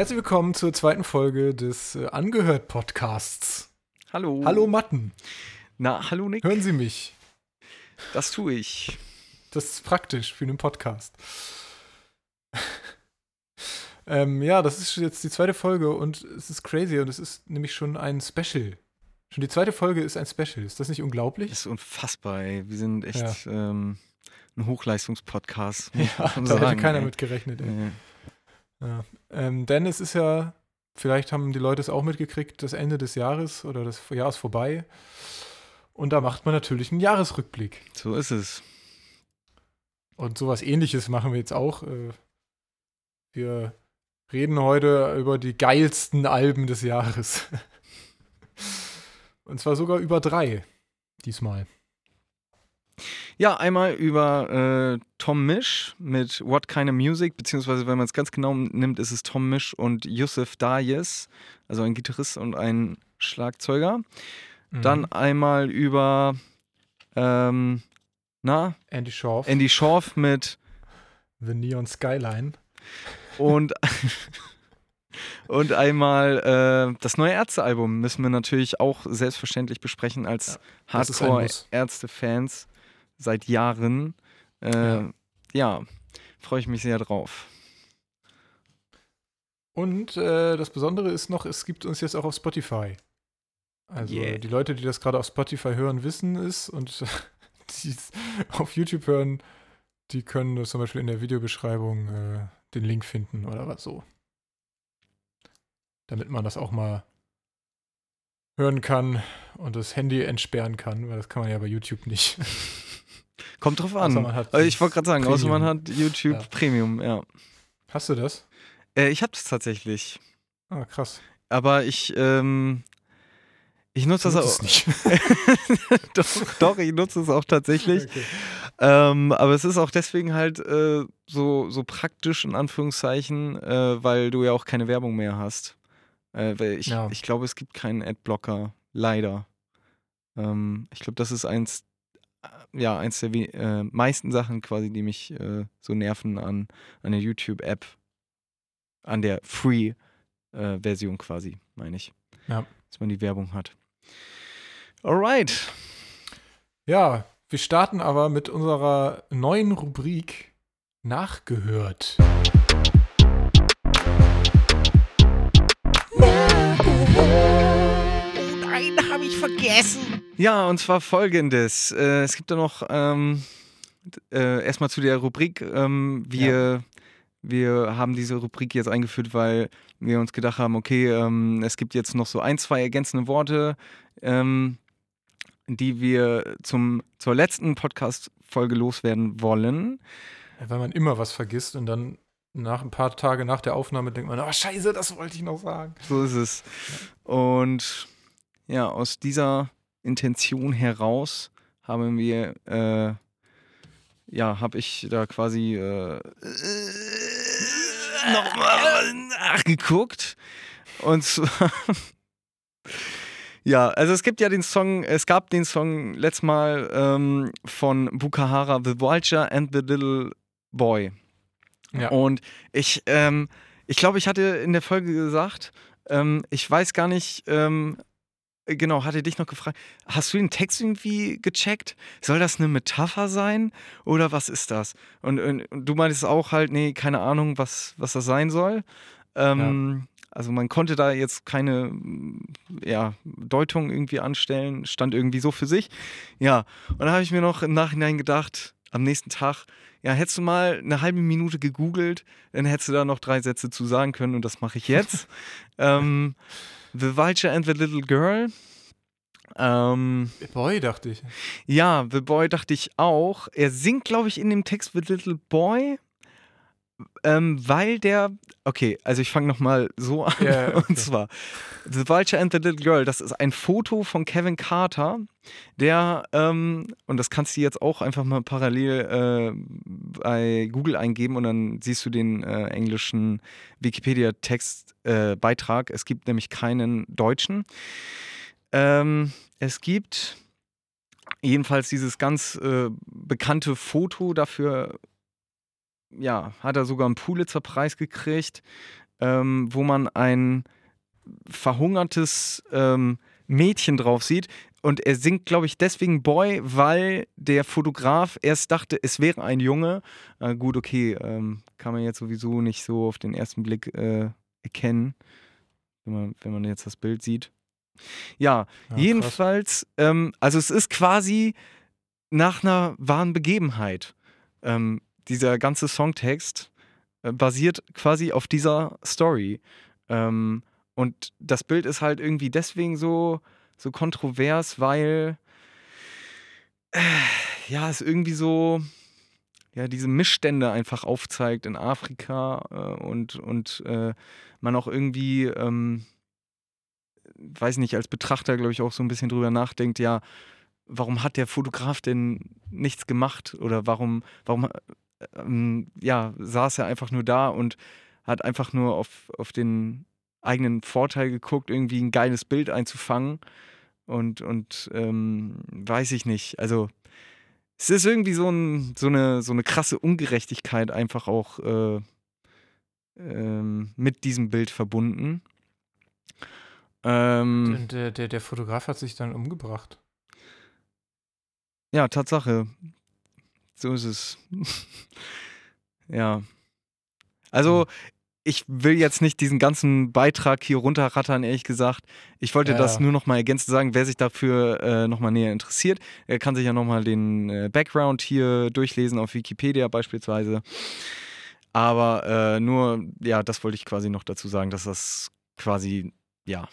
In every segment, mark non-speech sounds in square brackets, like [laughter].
Herzlich willkommen zur zweiten Folge des äh, Angehört-Podcasts. Hallo. Hallo Matten, Na, hallo Nick. hören Sie mich? Das tue ich. Das ist praktisch für einen Podcast. [laughs] ähm, ja, das ist jetzt die zweite Folge und es ist crazy und es ist nämlich schon ein Special. Schon die zweite Folge ist ein Special. Ist das nicht unglaublich? Das ist unfassbar, ey. Wir sind echt ähm, ein Hochleistungspodcast. Ja, da hätte sagen, keiner ey. mit gerechnet. Ey. Äh, Ja. Ähm, denn es ist ja, vielleicht haben die Leute es auch mitgekriegt, das Ende des Jahres oder das Jahr ist vorbei. Und da macht man natürlich einen Jahresrückblick. so ist es. Und sowas ähnliches machen wir jetzt auch. Äh, Wir reden heute über die geilsten Alben des Jahres. [laughs] Und zwar sogar über drei diesmal. Ja, einmal über äh, Tom Misch mit What Kind of Music, beziehungsweise wenn man es ganz genau nimmt, ist es Tom Misch und Yusuf Dayes, also ein Gitarrist und ein Schlagzeuger. Dann Mhm. einmal über ähm, na, Andy Schorf, Andy Schorf mit The Neon Skyline. Und, [laughs] und einmal äh, das neue Ärzte-Album müssen wir natürlich auch selbstverständlich besprechen als Muss. Hardcore-Ärzte-Fans seit Jahren. Äh, Ja. ja, freue ich mich sehr drauf. Und äh, das Besondere ist noch, es gibt uns jetzt auch auf Spotify. Also Yeah. die Leute, die das gerade auf Spotify hören, wissen es und die es auf YouTube hören, die können das zum Beispiel in der Videobeschreibung äh, den Link finden oder was so. Damit man das auch mal hören kann und das Handy entsperren kann, weil das kann man ja bei YouTube nicht. [laughs] Kommt drauf an. Also ich wollte gerade sagen, außer man Premium. hat YouTube Ja. Premium, ja. Hast du das? Äh, ich habe das tatsächlich. Ah, krass. Aber ich, ähm, ich nutze das Nutz auch. nicht. [laughs] doch, doch, ich nutze es auch tatsächlich. Okay. Ähm, aber es ist auch deswegen halt äh, so, so praktisch in Anführungszeichen, äh, weil du ja auch keine Werbung mehr hast. Äh, ich, Ja. ich glaube, es gibt keinen Adblocker, leider. Ähm, ich glaube, das ist eins, äh, ja, eins der äh, meisten Sachen quasi, die mich äh, so nerven an, an der YouTube-App. An der Free-Version quasi, meine ich. Ja. Dass man die Werbung hat. Alright. Ja, wir starten aber mit unserer neuen Rubrik Nachgehört. Oh nein, habe ich vergessen. Ja, und zwar folgendes. Äh, es gibt da noch ähm, äh, erstmal zu der Rubrik. Ähm, wir, wir haben diese Rubrik jetzt eingeführt, weil wir uns gedacht haben, okay, ähm, es gibt jetzt noch so ein, zwei ergänzende Worte, ähm, die wir zum, zur letzten Podcast-Folge loswerden wollen. Weil man immer was vergisst und dann nach ein paar Tage nach der Aufnahme denkt man, oh scheiße, das wollte ich noch sagen. So ist es. Und ja, aus dieser Intention heraus haben wir, äh, ja, habe ich da quasi äh, nochmal nachgeguckt. Und zwar, [laughs] ja, also es gibt ja den Song, es gab den Song letztes Mal ähm, von Bukahara, The Vulture and the Little Boy. Ja. Und ich, ähm, ich glaube, ich hatte in der Folge gesagt, ähm, ich weiß gar nicht, ähm, genau, hatte dich noch gefragt, hast du den Text irgendwie gecheckt? Soll das eine Metapher sein oder was ist das? Und, und, und du meintest auch halt, nee, keine Ahnung, was, was das sein soll. Ähm, Also man konnte da jetzt keine ja, Deutung irgendwie anstellen, stand irgendwie so für sich. Ja, und da habe ich mir noch im Nachhinein gedacht, am nächsten Tag, ja, hättest du mal eine halbe Minute gegoogelt, dann hättest du da noch drei Sätze zu sagen können und das mache ich jetzt. [laughs] ähm, the Vulture and the Little Girl. Ähm, Boy, dachte ich. ja, The Boy dachte ich auch. Er singt, glaube ich, in dem Text The Little Boy. ähm, weil der, okay, also ich fange nochmal so an. Ja, [laughs] okay. Und zwar, The Vulture and the Little Girl, das ist ein Foto von Kevin Carter, der, ähm, und das kannst du jetzt auch einfach mal parallel äh, bei Google eingeben und dann siehst du den äh, englischen Wikipedia-Text-Beitrag. es gibt nämlich keinen deutschen. Ähm, es gibt jedenfalls dieses ganz äh, bekannte Foto dafür ja, hat er sogar einen Pulitzer-Preis gekriegt, ähm, wo man ein verhungertes ähm, Mädchen drauf sieht. Und er singt, glaube ich, deswegen Boy, weil der Fotograf erst dachte, es wäre ein Junge. Äh, gut, okay, ähm, kann man jetzt sowieso nicht so auf den ersten Blick äh, erkennen, wenn man, wenn man jetzt das Bild sieht. Ja, Ja, jedenfalls, ähm, also es ist quasi nach einer wahren Begebenheit. Ähm, dieser ganze Songtext äh, basiert quasi auf dieser Story. Ähm, und das Bild ist halt irgendwie deswegen so, so kontrovers, weil äh, ja, es irgendwie so ja, diese Missstände einfach aufzeigt in Afrika äh, und, und äh, man auch irgendwie, ähm, weiß nicht, als Betrachter, glaube ich, auch so ein bisschen drüber nachdenkt, ja, warum hat der Fotograf denn nichts gemacht oder warum, warum ähm, ja, saß er einfach nur da und hat einfach nur auf, auf den eigenen Vorteil geguckt, irgendwie ein geiles Bild einzufangen. Und, und ähm, weiß ich nicht. Also, es ist irgendwie so, ein, so, eine, so eine krasse Ungerechtigkeit einfach auch äh, ähm, mit diesem Bild verbunden. Ähm, Und der, der, der Fotograf hat sich dann umgebracht. Ja, Tatsache. So ist es. [laughs] ja. Also, ich will jetzt nicht diesen ganzen Beitrag hier runterrattern, ehrlich gesagt. Ich wollte Ja. das nur nochmal ergänzend sagen. Wer sich dafür äh, nochmal näher interessiert, der kann sich ja nochmal den äh, Background hier durchlesen auf Wikipedia beispielsweise. Aber äh, nur, ja, das wollte ich quasi noch dazu sagen, dass das quasi, ja,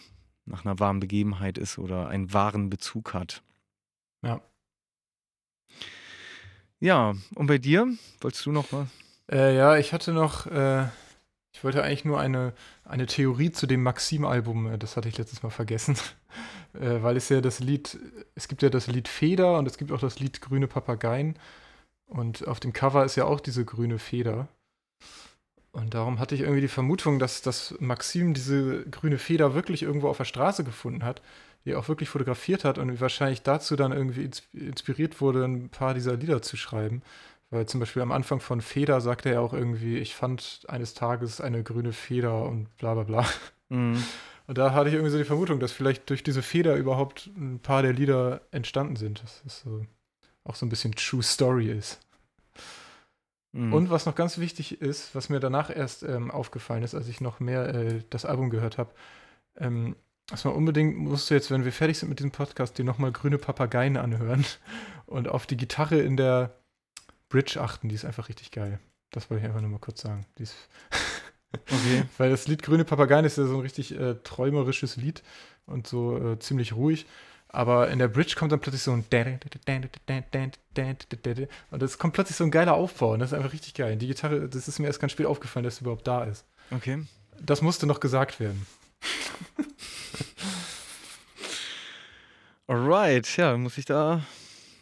nach einer wahren Begebenheit ist oder einen wahren Bezug hat. Ja. Ja, und bei dir? Wolltest du noch was? Äh, ja, ich hatte noch, äh, ich wollte eigentlich nur eine, eine Theorie zu dem Maxim-Album, äh, das hatte ich letztes Mal vergessen, [laughs] äh, weil es ja das Lied, es gibt ja das Lied Feder und es gibt auch das Lied Grüne Papageien und auf dem Cover ist ja auch diese grüne Feder. Und darum hatte ich irgendwie die Vermutung, dass, dass Maxim diese grüne Feder wirklich irgendwo auf der Straße gefunden hat, die er auch wirklich fotografiert hat und wahrscheinlich dazu dann irgendwie ins- inspiriert wurde, ein paar dieser Lieder zu schreiben. Weil zum Beispiel am Anfang von Feder sagte er auch irgendwie, ich fand eines Tages eine grüne Feder und bla bla bla. Mhm. Und da hatte ich irgendwie so die Vermutung, dass vielleicht durch diese Feder überhaupt ein paar der Lieder entstanden sind. Dass das so, auch so ein bisschen True Story ist. Mhm. Und was noch ganz wichtig ist, was mir danach erst ähm, aufgefallen ist, als ich noch mehr äh, das Album gehört habe, ähm, dass man unbedingt musst du jetzt, wenn wir fertig sind mit diesem Podcast, dir nochmal grüne Papageien anhören [laughs] und auf die Gitarre in der Bridge achten. Die ist einfach richtig geil. Das wollte ich einfach nur mal kurz sagen. Die ist [laughs] Okay. weil das Lied Grüne Papageien ist ja so ein richtig äh, träumerisches Lied und so äh, ziemlich ruhig. Aber in der Bridge kommt dann plötzlich so ein und das kommt plötzlich so ein geiler Aufbau und das ist einfach richtig geil. Die Gitarre, das ist mir erst ganz spät aufgefallen, dass sie überhaupt da ist. Okay. Das musste noch gesagt werden. [laughs] Alright, ja, muss ich da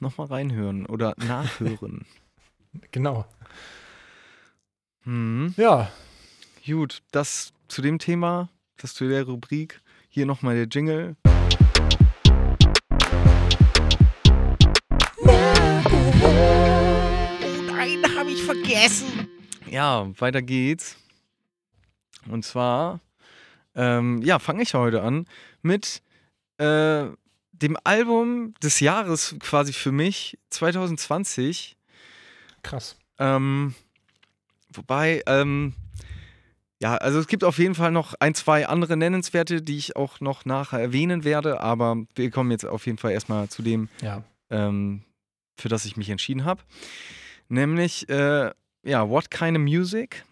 nochmal reinhören oder [laughs] nachhören. Genau. hm. Ja, Gut, das zu dem Thema, das zu der Rubrik. Hier nochmal der Jingle. Vergessen. Ja, weiter geht's. Und zwar, ähm, ja, fange ich heute an mit äh, dem Album des Jahres quasi für mich, 2020. krass. Ähm, wobei, ähm, ja, also es gibt auf jeden Fall noch ein, zwei andere Nennenswerte, die ich auch noch nachher erwähnen werde, aber wir kommen jetzt auf jeden Fall erstmal zu dem, Ja. ähm, für das ich mich entschieden habe. Nämlich, äh, ja, What Kind of Music?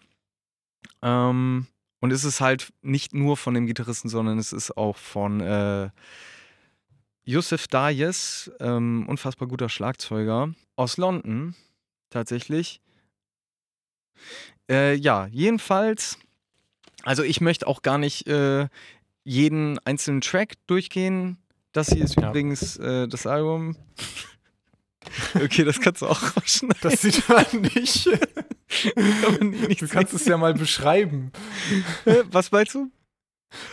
Ähm, und es ist halt nicht nur von dem Gitarristen, sondern es ist auch von äh, Yusuf Dayes, ähm, unfassbar guter Schlagzeuger aus London, tatsächlich. Äh, ja, jedenfalls, also ich möchte auch gar nicht äh, jeden einzelnen Track durchgehen. Das hier ist Ja. übrigens äh, das Album. Okay, das kannst du auch rausschneiden. Das sieht man nicht. [laughs] man nicht Du kannst es ja mal beschreiben. sehen. Was meinst du?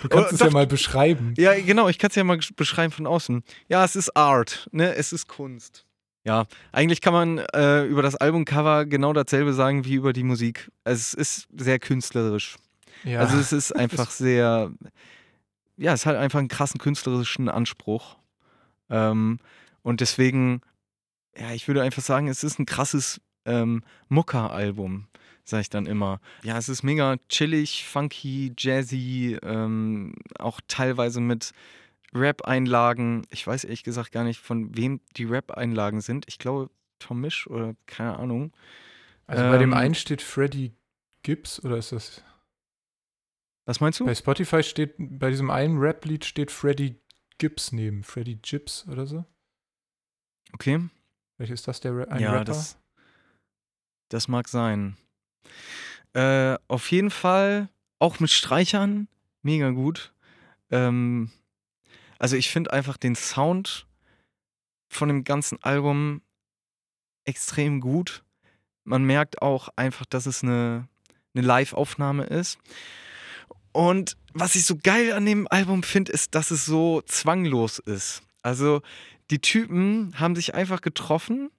Du kannst Oh, es ja doch. mal beschreiben. Ja, genau, ich kann es ja mal beschreiben von außen. Ja, es ist Art, ne? Es ist Kunst. Ja, eigentlich kann man äh, über das Albumcover genau dasselbe sagen wie über die Musik. Es ist sehr künstlerisch. Ja. Also es ist [laughs] einfach sehr, ja, es hat einfach einen krassen künstlerischen Anspruch. Ähm, und deswegen, ja, ich würde einfach sagen, es ist ein krasses ähm, Mucker-Album, sage ich dann immer. Ja, es ist mega chillig, funky, jazzy, ähm, auch teilweise mit Rap-Einlagen. Ich weiß ehrlich gesagt gar nicht, von wem die Rap-Einlagen sind. Ich glaube, Tom Misch oder keine Ahnung. also bei dem ähm, einen steht Freddie Gibbs oder ist das? Was meinst du? Bei Spotify steht, bei diesem einen Rap-Lied steht Freddie Gibbs neben. Freddie Gibbs oder so. Okay. Vielleicht ist das der ein ja, Rapper? das, das mag sein. Äh, auf jeden Fall auch mit Streichern mega gut. Ähm, also ich finde einfach den Sound von dem ganzen Album extrem gut. Man merkt auch einfach, dass es eine, eine Live-Aufnahme ist. Und was ich so geil an dem Album finde, ist, dass es so zwanglos ist. Also die Typen haben sich einfach getroffen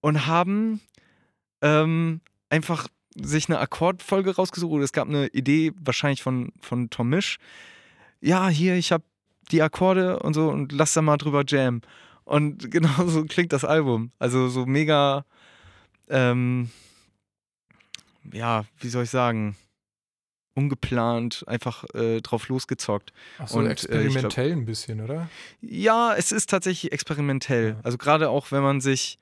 und haben ähm, einfach sich eine Akkordfolge rausgesucht. Oder es gab eine Idee wahrscheinlich von, von Tom Misch. Ja, hier, ich habe die Akkorde und so und lass da mal drüber jam. Und [laughs] genau so klingt das Album. Also so mega, ähm, ja, wie soll ich sagen, ungeplant, einfach äh, drauf losgezockt. Ach so, und, äh, experimentell ein bisschen, oder? Ja, es ist tatsächlich experimentell. Ja. Also gerade auch, wenn man sich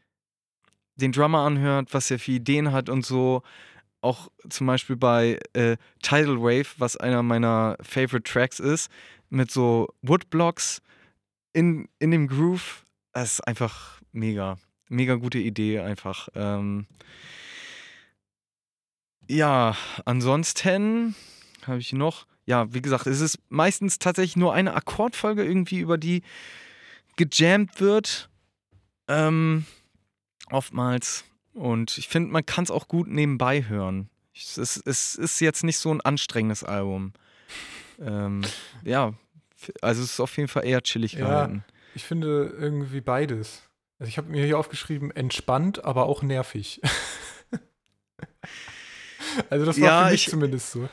den Drummer anhört, was er für Ideen hat und so. Auch zum Beispiel bei äh, Tidal Wave, was einer meiner Favorite Tracks ist, mit so Woodblocks in, in dem Groove. Das ist einfach mega. Mega gute Idee einfach. Ähm ja, ansonsten habe ich noch. Ja, wie gesagt, es ist meistens tatsächlich nur eine Akkordfolge irgendwie, über die gejammt wird. Ähm, oftmals. Und ich finde, man kann es auch gut nebenbei hören. Es ist, es ist jetzt nicht so ein anstrengendes Album. Ähm, ja, also es ist auf jeden Fall eher chillig Ja. gehalten. Ich finde irgendwie beides. Also ich habe mir hier aufgeschrieben, entspannt, aber auch nervig. [laughs] also das war Ja, für mich ich- zumindest so.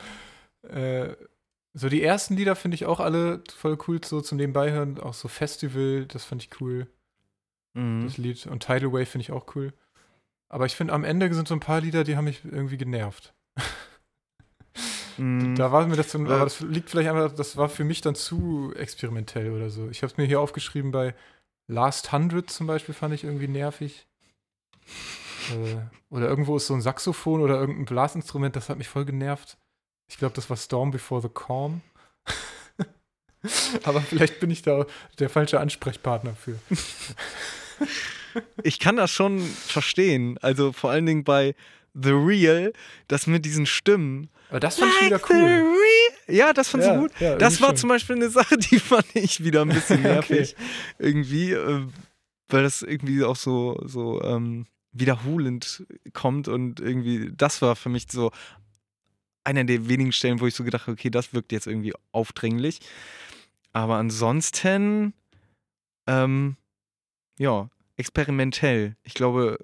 Äh, so die ersten Lieder finde ich auch alle voll cool so zum Nebenbeihören. Auch so Festival, das fand ich cool, Mhm. das Lied. Und Tidal Wave finde ich auch cool. Aber ich finde, am Ende sind so ein paar Lieder, die haben mich irgendwie genervt. [laughs] Mhm. Da war mir das, Äh. aber das liegt vielleicht einfach, das war für mich dann zu experimentell oder so. Ich habe es mir hier aufgeschrieben bei Last Hundred zum Beispiel, fand ich irgendwie nervig. Äh, oder irgendwo ist so ein Saxophon oder irgendein Blasinstrument, das hat mich voll genervt. Ich glaube, das war Storm Before the Calm. [laughs] aber vielleicht bin ich da der falsche Ansprechpartner für. ich kann das schon verstehen. Also vor allen Dingen bei The Real, das mit diesen Stimmen. Aber das fand ich wieder the cool. real. Ja, das fand ich Ja, gut. ja, das war schon. zum Beispiel eine [laughs] Sache, die fand ich wieder ein bisschen [laughs] Okay. nervig. Irgendwie, äh, weil das irgendwie auch so, so ähm, wiederholend kommt und irgendwie, das war für mich so einer der wenigen Stellen, wo ich so gedacht habe, okay, das wirkt jetzt irgendwie aufdringlich. Aber ansonsten, ähm, ja, experimentell. Ich glaube,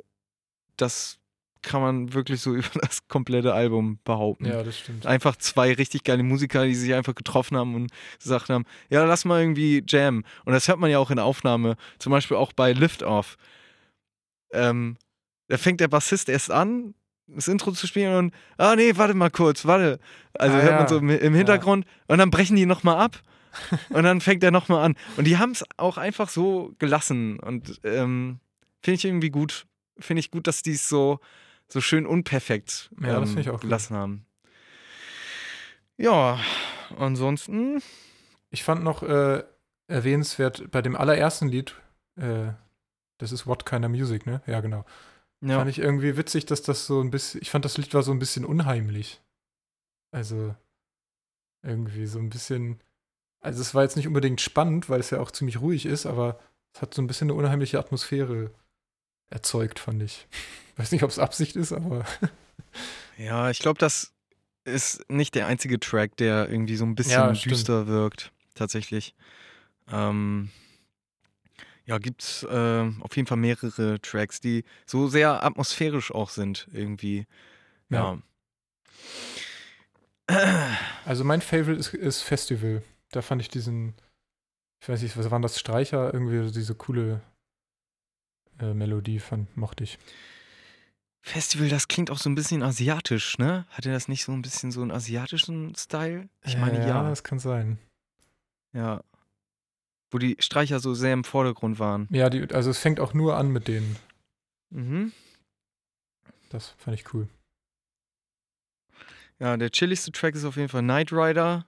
das kann man wirklich so [laughs] über das komplette Album behaupten. Ja, das stimmt. Einfach zwei richtig geile Musiker, die sich einfach getroffen haben und gesagt haben, ja, lass mal irgendwie jam. Und das hört man ja auch in der Aufnahme. Zum Beispiel auch bei Lift Off. Ähm, da fängt der Bassist erst an, das Intro zu spielen und, ah nee, warte mal kurz, warte. Also Ah, hört man so im, im Hintergrund und dann brechen die nochmal ab. [laughs] und dann fängt er nochmal an. Und die haben es auch einfach so gelassen. Und ähm, finde ich irgendwie gut. Finde ich gut, dass die es so, so schön unperfekt Ja, ähm, auch gut. gelassen haben. Ja, ansonsten. Ich fand noch äh, erwähnenswert bei dem allerersten Lied, äh, das ist What Kind of Music, ne? Ja, genau. Ja. Fand ich irgendwie witzig, dass das so ein bisschen, ich fand das Lied war so ein bisschen unheimlich. Also irgendwie so ein bisschen, also es war jetzt nicht unbedingt spannend, weil es ja auch ziemlich ruhig ist, aber es hat so ein bisschen eine unheimliche Atmosphäre erzeugt, fand ich. [laughs] Weiß nicht, ob es Absicht ist, aber [laughs] Ja, ich glaube, das ist nicht der einzige Track, der irgendwie so ein bisschen Ja, düster wirkt, tatsächlich. Ähm, ja, gibt äh, auf jeden Fall mehrere Tracks, die so sehr atmosphärisch auch sind, irgendwie. Ja. also mein Favorite ist, ist Festival. Da fand ich diesen, ich weiß nicht, was waren das, Streicher, irgendwie diese coole äh, Melodie fand, mochte ich. Festival, das klingt auch so ein bisschen asiatisch, ne? Hatte das nicht so ein bisschen so einen asiatischen Style? Ich meine, Äh, ja. das kann sein. Ja. Wo die Streicher so sehr im Vordergrund waren. Ja, die, also es fängt auch nur an mit denen. Mhm. Das fand ich cool. Ja, der chilligste Track ist auf jeden Fall Knight Rider.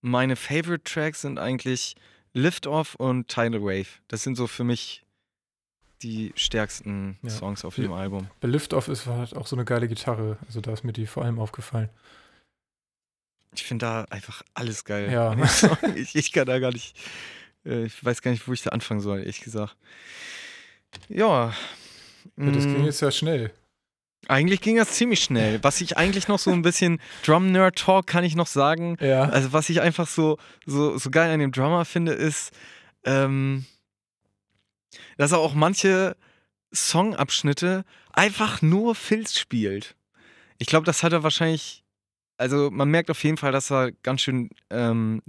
Meine Favorite Tracks sind eigentlich Lift Off und Tidal Wave. Das sind so für mich die stärksten Ja. Songs auf dem Album. Bei Lift Off ist halt auch so eine geile Gitarre. Also da ist mir die vor allem aufgefallen. Ich finde da einfach alles geil. Ja. Ich, ich kann da gar nicht, ich weiß gar nicht, wo ich da anfangen soll, ehrlich gesagt. Ja. Ja, das ging mm, jetzt ja schnell. Eigentlich ging das ziemlich schnell. Was ich eigentlich noch so ein bisschen [laughs] Drum-Nerd-Talk kann ich noch sagen. Ja. Also was ich einfach so, so, so geil an dem Drummer finde, ist, ähm, dass er auch manche Songabschnitte einfach nur Filz spielt. Ich glaube, das hat er wahrscheinlich, also man merkt auf jeden Fall, dass er ganz schön ähm,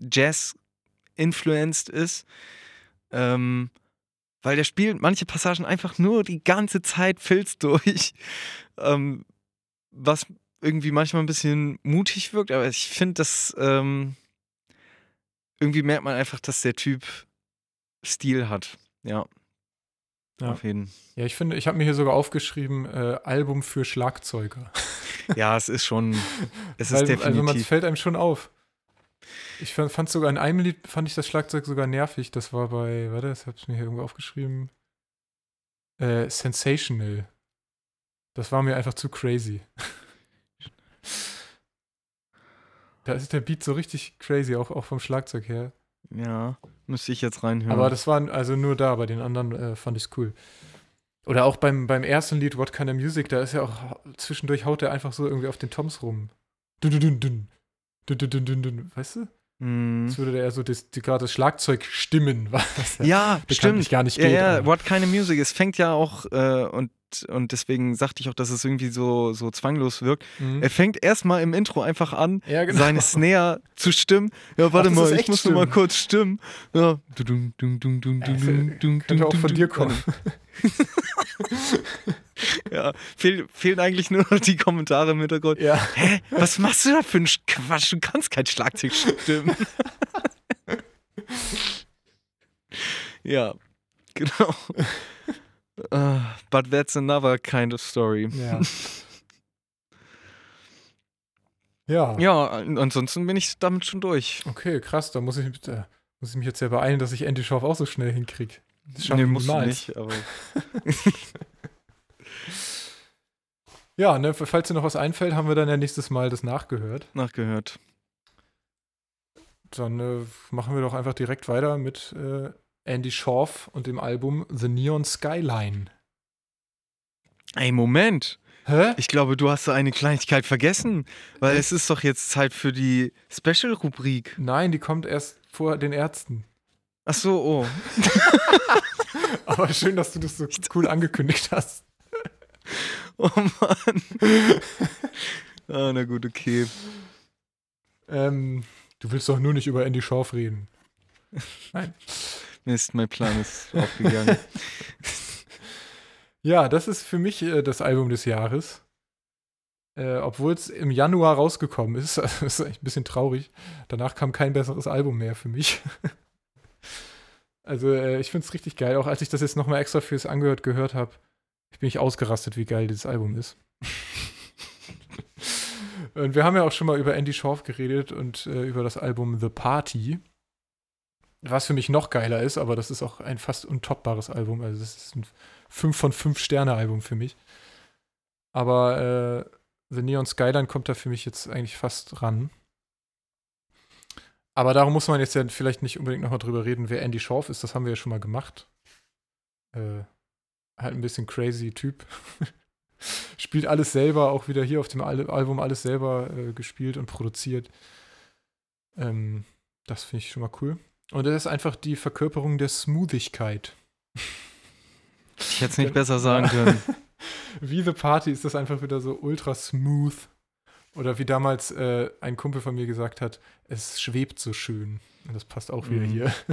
Jazz-influenced ist. Ähm, weil der spielt manche Passagen einfach nur die ganze Zeit Filz [laughs] durch. Ähm, was irgendwie manchmal ein bisschen mutig wirkt, aber ich finde, dass ähm, irgendwie merkt man einfach, dass der Typ Stil hat. Ja. Ja. Auf jeden Ja, ich finde, ich habe mir hier sogar aufgeschrieben, äh, Album für Schlagzeuger. Ja, es ist schon, es ist [laughs] Weil, also man definitiv. fällt einem schon auf. Ich fand, fand sogar in einem Lied fand ich das Schlagzeug sogar nervig. Das war bei, warte, das ich mir hier irgendwo aufgeschrieben. Äh, Sensational. Das war mir einfach zu crazy. da ist der Beat so richtig crazy, auch, auch vom Schlagzeug her. ja, müsste ich jetzt reinhören. Aber das war also nur da, bei den anderen äh, fand ich es cool. Oder auch beim, beim ersten Lied, What Kind of Music, da ist ja auch zwischendurch haut er einfach so irgendwie auf den Toms rum. Dun, dun, dun, dun. Dun, dun, dun, dun, dun. Weißt du? Mhm. Als würde der so das, gerade das Schlagzeug stimmen. [laughs] Was Ja, stimmt. gar nicht Ja, geht. ja, aber- What Kind of Music. Es fängt ja auch, äh, und, und deswegen sagte ich auch, dass es irgendwie so, so zwanglos wirkt. Mhm. Er fängt erstmal im Intro einfach an, Ja, genau. seine Snare zu stimmen. Ja, warte das mal, ich muss noch mal kurz stimmen. Ja. Dum, dum, Könnte auch von dir kommen. [laughs] Ja, fehl, fehlen eigentlich nur noch die Kommentare im Hintergrund. Ja. Hä? Was machst du da für einen Quatsch? Du kannst kein Schlagzeug stimmen. [laughs] ja, genau. Uh, but that's another kind of story. Ja. [laughs] ja. Ja, an- ansonsten bin ich damit schon durch. Okay, krass. Da muss ich, da muss ich mich jetzt ja beeilen, dass ich Andy Schauf auch so schnell hinkriege. Nee, ich musst du nicht, aber. [laughs] Ja, ne, falls dir noch was einfällt, haben wir dann ja nächstes Mal das nachgehört. Nachgehört. Dann äh, machen wir doch einfach direkt weiter mit äh, Andy Schauf und dem Album The Neon Skyline. Ey, Moment. Hä? Ich glaube, du hast da eine Kleinigkeit vergessen, weil es ist doch jetzt Zeit für die Special-Rubrik. Nein, die kommt erst vor den Ärzten. Ach so, oh. [laughs] Aber schön, dass du das so cool angekündigt hast. [laughs] Oh Mann. ah, na gut, okay. Ähm, du willst doch nur nicht über Andy Schauf reden. Nein. Mist, mein Plan ist aufgegangen. [laughs] Ja, das ist für mich äh, das Album des Jahres. Äh, Obwohl es im Januar rausgekommen ist. [laughs] Das ist echt ein bisschen traurig. Danach kam kein besseres Album mehr für mich. also, äh, ich finde es richtig geil. Auch als ich das jetzt nochmal extra fürs Angehört gehört habe, bin ich ausgerastet, wie geil dieses Album ist. und wir haben ja auch schon mal über Andy Schorf geredet und äh, über das Album The Party. Was für mich noch geiler ist, aber das ist auch ein fast untoppbares Album. Also, das ist ein 5 von 5 Sterne Album für mich. Aber äh, The Neon Skyline kommt da für mich jetzt eigentlich fast ran. Aber darum muss man jetzt ja vielleicht nicht unbedingt nochmal drüber reden, wer Andy Schorf ist. Das haben wir ja schon mal gemacht. Äh, halt ein bisschen crazy Typ. [laughs] Spielt alles selber, auch wieder hier auf dem Al Album alles selber äh, gespielt und produziert. Ähm, das finde ich schon mal cool. Und er ist einfach die Verkörperung der Smoothigkeit. Ich hätte es nicht besser sagen können. [laughs] wie The Party ist das einfach wieder so ultra smooth. Oder wie damals äh, ein Kumpel von mir gesagt hat, es schwebt so schön. Und das passt auch wieder Mhm. hier. [laughs]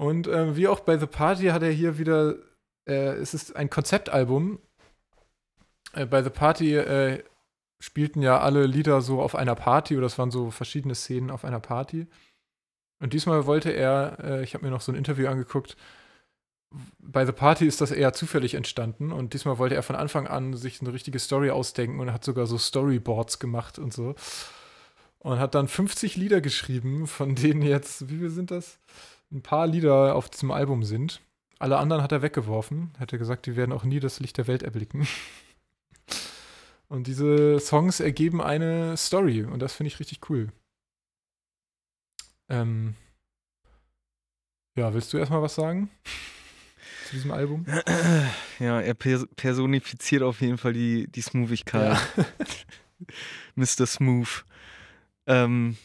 Und äh, wie auch bei The Party hat er hier wieder, äh, es ist ein Konzeptalbum. Äh, bei The Party äh, spielten ja alle Lieder so auf einer Party oder es waren so verschiedene Szenen auf einer Party. Und diesmal wollte er, äh, ich habe mir noch so ein Interview angeguckt, bei The Party ist das eher zufällig entstanden und diesmal wollte er von Anfang an sich eine richtige Story ausdenken und hat sogar so Storyboards gemacht und so. Und hat dann 50 Lieder geschrieben, von denen jetzt, wie viel sind das? Ein paar Lieder auf diesem Album sind. Alle anderen hat er weggeworfen. Hat er gesagt, die werden auch nie das Licht der Welt erblicken. [laughs] Und diese Songs ergeben eine Story und das finde ich richtig cool. Ähm, ja, willst du erstmal was sagen [laughs] zu diesem Album? [clears throat] Ja, er pers personifiziert auf jeden Fall die, die Smoothigkeit. [laughs] Mr. Smooth. Ähm,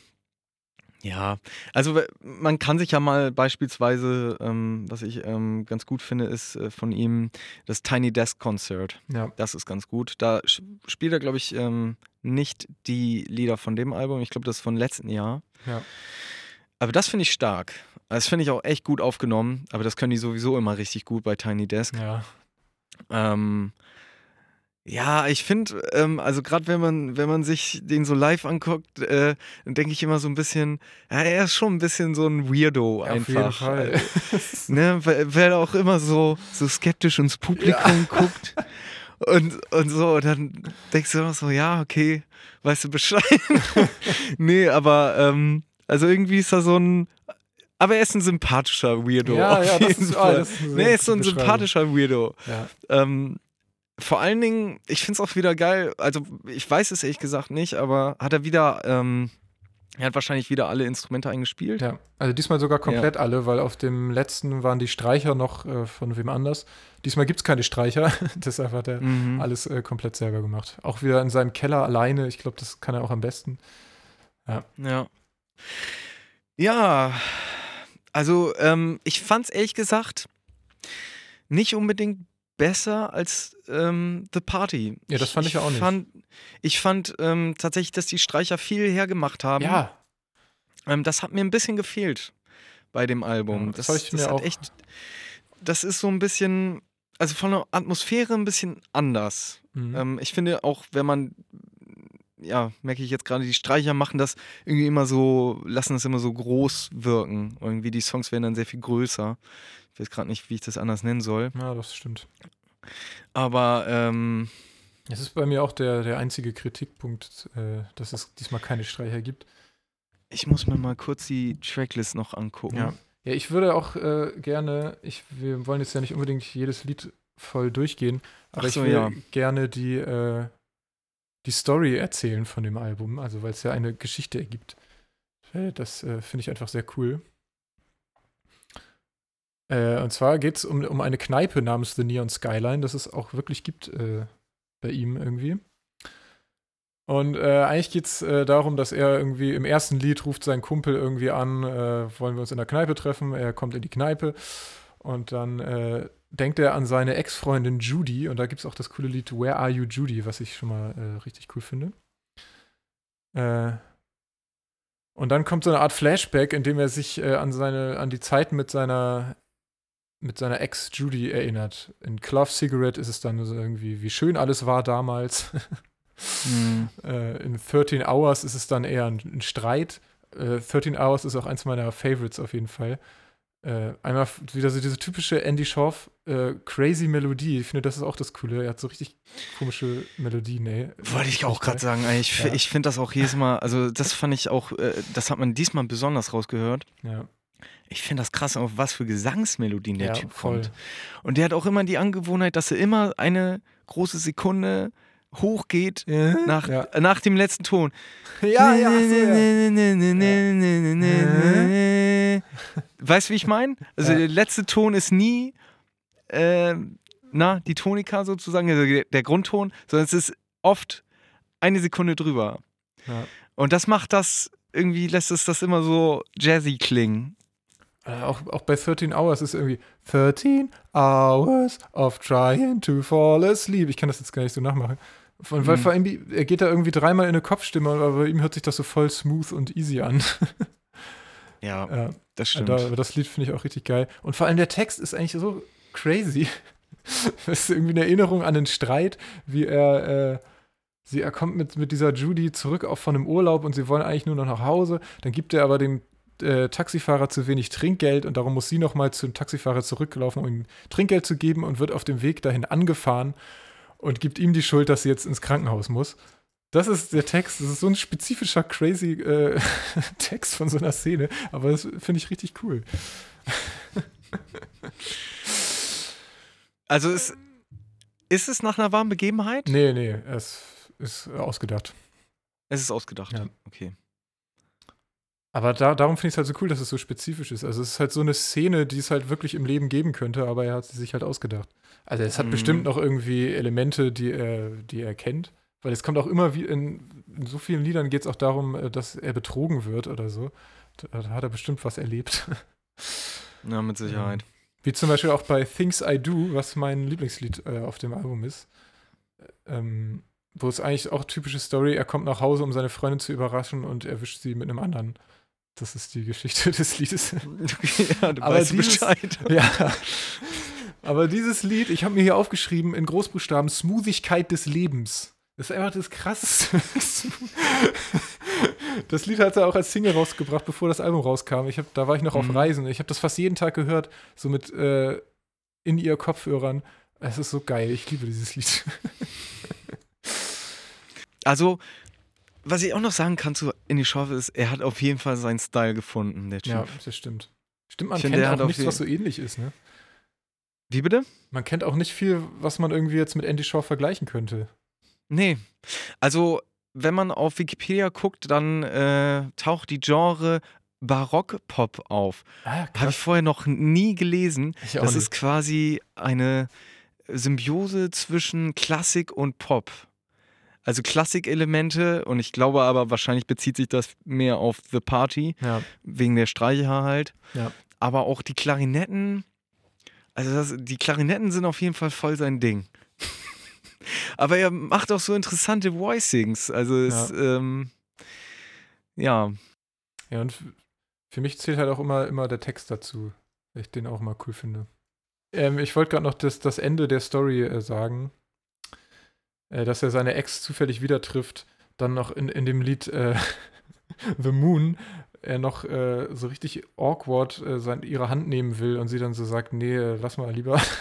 ja, also man kann sich ja mal beispielsweise, ähm, was ich ähm, ganz gut finde, ist äh, von ihm das Tiny Desk Concert. Ja. Das ist ganz gut. Da spielt er, glaube ich, ähm, nicht die Lieder von dem Album. Ich glaube, das ist von letzten Jahr. Ja. Aber das finde ich stark. Das finde ich auch echt gut aufgenommen. Aber das können die sowieso immer richtig gut bei Tiny Desk. Ja. Ähm, ja, ich finde, ähm, also gerade wenn man, wenn man sich den so live anguckt, äh, dann denke ich immer so ein bisschen, ja, er ist schon ein bisschen so ein Weirdo Auf einfach. jeden Fall. [laughs] Ne, weil, weil er auch immer so, so skeptisch ins Publikum guckt. Und, und so, und dann denkst du immer so, ja, okay, weißt du Bescheid. [laughs] nee, aber ähm, also irgendwie ist er so ein, aber er ist ein sympathischer Weirdo. Ja, auf ja, jeden ist, ah, Fall. das ist eine Nee, er ist so ein sympathischer Weirdo. Ja. Ähm, vor allen Dingen, ich finde es auch wieder geil, also ich weiß es ehrlich gesagt nicht, aber hat er wieder, ähm, er hat wahrscheinlich wieder alle Instrumente eingespielt. ja, also diesmal sogar komplett alle, weil auf dem letzten waren die Streicher noch äh, von wem anders. Diesmal gibt es keine Streicher, [laughs] deshalb hat er Mhm. alles äh, komplett selber gemacht. Auch wieder in seinem Keller alleine, ich glaube, das kann er auch am besten. Ja. Ja, also ähm, ich fand es ehrlich gesagt nicht unbedingt besser als ähm, The Party. Ja, das fand ich ja auch nicht. Fand, ich fand ähm, tatsächlich, dass die Streicher viel hergemacht haben. Ja, Ähm, das hat mir ein bisschen gefehlt bei dem Album. Ja, das ich mir hat auch- echt. Das ist so ein bisschen, also von der Atmosphäre ein bisschen anders. mhm. Ähm, ich finde auch, wenn man, ja, merke ich jetzt gerade, die Streicher machen das irgendwie immer so, lassen das immer so groß wirken. Irgendwie die Songs werden dann sehr viel größer. Ich weiß gerade nicht, wie ich das anders nennen soll. ja, das stimmt. Aber ähm, Es ist bei mir auch der, der einzige Kritikpunkt, äh, dass es diesmal keine Streicher gibt. ich muss mir mal kurz die Tracklist noch angucken. Ja. Ja, ich würde auch äh, gerne, ich, wir wollen jetzt ja nicht unbedingt jedes Lied voll durchgehen, aber so, ich will ja. gerne die, äh, die Story erzählen von dem Album, also weil es ja eine Geschichte ergibt. Äh, Das äh, finde ich einfach sehr cool. Äh, und zwar geht es um, um eine Kneipe namens The Neon Skyline, das es auch wirklich gibt äh, bei ihm irgendwie. Und äh, eigentlich geht es äh, darum, dass er irgendwie im ersten Lied ruft sein Kumpel irgendwie an, äh, wollen wir uns in der Kneipe treffen. Er kommt in die Kneipe und dann äh, denkt er an seine Ex-Freundin Judy. Und da gibt es auch das coole Lied Where Are You Judy, was ich schon mal richtig cool finde. Äh, und dann kommt so eine Art Flashback, in dem er sich äh, an seine, an die Zeit mit seiner mit seiner Ex Judy erinnert. In Clove Cigarette ist es dann so irgendwie, wie schön alles war damals. Mhm. [laughs] Äh, in 13 Hours ist es dann eher ein, ein Streit. Äh, 13 Hours ist auch eins meiner Favorites auf jeden Fall. Äh, einmal wieder so diese typische Andy Schorf äh, crazy Melodie. Ich finde, das ist auch das Coole. Er hat so richtig komische Melodien, ey. Wollte ich auch gerade sagen. Ich, Ja. ich finde das auch jedes Mal, also das fand ich auch, äh, das hat man diesmal besonders rausgehört. Ja. Ich finde das krass, auf was für Gesangsmelodien der Ja, Typ voll. kommt. Und der hat auch immer die Angewohnheit, dass er immer eine große Sekunde hochgeht nach, ja. nach dem letzten Ton. [laughs] Ja, ja, so, ja. Weißt du, wie ich meine? Also Ja. der letzte Ton ist nie äh, na, die Tonika sozusagen, also der- Grundton, sondern es ist oft eine Sekunde drüber. Ja. Und das macht das, irgendwie lässt es das immer so jazzy klingen. Äh, auch, auch bei 13 Hours ist irgendwie 13 Hours of trying to fall asleep. Ich kann das jetzt gar nicht so nachmachen. Von, weil Mhm. vor allem, er geht da irgendwie dreimal in eine Kopfstimme, aber bei ihm hört sich das so voll smooth und easy an. [laughs] Ja, ja, das stimmt. da, aber das Lied finde ich auch richtig geil. Und vor allem der Text ist eigentlich so crazy. [laughs] Das ist irgendwie eine Erinnerung an den Streit, wie er, äh, sie, er kommt mit, mit dieser Judy zurück auch von einem Urlaub und sie wollen eigentlich nur noch nach Hause. Dann gibt er aber dem äh, Taxifahrer zu wenig Trinkgeld und darum muss sie nochmal zum Taxifahrer zurücklaufen, um ihm Trinkgeld zu geben und wird auf dem Weg dahin angefahren und gibt ihm die Schuld, dass sie jetzt ins Krankenhaus muss. Das ist der Text. Das ist so ein spezifischer, crazy äh, [laughs] Text von so einer Szene. Aber das finde ich richtig cool. [laughs] Also ist, ist es nach einer warmen Begebenheit? Nee, nee, es ist ausgedacht. Es ist ausgedacht. Ja. Okay. Aber da, darum finde ich es halt so cool, dass es so spezifisch ist. Also es ist halt so eine Szene, die es halt wirklich im Leben geben könnte, aber er hat sie sich halt ausgedacht. Also es hat Mhm. bestimmt noch irgendwie Elemente, die er, die er kennt. Weil es kommt auch immer wie in, in so vielen Liedern geht es auch darum, äh, dass er betrogen wird oder so. Da, da hat er bestimmt was erlebt. [laughs] Ja, mit Sicherheit. Wie zum Beispiel auch bei Things I Do, was mein Lieblingslied äh, auf dem Album ist. Ähm, wo es eigentlich auch typische Story, er kommt nach Hause, um seine Freundin zu überraschen und erwischt sie mit einem anderen. Das ist die Geschichte [laughs] des Liedes. [laughs] Okay, ja, du Aber weißt dieses- Bescheid. [laughs] ja. Aber dieses Lied, ich habe mir hier aufgeschrieben in Großbuchstaben Smoothigkeit des Lebens. Das ist einfach das krasseste. Das Lied hat er auch als Single rausgebracht, bevor das Album rauskam. Ich hab, da war ich noch auf Mhm. Reisen. Ich habe das fast jeden Tag gehört, so mit äh, in ihr Kopfhörern. Es ist so geil. Ich liebe dieses Lied. Also, was ich auch noch sagen kann zu Indie Schorf ist, er hat auf jeden Fall seinen Style gefunden, der Typ. Ja, das stimmt. Stimmt, man Ich finde, kennt hat auch nichts, was so ähnlich ist, ne? Wie bitte? Man kennt auch nicht viel, was man irgendwie jetzt mit Andy Shaw vergleichen könnte. Nee. Also, wenn man auf Wikipedia guckt, dann äh, taucht die Genre Barock-Pop auf. Ah, Habe ich vorher noch nie gelesen. Ich auch Das nicht. ist quasi eine Symbiose zwischen Klassik und Pop. Also Klassikelemente und ich glaube aber, wahrscheinlich bezieht sich das mehr auf The Party, Ja, wegen der Streicher halt. Ja. Aber auch die Klarinetten, also das, die Klarinetten sind auf jeden Fall voll sein Ding. [laughs] aber er macht auch so interessante Voicings. Also es, ähm, ja, ja, und für mich zählt halt auch immer, immer der Text dazu, weil ich den auch mal cool finde. Ähm, ich wollte gerade noch das, das Ende der Story äh, sagen, äh, dass er seine Ex zufällig wieder trifft, dann noch in, in dem Lied äh, [laughs] The Moon er noch äh, so richtig awkward äh, sein, ihre Hand nehmen will und sie dann so sagt, nee, äh, lass mal lieber. [laughs]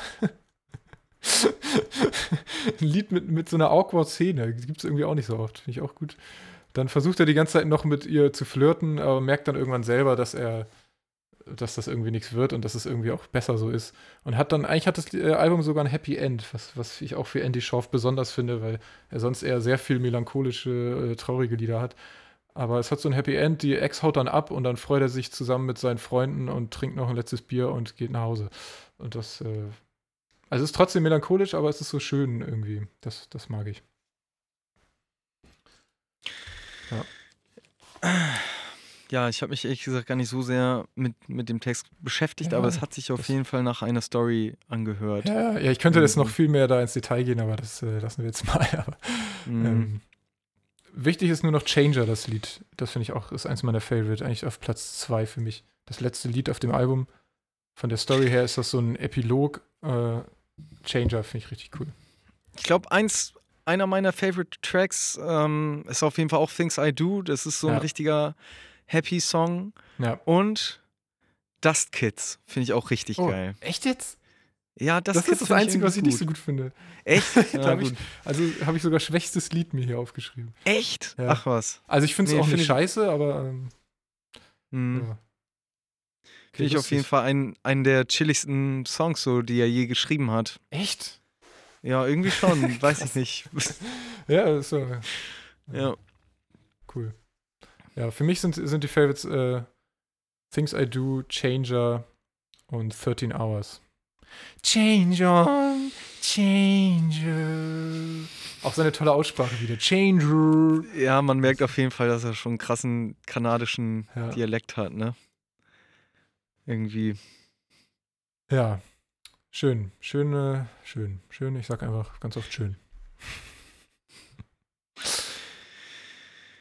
Ein Lied mit, mit so einer awkward Szene, gibt es irgendwie auch nicht so oft, finde ich auch gut. Dann versucht er die ganze Zeit noch mit ihr zu flirten, aber merkt dann irgendwann selber, dass er, dass das irgendwie nichts wird und dass es irgendwie auch besser so ist. Und hat dann, eigentlich hat das äh, Album sogar ein Happy End, was, was ich auch für Andy Schorf besonders finde, weil er sonst eher sehr viel melancholische, äh, traurige Lieder hat. Aber es hat so ein Happy End, die Ex haut dann ab und dann freut er sich zusammen mit seinen Freunden und trinkt noch ein letztes Bier und geht nach Hause. Und das, äh, also es ist trotzdem melancholisch, aber es ist so schön irgendwie. Das, das mag ich. ja, [clears throat] ich habe mich ehrlich gesagt gar nicht so sehr mit, mit dem Text beschäftigt, Ja, aber es hat sich auf jeden Fall nach einer Story angehört. Ja, ja, ich könnte jetzt noch Mhm. viel mehr da ins Detail gehen, aber das äh, lassen wir jetzt [laughs] mal. Aber, Mhm. ähm, wichtig ist nur noch Changer, das Lied. Das finde ich auch, ist eins meiner Favorite, eigentlich auf Platz zwei für mich. Das letzte Lied auf dem Album. Von der Story her ist das so ein Epilog. Äh, Changer finde ich richtig cool. Ich glaube, eins, einer meiner Favorite Tracks ähm, ist auf jeden Fall auch Things I Do. Das ist so ein Ja. richtiger Happy Song. Ja. Und Dust Kids finde ich auch richtig Oh, geil. Echt jetzt? Ja, Dust Das Kids ist das Einzige, was ich irgendwie nicht so gut finde. Echt? [laughs] Ja, hab ich- gut. Also habe ich sogar schwächstes Lied mir hier aufgeschrieben. Echt? Ja. Ach was. Also ich finde es Nee, auch find nicht ich- scheiße, aber ähm, Hm. ja. Finde ich auf jeden Fall einen, einen der chilligsten Songs, so, die er je geschrieben hat. Echt? Ja, irgendwie schon, [laughs] weiß ich nicht. Ja, so. ja. Cool. Ja, für mich sind, sind die Favorites äh, Things I Do, Changer und 13 Hours. Changer, Changer. Auch seine tolle Aussprache wieder. Changer. ja, man merkt auf jeden Fall, dass er schon einen krassen kanadischen Ja. Dialekt hat, ne? Irgendwie. Ja, schön. Schön, äh, schön. Schön, ich sag einfach ganz oft schön.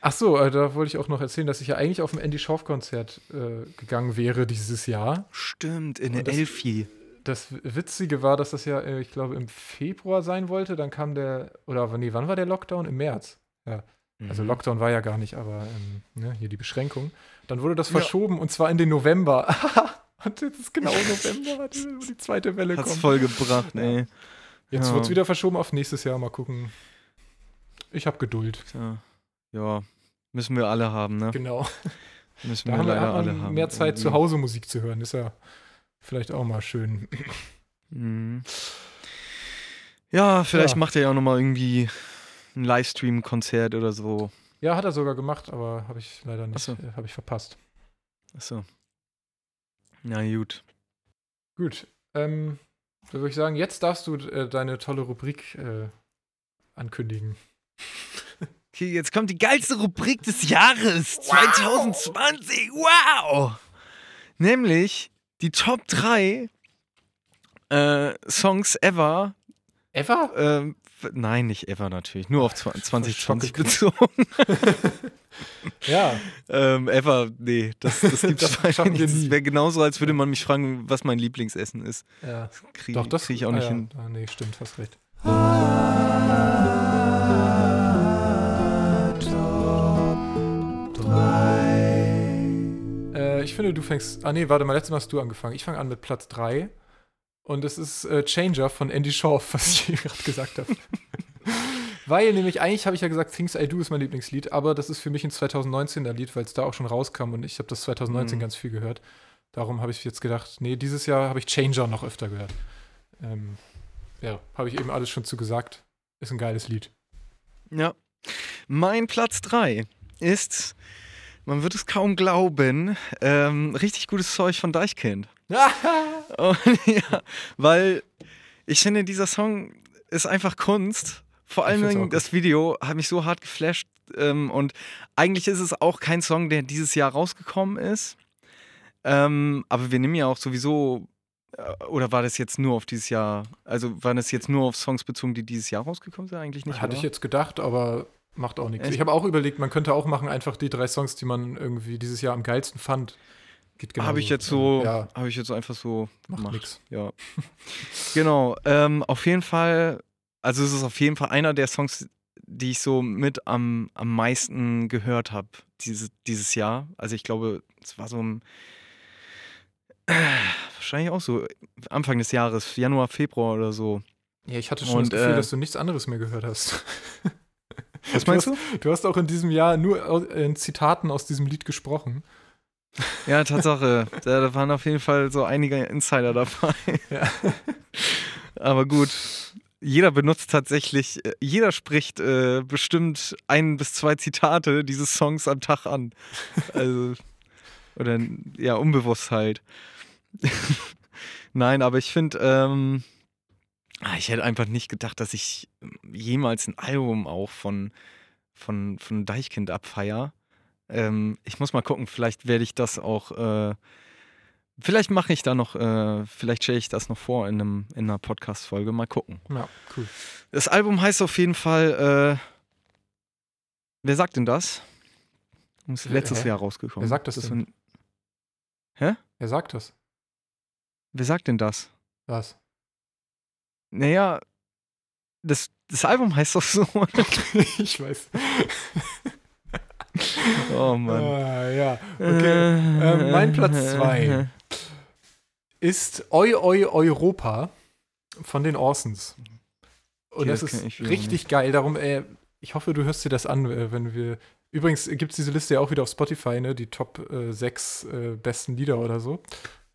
Ach so, äh, da wollte ich auch noch erzählen, dass ich ja eigentlich auf ein Andy Schauf-Konzert äh, gegangen wäre dieses Jahr. Stimmt, in der das- Elfi. Das Witzige war, dass das ja, äh, ich glaube, im Februar sein wollte. Dann kam der, oder nee, wann war der Lockdown? Im März. Also Mhm. Lockdown war ja gar nicht, aber ähm, ne, hier die Beschränkung. Dann wurde das Ja. verschoben und zwar in den November. [laughs] und jetzt ist genau November, wo die zweite Welle Hat's kommt. voll gebracht, ey. Jetzt Ja. wird es wieder verschoben auf nächstes Jahr. Mal gucken. Ich habe Geduld. Ja. ja, müssen wir alle haben, ne? Genau. Müssen Da wir haben leider alle haben. mehr Zeit zu Hause Musik zu hören. Ist ja vielleicht auch mal schön. Mhm. Ja, vielleicht Ja. macht er ja auch nochmal irgendwie ein Livestream-Konzert oder so. Ja, hat er sogar gemacht, aber habe ich leider nicht, so. äh, habe ich verpasst. Achso. Na gut. Gut. Ähm, dann würde ich sagen, jetzt darfst du äh, deine tolle Rubrik äh, ankündigen. Okay, jetzt kommt die geilste Rubrik des Jahres 2020. Wow! Nämlich die Top 3 äh, Songs ever. Ever? Ähm, nein, nicht ever natürlich. Nur auf zwa- 2020 Schock bezogen. [laughs] Ja. ähm, ever, nee, das, das [laughs] gibt's Das wahrscheinlich nicht. Das wäre genauso, als würde man mich fragen, was mein Lieblingsessen ist. ja. Doch, das krieg ich auch ah, nicht ja. hin. Ah, nee, stimmt, hast recht. Ich finde, du fängst. Ah, nee, warte mal, letztes Mal hast du angefangen. Ich fange an mit Platz 3. Und es ist äh, Changer von Andy Schauf, [laughs] was ich gerade gesagt habe. [laughs] weil nämlich, eigentlich habe ich ja gesagt, Things I Do ist mein Lieblingslied, aber das ist für mich ein 2019er Lied, weil es da auch schon rauskam und ich habe das 2019 Mhm. ganz viel gehört. Darum habe ich jetzt gedacht, nee, dieses Jahr habe ich Changer noch öfter gehört. Ähm, ja, habe ich eben alles schon zu gesagt. Ist ein geiles Lied. Ja. Mein Platz 3 ist, man wird es kaum glauben, ähm, richtig gutes Zeug von Deichkind. [laughs] Und, [laughs] ja, weil ich finde, dieser Song ist einfach Kunst. Vor allem das Video hat mich so hart geflasht. Ähm, und eigentlich ist es auch kein Song, der dieses Jahr rausgekommen ist. Ähm, aber wir nehmen ja auch sowieso, äh, oder war das jetzt nur auf dieses Jahr, also waren das jetzt nur auf Songs bezogen, die dieses Jahr rausgekommen sind? Eigentlich nicht. Hatte oder? ich jetzt gedacht, aber macht auch nichts. Ich habe auch überlegt, man könnte auch machen, einfach die drei Songs, die man irgendwie dieses Jahr am geilsten fand. Geht genauso. Habe ich jetzt so, Ja, habe ich jetzt einfach so macht gemacht. nichts. Ja. [laughs] genau. Ähm, auf jeden Fall, also es ist auf jeden Fall einer der Songs, die ich so mit am, am meisten gehört habe diese, dieses Jahr. Also ich glaube, es war so im, äh, wahrscheinlich auch so Anfang des Jahres, Januar, Februar oder so. Ja, ich hatte schon Und, das Gefühl, äh, dass du nichts anderes mehr gehört hast. [laughs] Was meinst du? Du hast auch in diesem Jahr nur in Zitaten aus diesem Lied gesprochen. Ja, Tatsache. [laughs] da, waren auf jeden Fall so einige Insider dabei. Ja. [laughs] Aber gut, jeder benutzt tatsächlich, äh, jeder spricht äh, bestimmt ein bis zwei Zitate dieses Songs am Tag an. Also, [laughs] oder ja, unbewusst halt. Nein, aber ich finde, ähm, ich hätte einfach nicht gedacht, dass ich jemals ein Album auch von, von, von Deichkind abfeier. Ähm, ich muss mal gucken, vielleicht werde ich das auch, äh, vielleicht mache ich da noch, äh, vielleicht stelle ich das noch vor in, einem, in einer Podcast-Folge. Mal gucken. Ja, cool. Das Album heißt auf jeden Fall, äh, wer sagt denn das? Ist Äh, letztes hä? Jahr rausgekommen. Wer sagt das ist denn? ein, Wer sagt das? wer sagt denn das? Was? Naja, das, das Album heißt doch so. [laughs] ich weiß. oh Mann. Ah, ja, okay. Ähm, mein Platz zwei. [laughs] Ist Oi Oi Europa von den Orsons. Und Okay, das, das ist richtig geil. Darum, äh, ich hoffe, du hörst dir das an, äh, wenn wir Übrigens gibt es diese Liste ja auch wieder auf Spotify, ne? Die Top äh, 6 äh, besten Lieder oder so.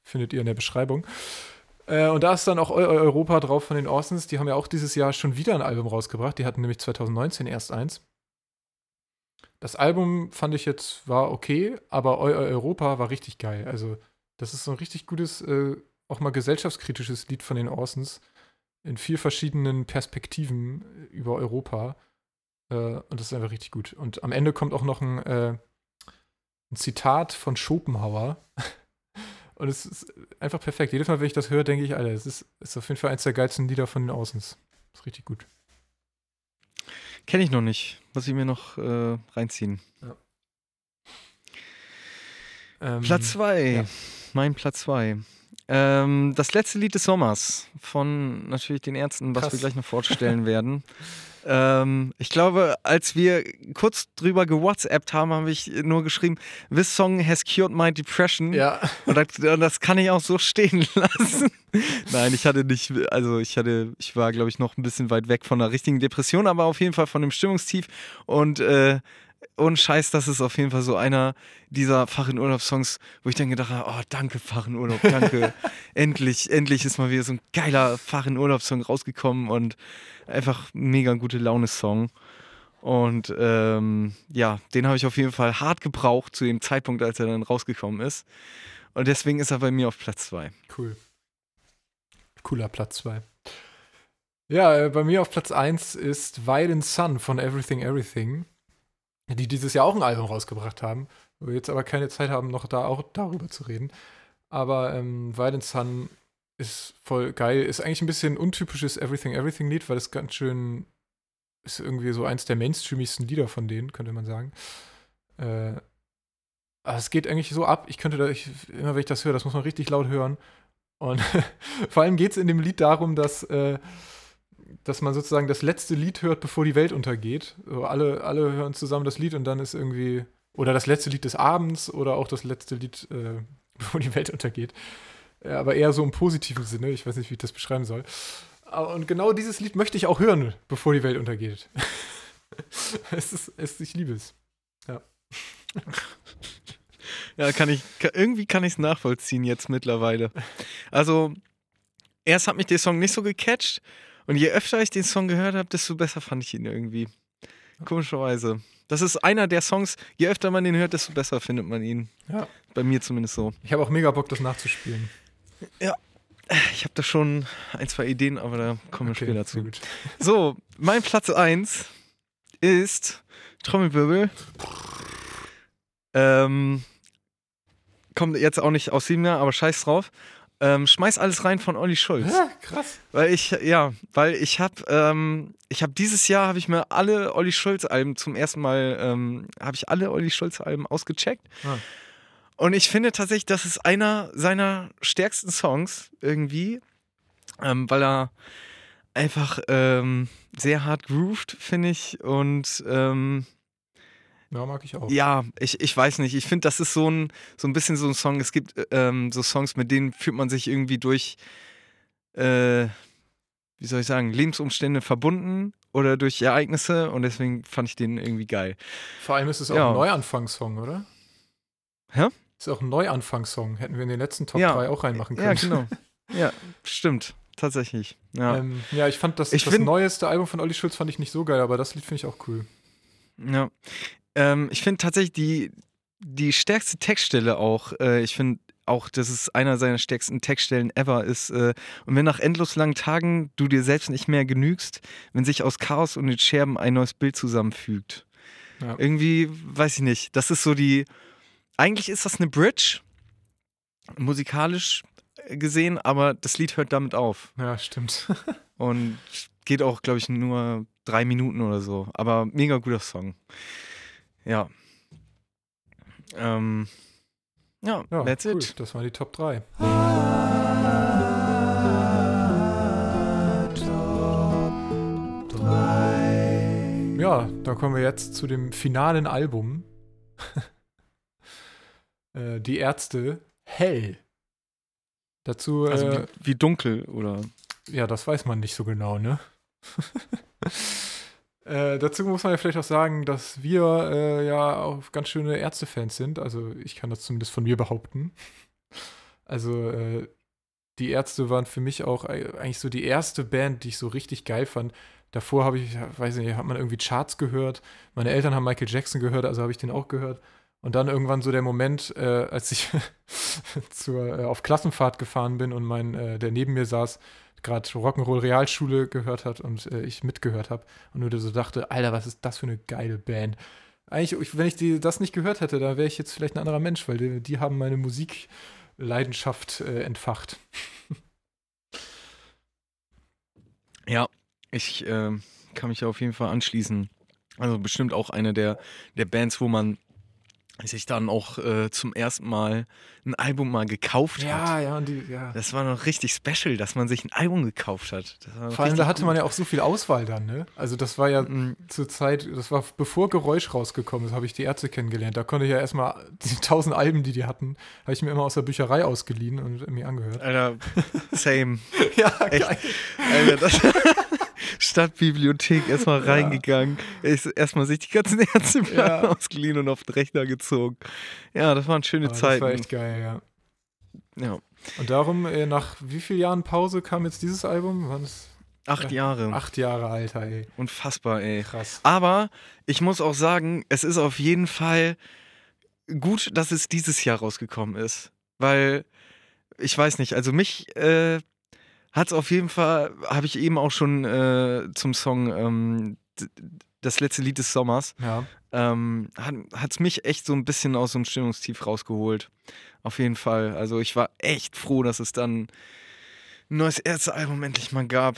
Findet ihr in der Beschreibung. Äh, und da ist dann auch Eu Europa drauf von den Orsons. Die haben ja auch dieses Jahr schon wieder ein Album rausgebracht. Die hatten nämlich 2019 erst eins. Das Album fand ich jetzt war okay, aber Eu Europa war richtig geil. Also, das ist so ein richtig gutes, äh, auch mal gesellschaftskritisches Lied von den Orsons. In vier verschiedenen Perspektiven über Europa. Äh, und das ist einfach richtig gut. Und am Ende kommt auch noch ein, äh, ein Zitat von Schopenhauer. [laughs] Und es ist einfach perfekt. Jedes Mal, wenn ich das höre, denke ich, Alter, es ist, ist auf jeden Fall eins der geilsten Lieder von den Außens. Ist richtig gut. Kenne ich noch nicht. Muss ich mir noch äh, reinziehen. Ähm, Platz 2. ja. Mein Platz 2. Ähm, das letzte Lied des Sommers von natürlich den Ärzten, was Krass. wir gleich noch vorstellen [laughs] werden. Ähm, ich glaube, als wir kurz drüber gewhatsappt haben, habe ich nur geschrieben, This song has cured my depression. Ja, Und das, und das kann ich auch so stehen [laughs] lassen. Nein, ich hatte nicht, also ich hatte, ich war, glaube ich, noch ein bisschen weit weg von der richtigen Depression, aber auf jeden Fall von dem Stimmungstief. Und äh, ohne Scheiß, das ist auf jeden Fall so einer dieser Fach in Urlaub-Songs, wo ich dann gedacht habe, oh, danke, Fach in Urlaub, danke. [laughs] endlich, endlich ist mal wieder so ein geiler Fach in Urlaub-Song rausgekommen und einfach mega gute Laune-Song. Und ähm, ja, den habe ich auf jeden Fall hart gebraucht zu dem Zeitpunkt, als er dann rausgekommen ist. Und deswegen ist er bei mir auf Platz 2. cool. Cooler Platz 2. Ja, äh, bei mir auf Platz 1 ist Violent Sun von Everything Everything, die dieses Jahr auch ein Album rausgebracht haben, wo wir jetzt aber keine Zeit haben, noch da auch darüber zu reden. Aber ähm, Violent Sun ist voll geil. Ist eigentlich ein bisschen untypisches Everything Everything Lied, weil es ganz schön ist irgendwie so eins der mainstreamigsten Lieder von denen, könnte man sagen. Äh, aber es geht eigentlich so ab. Ich könnte da, ich, immer wenn ich das höre, das muss man richtig laut hören. Und [laughs] vor allem geht es in dem Lied darum, dass, äh, dass man sozusagen das letzte Lied hört, bevor die Welt untergeht. So alle, alle hören zusammen das Lied und dann ist irgendwie, oder das letzte Lied des Abends oder auch das letzte Lied, äh, [laughs] bevor die Welt untergeht. Ja, aber eher so im positiven Sinne. Ich weiß nicht, wie ich das beschreiben soll. Und genau dieses Lied möchte ich auch hören, bevor die Welt untergeht. [laughs] es ist, es, ich liebe es. Ja, kann ich, irgendwie kann ich es nachvollziehen jetzt mittlerweile. Also, erst hat mich der Song nicht so gecatcht und je öfter ich den Song gehört habe, desto besser fand ich ihn irgendwie. Komischerweise. Das ist einer der Songs, je öfter man den hört, desto besser findet man ihn. Ja. Bei mir zumindest so. Ich habe auch mega Bock, das nachzuspielen. Ich habe da schon ein, zwei Ideen, aber da kommen wir Okay, später zu. gut. So, mein Platz 1 ist Trommelwirbel. Ähm, kommt jetzt auch nicht aus dem Jahr, aber scheiß drauf. Ähm, schmeiß alles rein von Olli Schulz. Ja, krass. Weil ich, ja, weil ich habe, ähm, ich habe dieses Jahr habe ich mir alle Olli Schulz Alben zum ersten Mal, ähm, habe ich alle Olli Schulz Alben ausgecheckt. Ah. Und ich finde tatsächlich, das ist einer seiner stärksten Songs irgendwie, ähm, weil er einfach ähm, sehr hart grooved, finde ich. Und ähm, Ja, mag ich auch. ja, ich, ich weiß nicht. Ich finde, das ist so ein, so ein bisschen so ein Song. Es gibt ähm, so Songs, mit denen fühlt man sich irgendwie durch, äh, wie soll ich sagen, Lebensumstände verbunden oder durch Ereignisse und deswegen fand ich den irgendwie geil. Vor allem ist es auch Ja. ein Neuanfangssong, oder? Hä? Ist auch ein Neuanfangssong. Hätten wir in den letzten Top Ja. 3 auch reinmachen Ja, können. genau. [laughs] ja, stimmt. Tatsächlich. Ja. Ja, ähm, ja ich fand das, Ich das neueste Album von Olli Schulz fand ich nicht so geil, aber das Lied finde ich auch cool. Ja. Ähm, ich finde tatsächlich die, die stärkste Textstelle auch, äh, ich finde auch, dass es einer seiner stärksten Textstellen ever ist. Äh, und wenn nach endlos langen Tagen du dir selbst nicht mehr genügst, wenn sich aus Chaos und den Scherben ein neues Bild zusammenfügt. Ja. Irgendwie, weiß ich nicht, das ist so die, eigentlich ist das eine Bridge, musikalisch gesehen, aber das Lied hört damit auf. Ja, stimmt. [laughs] Und geht auch, glaube ich, nur drei Minuten oder so. Aber mega guter Song. Ja. Ähm, ja, Ja, that's cool. it. Das waren die Top 3. Ja, da kommen wir jetzt zu dem finalen Album. [laughs] Äh, die Ärzte Hell. Dazu, Also äh, wie, wie dunkel oder. ja, das weiß man nicht so genau, ne? [laughs] Äh, dazu muss man ja vielleicht auch sagen, dass wir äh, ja auch ganz schöne Ärzte-Fans sind. Also ich kann das zumindest von mir behaupten. Also äh, die Ärzte waren für mich auch eigentlich so die erste Band, die ich so richtig geil fand. Davor habe ich, weiß nicht, hat man irgendwie Charts gehört. Meine Eltern haben Michael Jackson gehört, also habe ich den auch gehört. Und dann irgendwann so der Moment, äh, als ich [laughs] zur, äh, auf Klassenfahrt gefahren bin und mein, der neben mir saß, gerade Rock'n'Roll Realschule gehört hat und äh, ich mitgehört habe und nur so dachte, Alter, was ist das für eine geile Band. Eigentlich, wenn ich die, das nicht gehört hätte, da wäre ich jetzt vielleicht ein anderer Mensch, weil die, die haben meine Musikleidenschaft äh, entfacht. [laughs] Ja, ich äh, kann mich auf jeden Fall anschließen. Also bestimmt auch eine der, der Bands, wo man sich dann auch äh, zum ersten Mal ein Album mal gekauft ja, hat. Ja, und die, ja. Das war noch richtig special, dass man sich ein Album gekauft hat. Vor allem, da hatte gut. man ja auch so viel Auswahl dann, ne? Also das war ja mhm. zur Zeit, das war bevor Geräusch rausgekommen ist, habe ich die Ärzte kennengelernt. Da konnte ich ja erstmal [laughs] die tausend Alben, die die hatten, habe ich mir immer aus der Bücherei ausgeliehen und mir angehört. Alter, same. [laughs] ja, Echt. geil. Alter, das [laughs] Stadtbibliothek erstmal ja. reingegangen, erstmal sich die ganzen [laughs] Ärzteplatten ja. ausgeliehen und auf den Rechner gezogen. Ja, das waren schöne oh, Zeiten. Das war echt geil, ja. Ja. Und darum, äh, nach wie vielen Jahren Pause kam jetzt dieses Album? Waren es Acht Jahre. Acht Jahre, Alter, ey. Unfassbar, ey. Krass. Aber ich muss auch sagen, es ist auf jeden Fall gut, dass es dieses Jahr rausgekommen ist. Weil, ich weiß nicht, also mich äh, hat es auf jeden Fall, habe ich eben auch schon äh, zum Song ähm, Das letzte Lied des Sommers, ja. ähm, hat es mich echt so ein bisschen aus so einem Stimmungstief rausgeholt. Auf jeden Fall. Also ich war echt froh, dass es dann ein neues Ärztealbum endlich mal gab.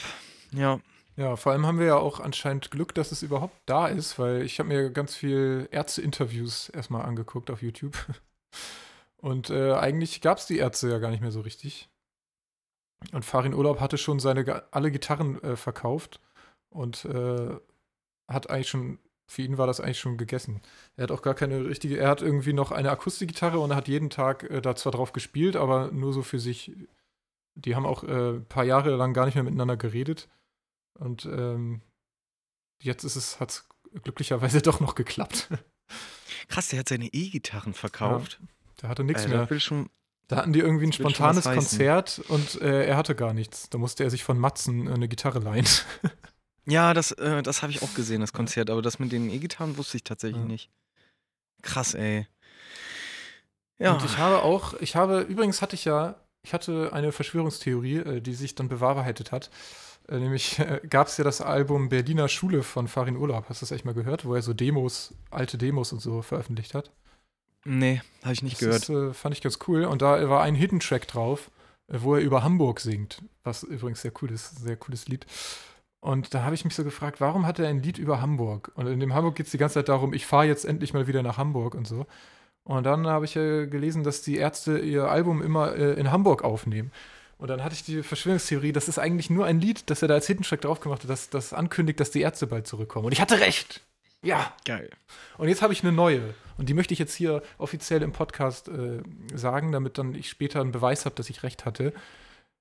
Ja. Ja, vor allem haben wir ja auch anscheinend Glück, dass es überhaupt da ist, weil ich habe mir ganz viel Ärzte-Interviews erstmal angeguckt auf YouTube. [laughs] Und äh, eigentlich gab es die Ärzte ja gar nicht mehr so richtig. Und Farin Urlaub hatte schon seine alle Gitarren äh, verkauft und äh, hat eigentlich schon, für ihn war das eigentlich schon gegessen. Er hat auch gar keine richtige, er hat irgendwie noch eine Akustikgitarre und er hat jeden Tag äh, da zwar drauf gespielt, aber nur so für sich. Die haben auch ein äh, paar Jahre lang gar nicht mehr miteinander geredet. Und ähm, jetzt ist es, hat es glücklicherweise [laughs] doch noch geklappt. Krass, der hat seine E-Gitarren verkauft. Ja, der hatte nichts Alter, mehr. Will schon, da hatten die irgendwie ein spontanes Konzert und äh, er hatte gar nichts. Da musste er sich von Matzen äh, eine Gitarre leihen. [laughs] ja, das, äh, das habe ich auch gesehen, das Konzert. Aber das mit den E-Gitarren wusste ich tatsächlich ja. nicht. Krass, ey. Ja. Und ich habe auch, ich habe, übrigens hatte ich ja, ich hatte eine Verschwörungstheorie, äh, die sich dann bewahrheitet hat. Äh, nämlich gab es ja das Album Berliner Schule von Farin Urlaub. Hast du das echt mal gehört? Wo er so Demos, alte Demos und so veröffentlicht hat. Nee, habe ich nicht das gehört. Ist, äh, fand ich ganz cool. Und da war ein Hidden Track drauf, äh, wo er über Hamburg singt. Was übrigens sehr cool ist, sehr cooles Lied. Und da habe ich mich so gefragt, warum hat er ein Lied über Hamburg? Und in dem Hamburg geht es die ganze Zeit darum, ich fahre jetzt endlich mal wieder nach Hamburg und so. Und dann habe ich äh, gelesen, dass die Ärzte ihr Album immer äh, in Hamburg aufnehmen. Und dann hatte ich die Verschwörungstheorie, das ist eigentlich nur ein Lied, das er da als Hidden Track drauf gemacht hat, das, das ankündigt, dass die Ärzte bald zurückkommen. Und ich hatte recht. Ja. Geil. Und jetzt habe ich eine neue. Und die möchte ich jetzt hier offiziell im Podcast äh, sagen, damit dann ich später einen Beweis habe, dass ich recht hatte.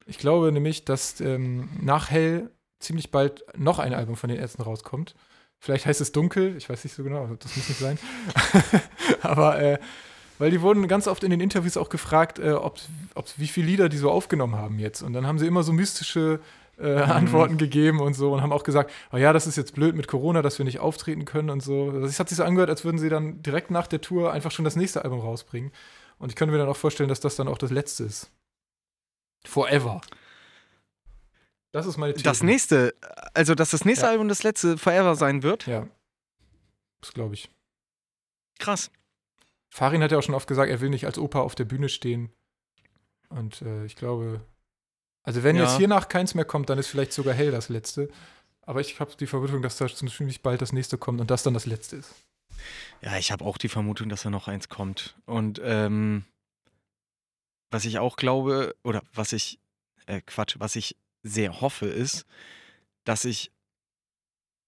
Ich glaube nämlich, dass ähm, nach Hell ziemlich bald noch ein Album von den Ärzten rauskommt. Vielleicht heißt es Dunkel, ich weiß nicht so genau, das muss nicht sein. [laughs] Aber äh, weil die wurden ganz oft in den Interviews auch gefragt, äh, ob, ob, wie viele Lieder die so aufgenommen haben jetzt. Und dann haben sie immer so mystische äh, mhm. Antworten gegeben und so und haben auch gesagt, oh ja, das ist jetzt blöd mit Corona, dass wir nicht auftreten können und so. Also es hat sich so angehört, als würden sie dann direkt nach der Tour einfach schon das nächste Album rausbringen. Und ich könnte mir dann auch vorstellen, dass das dann auch das letzte ist. Forever. Das ist meine Theorie. Das nächste, also dass das nächste Ja. Album das letzte Forever sein wird. Ja. Das glaube ich. Krass. Farin hat ja auch schon oft gesagt, er will nicht als Opa auf der Bühne stehen. Und äh, ich glaube, also wenn Ja. jetzt hiernach keins mehr kommt, dann ist vielleicht sogar Hell das letzte. Aber ich habe die Vermutung, dass da ziemlich bald das nächste kommt und das dann das letzte ist. Ja, ich habe auch die Vermutung, dass da noch eins kommt. Und ähm, was ich auch glaube, oder was ich, äh, Quatsch, was ich sehr hoffe, ist, dass ich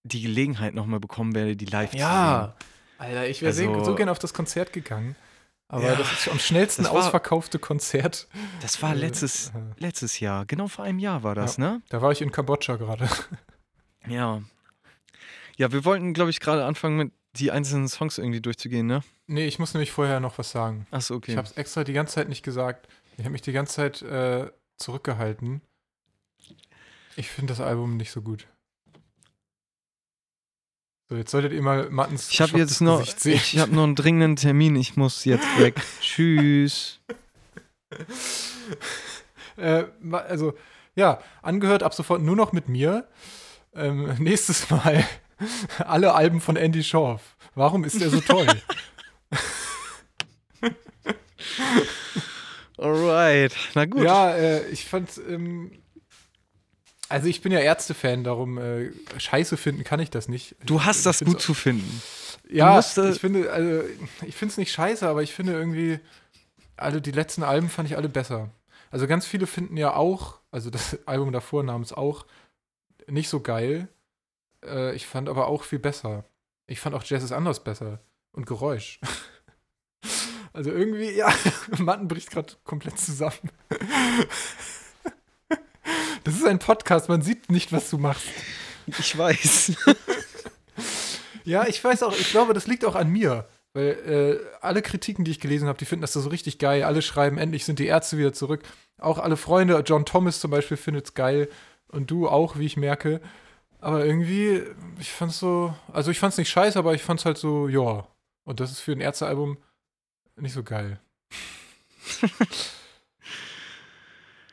die Gelegenheit nochmal bekommen werde, die live zu sehen. Alter, ich wäre Also- so gerne auf das Konzert gegangen. Aber Ja, das ist am schnellsten war- ausverkaufte Konzert. Das war Äh, letztes, letztes Jahr, genau vor einem Jahr war das, ne? Da war ich in Kambodscha gerade. Ja. Ja, wir wollten, glaube ich, gerade anfangen mit die einzelnen Songs irgendwie durchzugehen, ne? Nee, ich muss nämlich vorher noch was sagen. Achso, okay. Ich habe es extra die ganze Zeit nicht gesagt. Ich habe mich die ganze Zeit äh, zurückgehalten. Ich finde das Album nicht so gut. So, jetzt solltet ihr mal Mattens Ich habe jetzt noch, sehen. ich habe noch einen dringenden Termin. Ich muss jetzt weg. [laughs] Tschüss. äh, also, ja, angehört ab sofort nur noch mit mir. Ähm, [laughs] nächstes Mal [laughs] alle Alben von Andy Schorf. Warum ist er so toll? Alright. Na gut. ja, äh, ich fand, ähm, also ich bin ja Ärzte-Fan, darum äh, scheiße finden kann ich das nicht. Du hast Ich das gut zu finden. Ja, musst, äh, ich finde, also, ich finde es nicht scheiße, aber ich finde irgendwie, alle die letzten Alben fand ich alle besser. Also ganz viele finden ja auch, also das [laughs] Album davor namens auch, nicht so geil. Äh, ich fand aber auch viel besser. Ich fand auch Jazz ist anders besser. Und Geräusch. [laughs] Also irgendwie, ja, [laughs] Matten bricht gerade komplett zusammen. Das ist ein Podcast, man sieht nicht, was du machst. Ich weiß. Ja, ich weiß auch, ich glaube, das liegt auch an mir. Weil äh, alle Kritiken, die ich gelesen habe, die finden das so richtig geil. Alle schreiben, endlich sind die Ärzte wieder zurück. Auch alle Freunde, John Thomas zum Beispiel, findet es geil. Und du auch, wie ich merke. Aber irgendwie, ich fand's so, also ich fand's nicht scheiße, aber ich fand's halt so, ja. Und das ist für ein Ärztealbum nicht so geil. [laughs]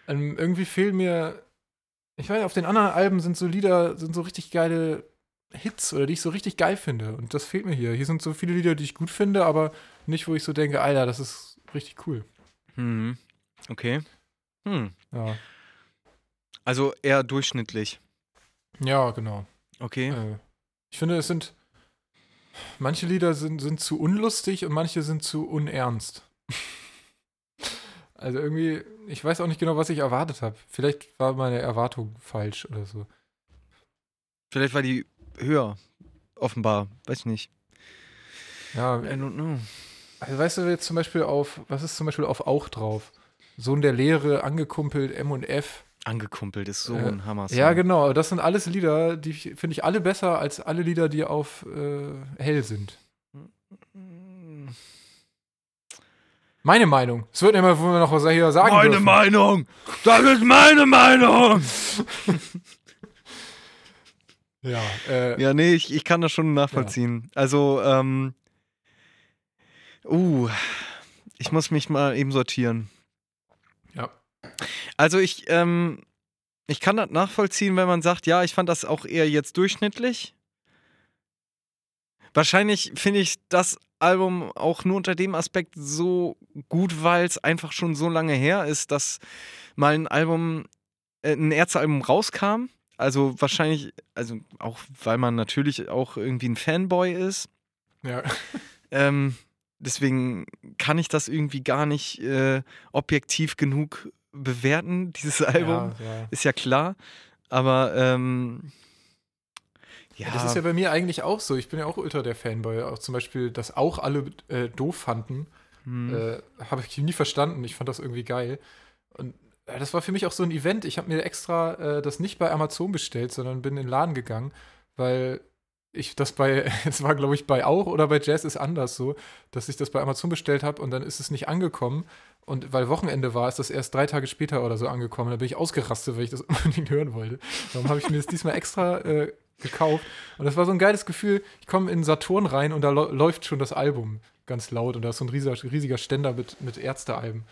ähm, irgendwie fehlen mir, ich meine, auf den anderen Alben sind so Lieder, sind so richtig geile Hits oder die ich so richtig geil finde. Und das fehlt mir hier. Hier sind so viele Lieder, die ich gut finde, aber nicht, wo ich so denke, Alter, das ist richtig cool. Hm. Okay. Hm. Ja, Also eher durchschnittlich. ja genau. Okay. Äh, ich finde, es sind. Manche Lieder sind, sind zu unlustig und manche sind zu unernst. [laughs] also irgendwie, ich weiß auch nicht genau, was ich erwartet habe. Vielleicht war meine Erwartung falsch oder so. Vielleicht war die höher. Offenbar. Weiß nicht. Ja, I don't know. also weißt du jetzt zum Beispiel auf, was ist zum Beispiel auf auch drauf? Sohn der Lehre, angekumpelt, M und F. Angekumpelt ist so Äh, ein Hammer. Ja, genau. Das sind alles Lieder, die ich- finde ich alle besser als alle Lieder, die auf äh, hell sind. Meine Meinung. Es wird immer, wo wir noch was hier sagen Meine dürfen. Meinung! Das ist meine Meinung! [laughs] Ja, äh, Ja, nee, ich, ich kann das schon nachvollziehen. Also, ähm. Uh, ich muss mich mal eben sortieren. Ja. Also ich, ähm, ich kann das nachvollziehen, wenn man sagt, ja, ich fand das auch eher jetzt durchschnittlich. Wahrscheinlich finde ich das Album auch nur unter dem Aspekt so gut, weil es einfach schon so lange her ist, dass mal ein Album, äh, ein Ärztealbum rauskam. Also wahrscheinlich, also auch weil man natürlich auch irgendwie ein Fanboy ist. ja. [laughs] Ähm, deswegen kann ich das irgendwie gar nicht äh, objektiv genug bewerten, dieses Album. Ja, ja. Ist ja klar. Aber ähm, ja, Das ist ja bei mir eigentlich auch so. Ich bin ja auch ultra der Fanboy. Auch zum Beispiel, dass auch alle äh, doof fanden, hm, äh, habe ich nie verstanden. Ich fand das irgendwie geil. Und äh, das war für mich auch so ein Event. Ich habe mir extra äh, das nicht bei Amazon bestellt, sondern bin in den Laden gegangen, weil ich das bei, [laughs] es war glaube ich bei auch oder bei Jazz ist anders so, dass ich das bei Amazon bestellt habe und dann ist es nicht angekommen. Und weil Wochenende war, ist das erst drei Tage später oder so angekommen. Da bin ich ausgerastet, weil ich das [laughs] unbedingt hören wollte. Darum habe ich mir das diesmal extra äh, gekauft. Und das war so ein geiles Gefühl. Ich komme in Saturn rein und da läuft schon das Album ganz laut und da ist so ein riesiger, riesiger Ständer mit, mit Ärztealben.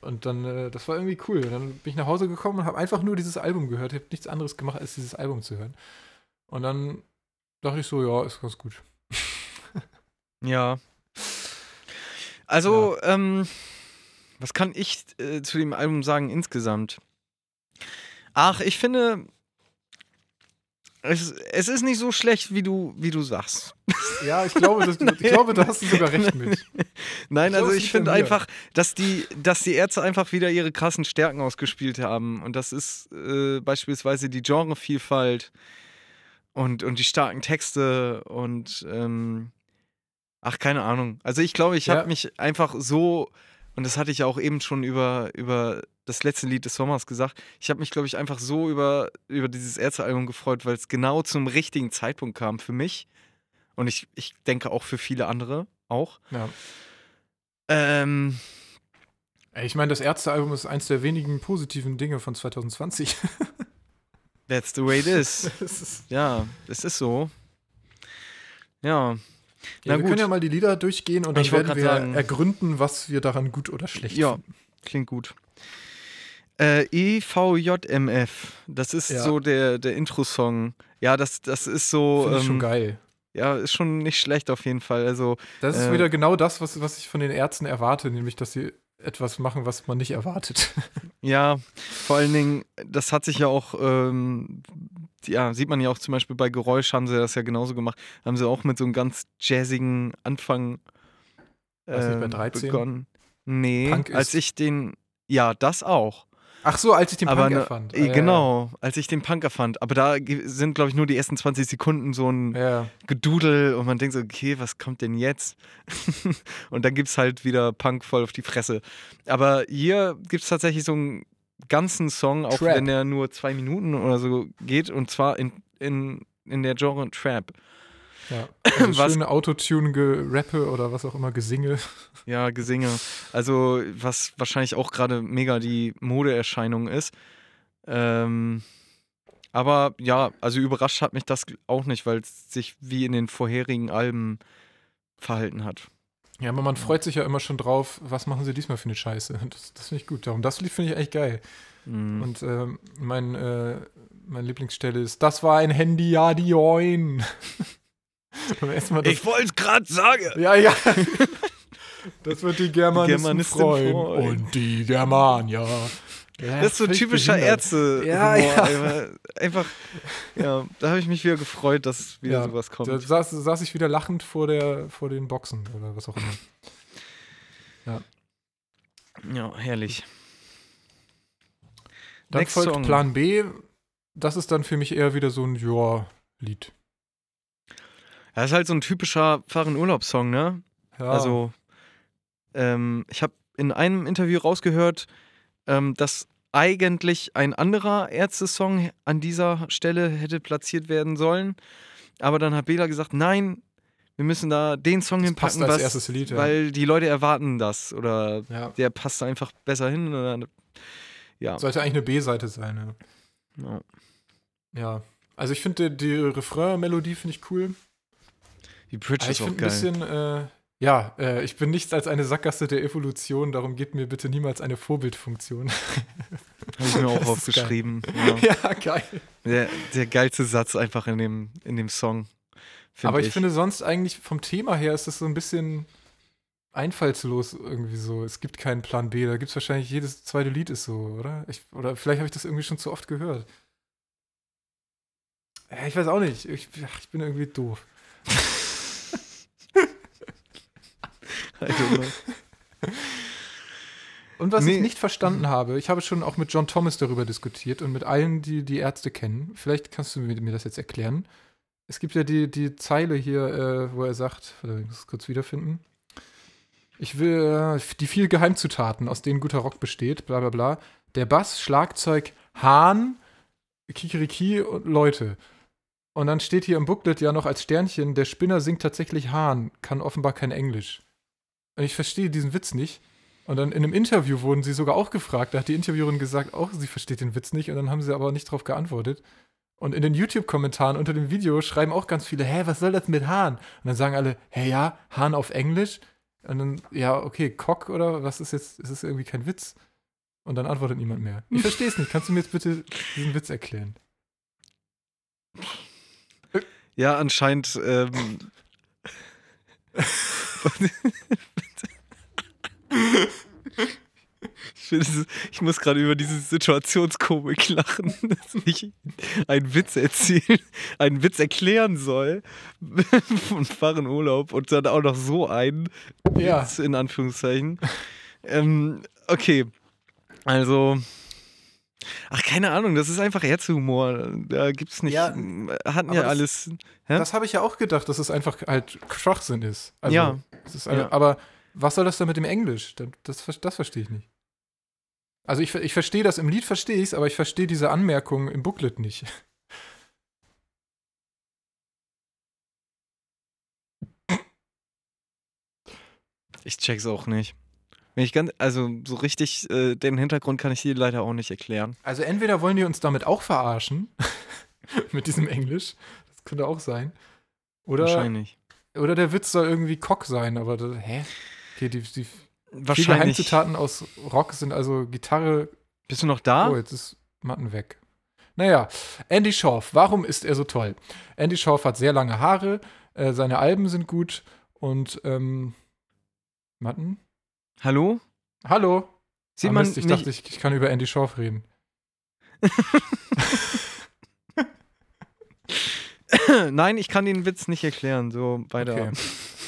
Und dann, äh, das war irgendwie cool. Und dann bin ich nach Hause gekommen und habe einfach nur dieses Album gehört. Ich habe nichts anderes gemacht, als dieses Album zu hören. Und dann dachte ich so, ja, ist ganz gut. [laughs] ja. Also, ähm, was kann ich äh, zu dem Album sagen insgesamt? Ach, ich finde, es, es ist nicht so schlecht, wie du, wie du sagst. Ja, ich glaube, das, ich [laughs] glaube, da hast du sogar recht mit. [laughs] Nein, Ich also ich finde einfach, dass die, dass die Ärzte einfach wieder ihre krassen Stärken ausgespielt haben. Und das ist äh, beispielsweise die Genrevielfalt und, und die starken Texte und ähm, ach, keine Ahnung. Also ich glaube, ich Ja. habe mich einfach so, und das hatte ich auch eben schon über, über das letzte Lied des Sommers gesagt. Ich habe mich, glaube ich, einfach so über, über dieses Ärztealbum gefreut, weil es genau zum richtigen Zeitpunkt kam für mich. Und ich, ich denke auch für viele andere auch. Ja. Ähm, Ich meine, das Ärztealbum ist eins der wenigen positiven Dinge von 2020. [laughs] that's the way it is. [laughs] Ja, es ist so. Ja. ja, wir gut. können ja mal die Lieder durchgehen und dann Ich werden wir sagen- ergründen, was wir daran gut oder schlecht Ja, finden. klingt gut. Äh, EVJMF, das ist Ja. so der, der Intro-Song. Ja, das, das ist so. Finde ich schon ähm, geil. Ja, ist schon nicht schlecht auf jeden Fall. Also, Das ist äh, wieder genau das, was, was ich von den Ärzten erwarte, nämlich, dass sie etwas machen, was man nicht erwartet. [laughs] ja, vor allen Dingen, das hat sich ja auch, ähm, ja, sieht man ja auch zum Beispiel bei Geräusch haben sie das ja genauso gemacht. Haben sie auch mit so einem ganz jazzigen Anfang Weiß nicht, bei ähm, 13? begonnen. Nee, als ich den, ja, das auch. Ach so, als ich den aber Punk ne- erfand. äh, Genau, als ich den Punk erfand. Aber da sind, glaube ich, nur die ersten 20 Sekunden so ein ja. Gedudel und man denkt so, okay, was kommt denn jetzt? [laughs] und dann gibt es halt wieder Punk voll auf die Fresse. Aber hier gibt es tatsächlich so einen ganzen Song, auch Trap. wenn der nur zwei Minuten oder so geht, und zwar in, in, in der Genre Trap. Ja. [laughs] Also Was- schöne Autotune-Gerappe oder was auch immer, Gesinge. Ja, Gesinge. Also, was wahrscheinlich auch gerade mega die Modeerscheinung ist. Ähm, aber ja, also überrascht hat mich das auch nicht, weil es sich wie in den vorherigen Alben verhalten hat. Ja, aber man freut sich ja immer schon drauf, was machen sie diesmal für eine Scheiße. [laughs] Das, das finde ich gut. Darum, das Lied finde ich echt geil. Mhm. Und ähm, mein, äh, meine Lieblingsstelle ist, das war ein Handy, ja, die Join. [laughs] [laughs] Das, wollte es gerade sagen. ja, ja. [laughs] Das wird die Germanisten, Germanistin freuen. freuen. Und die Germanier. Ja, Das ist so typischer. Ärzte. Ja, ja. Einfach, ja, da habe ich mich wieder gefreut, dass wieder Ja, sowas kommt. Da saß, saß ich wieder lachend vor, der, vor den Boxen oder was auch immer. ja, herrlich. Dann Next folgt Song. Plan B. Das ist dann für mich eher wieder so ein Ja-Lied. Das ist halt so ein typischer Fahren-Urlaub-Song, ne? Ja, Also, ähm, ich habe in einem Interview rausgehört, ähm, dass eigentlich ein anderer Ärzte-Song an dieser Stelle hätte platziert werden sollen. Aber dann hat Bela gesagt, nein, wir müssen da den Song Das hinpacken, was, Lied, ja. weil die Leute erwarten das. Oder ja. der passt einfach besser hin. Oder, ja. Sollte eigentlich eine B-Seite sein, ja. ja. Ja. Also ich finde die, die Refrain-Melodie finde ich cool. Die Bridge ich ist auch finde ein geil. bisschen, äh, ja, äh, ich bin nichts als eine Sackgasse der Evolution, darum gibt mir bitte niemals eine Vorbildfunktion. [laughs] Habe ich mir auch aufgeschrieben. Ja. [laughs] ja, geil. Der, der geilste Satz einfach in dem, in dem Song. Aber ich, finde sonst eigentlich vom Thema her ist das so ein bisschen einfallslos irgendwie so. Es gibt keinen Plan B. Da gibt es wahrscheinlich jedes zweite Lied ist so, oder? Ich, oder vielleicht habe ich das irgendwie schon zu oft gehört. Ja, ich weiß auch nicht. Ich, ich bin irgendwie doof. [laughs] I don't know. [laughs] Und was Nee. ich nicht verstanden habe, ich habe schon auch mit John Thomas darüber diskutiert und mit allen, die die Ärzte kennen. Vielleicht kannst du mir, mir das jetzt erklären. Es gibt ja die, die Zeile hier, äh, wo er sagt, ich muss es kurz wiederfinden. Ich will äh, die vier Geheimzutaten, aus denen guter Rock besteht, bla bla bla. Der Bass, Schlagzeug, Hahn, Kikeriki und Leute. Und dann steht hier im Booklet ja noch als Sternchen, der Spinner singt tatsächlich Hahn, kann offenbar kein Englisch. Und ich verstehe diesen Witz nicht. Und dann in einem Interview wurden sie sogar auch gefragt. Da hat die Interviewerin gesagt, auch sie versteht den Witz nicht. Und dann haben sie aber nicht drauf geantwortet. Und in den YouTube-Kommentaren unter dem Video schreiben auch ganz viele, hä, was soll das mit Hahn? Und dann sagen alle, hä, ja, Hahn auf Englisch? Und dann, ja, okay, Cock oder was ist jetzt, ist es irgendwie kein Witz? Und dann antwortet niemand mehr. Ich verstehe es nicht. Kannst du mir jetzt bitte diesen Witz erklären? Ja, anscheinend. Ähm, [laughs] ich, finde, es ich muss gerade über diese Situationskomik lachen, [laughs] dass ich einen Witz erzählen, einen Witz erklären soll [laughs] von Fahren Urlaub und dann auch noch so einen Ja. Witz in Anführungszeichen. ähm, okay, also. Ach, keine Ahnung, das ist einfach Ärztehumor. Da gibt's nicht. Ja, hatten ja das- alles. Hä? Das habe ich ja auch gedacht, dass es einfach halt Schwachsinn ist. Also, Ja. Eine, Ja. Aber was soll das denn mit dem Englisch? Das, das, das verstehe ich nicht. Also ich, ich verstehe das, im Lied verstehe ich es, aber ich verstehe diese Anmerkung im Booklet nicht. [laughs] Ich check's auch nicht. Wenn ich ganz, also so richtig äh, den Hintergrund kann ich dir leider auch nicht erklären. Also entweder wollen die uns damit auch verarschen, [laughs] mit diesem Englisch, das könnte auch sein. Oder, Wahrscheinlich. Oder der Witz soll irgendwie Cock sein, aber das, hä? Okay, die, die Wahrscheinlich. Geheimzutaten aus Rock sind also Gitarre. Bist du noch da? Oh, jetzt ist Matten weg. Naja, Andy Schorf, warum ist er so toll? Andy Schorf hat sehr lange Haare, äh, seine Alben sind gut und ähm, Matten? Hallo? Hallo? Sieht Ah, man Mist, ich nicht, dachte, ich, ich kann über Andy Schorf reden. [laughs] [coughs] Nein, ich kann den Witz nicht erklären. So weiter. Okay.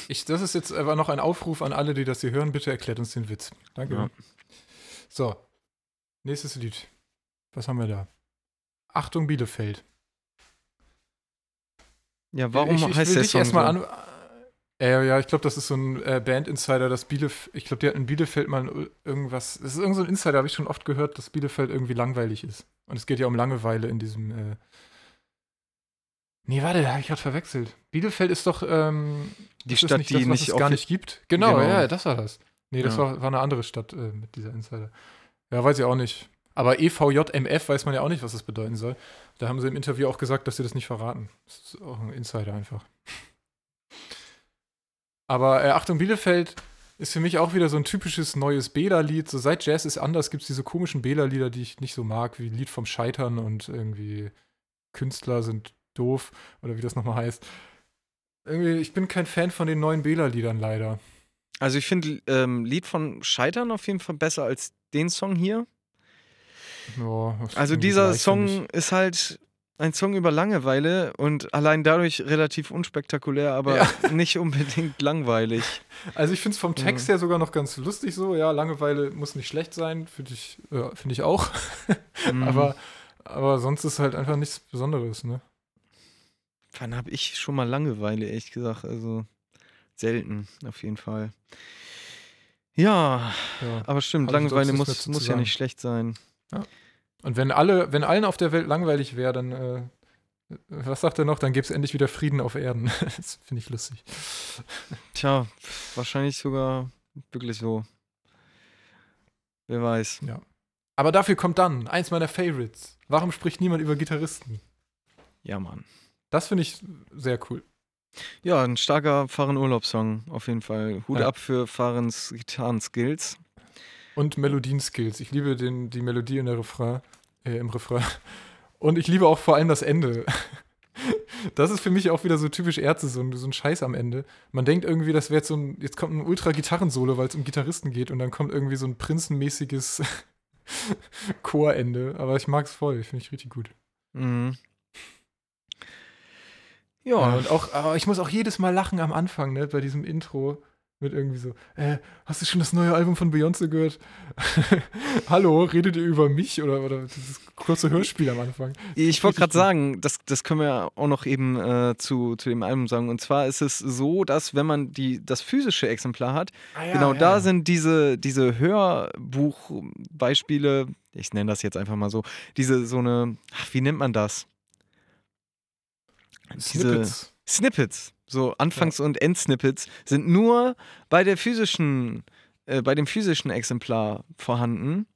Ich, das ist jetzt aber noch ein Aufruf an alle, die das hier hören. Bitte erklärt uns den Witz. Danke. Ja. So. Nächstes Lied. Was haben wir da? Achtung, Bielefeld. Ja, warum ich, ich heißt will der dich Song erstmal so? an. Äh, ja, ich glaube, das ist so ein äh, Band-Insider, dass Bielefeld. Ich glaube, die hat in Bielefeld mal irgendwas. Das ist irgend so ein Insider, habe ich schon oft gehört, dass Bielefeld irgendwie langweilig ist. Und es geht ja um Langeweile in diesem. Äh nee, warte, da habe ich gerade verwechselt. Bielefeld ist doch. Ähm, Die Stadt, nicht die das, was nicht es gar nicht gibt. Genau, Genau. ja, das war das. Nee, das Ja. war, war eine andere Stadt äh, mit dieser Insider. Ja, weiß ich auch nicht. Aber EVJMF weiß man ja auch nicht, was das bedeuten soll. Da haben sie im Interview auch gesagt, dass sie das nicht verraten. Das ist auch ein Insider einfach. Aber äh, Achtung, Bielefeld ist für mich auch wieder so ein typisches neues Bela-Lied. So seit Jazz ist anders gibt es diese komischen Bela-Lieder, die ich nicht so mag, wie Lied vom Scheitern und irgendwie Künstler sind doof oder wie das nochmal heißt. Irgendwie, ich bin kein Fan von den neuen Bela-Liedern leider. Also ich finde ähm, Lied von Scheitern auf jeden Fall besser als den Song hier. Ja, Also dieser. Song ist halt ein Song über Langeweile und allein dadurch relativ unspektakulär, aber Ja. [laughs] nicht unbedingt langweilig. Also ich finde es vom Text her sogar noch ganz lustig so. Ja, Langeweile muss nicht schlecht sein, finde ich, äh, find ich auch. [laughs] Mhm. aber, aber sonst ist halt einfach nichts Besonderes, ne? Wann habe ich schon mal Langeweile, ehrlich gesagt? Also selten, auf jeden Fall. Ja, Ja. aber stimmt, ich Langeweile muss, muss ja nicht schlecht sein. Und wenn alle, wenn allen auf der Welt langweilig wäre, dann, äh, was sagt er noch? Dann gäbe es endlich wieder Frieden auf Erden. [laughs] das finde ich lustig. Tja, wahrscheinlich sogar wirklich so. Wer weiß. Aber dafür kommt dann eins meiner Favorites. Warum spricht niemand über Gitarristen? Ja, Mann. Das finde ich sehr cool. Ja, ein starker Fahren-Urlaub-Song, auf jeden Fall. Hut Ja. ab für Fahrens Gitarren-Skills. Und Melodienskills. Ich liebe den, die Melodie in der Refrain, äh, im Refrain. Und ich liebe auch vor allem das Ende. [laughs] Das ist für mich auch wieder so typisch Ärzte, so ein, so ein Scheiß am Ende. Man denkt irgendwie, das wäre jetzt so ein, jetzt kommt ein Ultra-Gitarrensolo, weil es um Gitarristen geht und dann kommt irgendwie so ein prinzenmäßiges [laughs] Chorende. Aber ich mag es voll, finde ich richtig gut. Mhm. Ja, Ja, und auch, aber ich muss auch jedes Mal lachen am Anfang, ne, bei diesem Intro. Mit irgendwie so, äh, hast du schon das neue Album von Beyoncé gehört? [laughs] Hallo, redet ihr über mich? Oder, oder dieses kurze Hörspiel am Anfang. ich wollte gerade sagen, das, das können wir auch noch eben äh, zu, zu dem Album sagen. Und zwar ist es so, dass wenn man die, das physische Exemplar hat, Ah, ja, genau ja. da sind diese, diese Hörbuchbeispiele, ich nenne das jetzt einfach mal so, diese so eine, ach, wie nennt man das? Snippets. Snippets, so Anfangs- und Endsnippets, sind nur bei der physischen, äh, bei dem physischen Exemplar vorhanden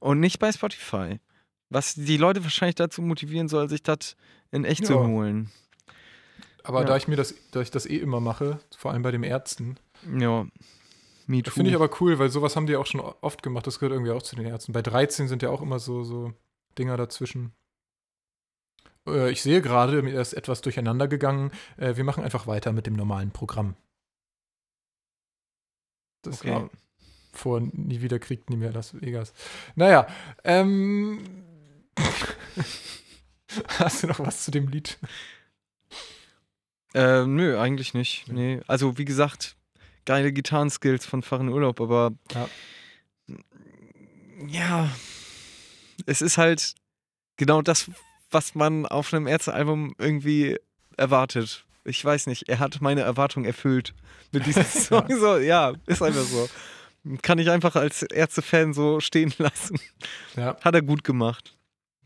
und nicht bei Spotify. Was die Leute wahrscheinlich dazu motivieren soll, sich das in echt zu Ja. holen. Aber Ja. da ich mir das, da ich das eh immer mache, vor allem bei den Ärzten, Ja. Me too. finde ich aber cool, weil sowas haben die auch schon oft gemacht. Das gehört irgendwie auch zu den Ärzten. Bei 13 sind ja auch immer so, so Dinger dazwischen. Äh, Ich sehe gerade, mir ist etwas durcheinander gegangen. Äh, Wir machen einfach weiter mit dem normalen Programm. Das Okay. war vor Nie wieder Krieg, nie mehr Las Vegas. Naja, ähm. [laughs] Hast du noch was zu dem Lied? Äh, nö, eigentlich nicht. Nee. Also, wie gesagt, geile Gitarrenskills von Fahren Urlaub, aber Ja. ja, es ist halt genau das, was man auf einem Ärztealbum irgendwie erwartet. Ich weiß nicht, er hat meine Erwartung erfüllt mit diesem [laughs] Song. So, ja, ist einfach so. Kann ich einfach als Ärzte-Fan so stehen lassen. Ja, Hat er gut gemacht.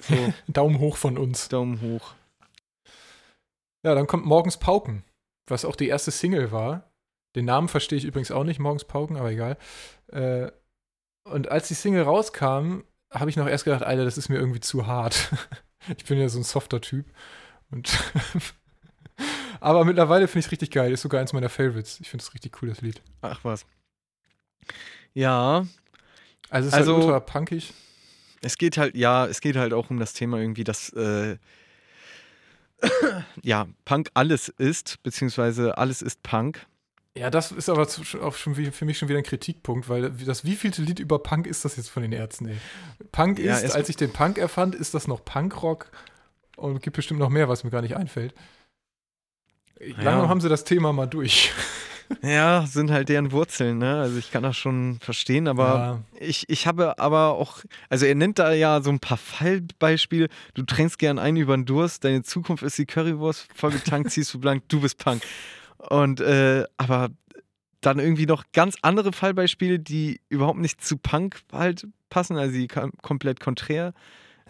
So, [laughs] Daumen hoch von uns. Daumen hoch. Ja, dann kommt Morgens Pauken, was auch die erste Single war. Den Namen verstehe ich übrigens auch nicht, Morgens Pauken, aber egal. Äh, und als die Single rauskam, habe ich noch erst gedacht, Alter, das ist mir irgendwie zu hart. [laughs] ich bin ja so ein softer Typ. Und [laughs] aber mittlerweile finde ich es richtig geil. Ist sogar eins meiner Favorites. Ich finde es richtig cool, das Lied. Ach was. Ja, Also es ist Also- halt ultra punkig. es geht halt, ja, es geht halt auch um das Thema irgendwie, dass äh, [clears throat] ja, Punk alles ist, beziehungsweise alles ist Punk. Ja, das ist aber auch schon für mich schon wieder ein Kritikpunkt, weil das wievielte Lied über Punk ist das jetzt von den Ärzten, ey? Punk Ja, ist, als ich den Punk erfand, ist das noch Punkrock und gibt bestimmt noch mehr, was mir gar nicht einfällt. Langsam haben sie das Thema mal durch. [laughs] Ja, sind halt deren Wurzeln, ne? Also ich kann das schon verstehen, aber ich, ich habe aber auch, also er nennt da ja so ein paar Fallbeispiele. Du tränkst gern ein über den Durst, deine Zukunft ist die Currywurst, vollgetankt, [laughs] ziehst du blank, du bist Punk. Und, äh, aber dann irgendwie noch ganz andere Fallbeispiele, die überhaupt nicht zu Punk halt passen, also die kom komplett konträr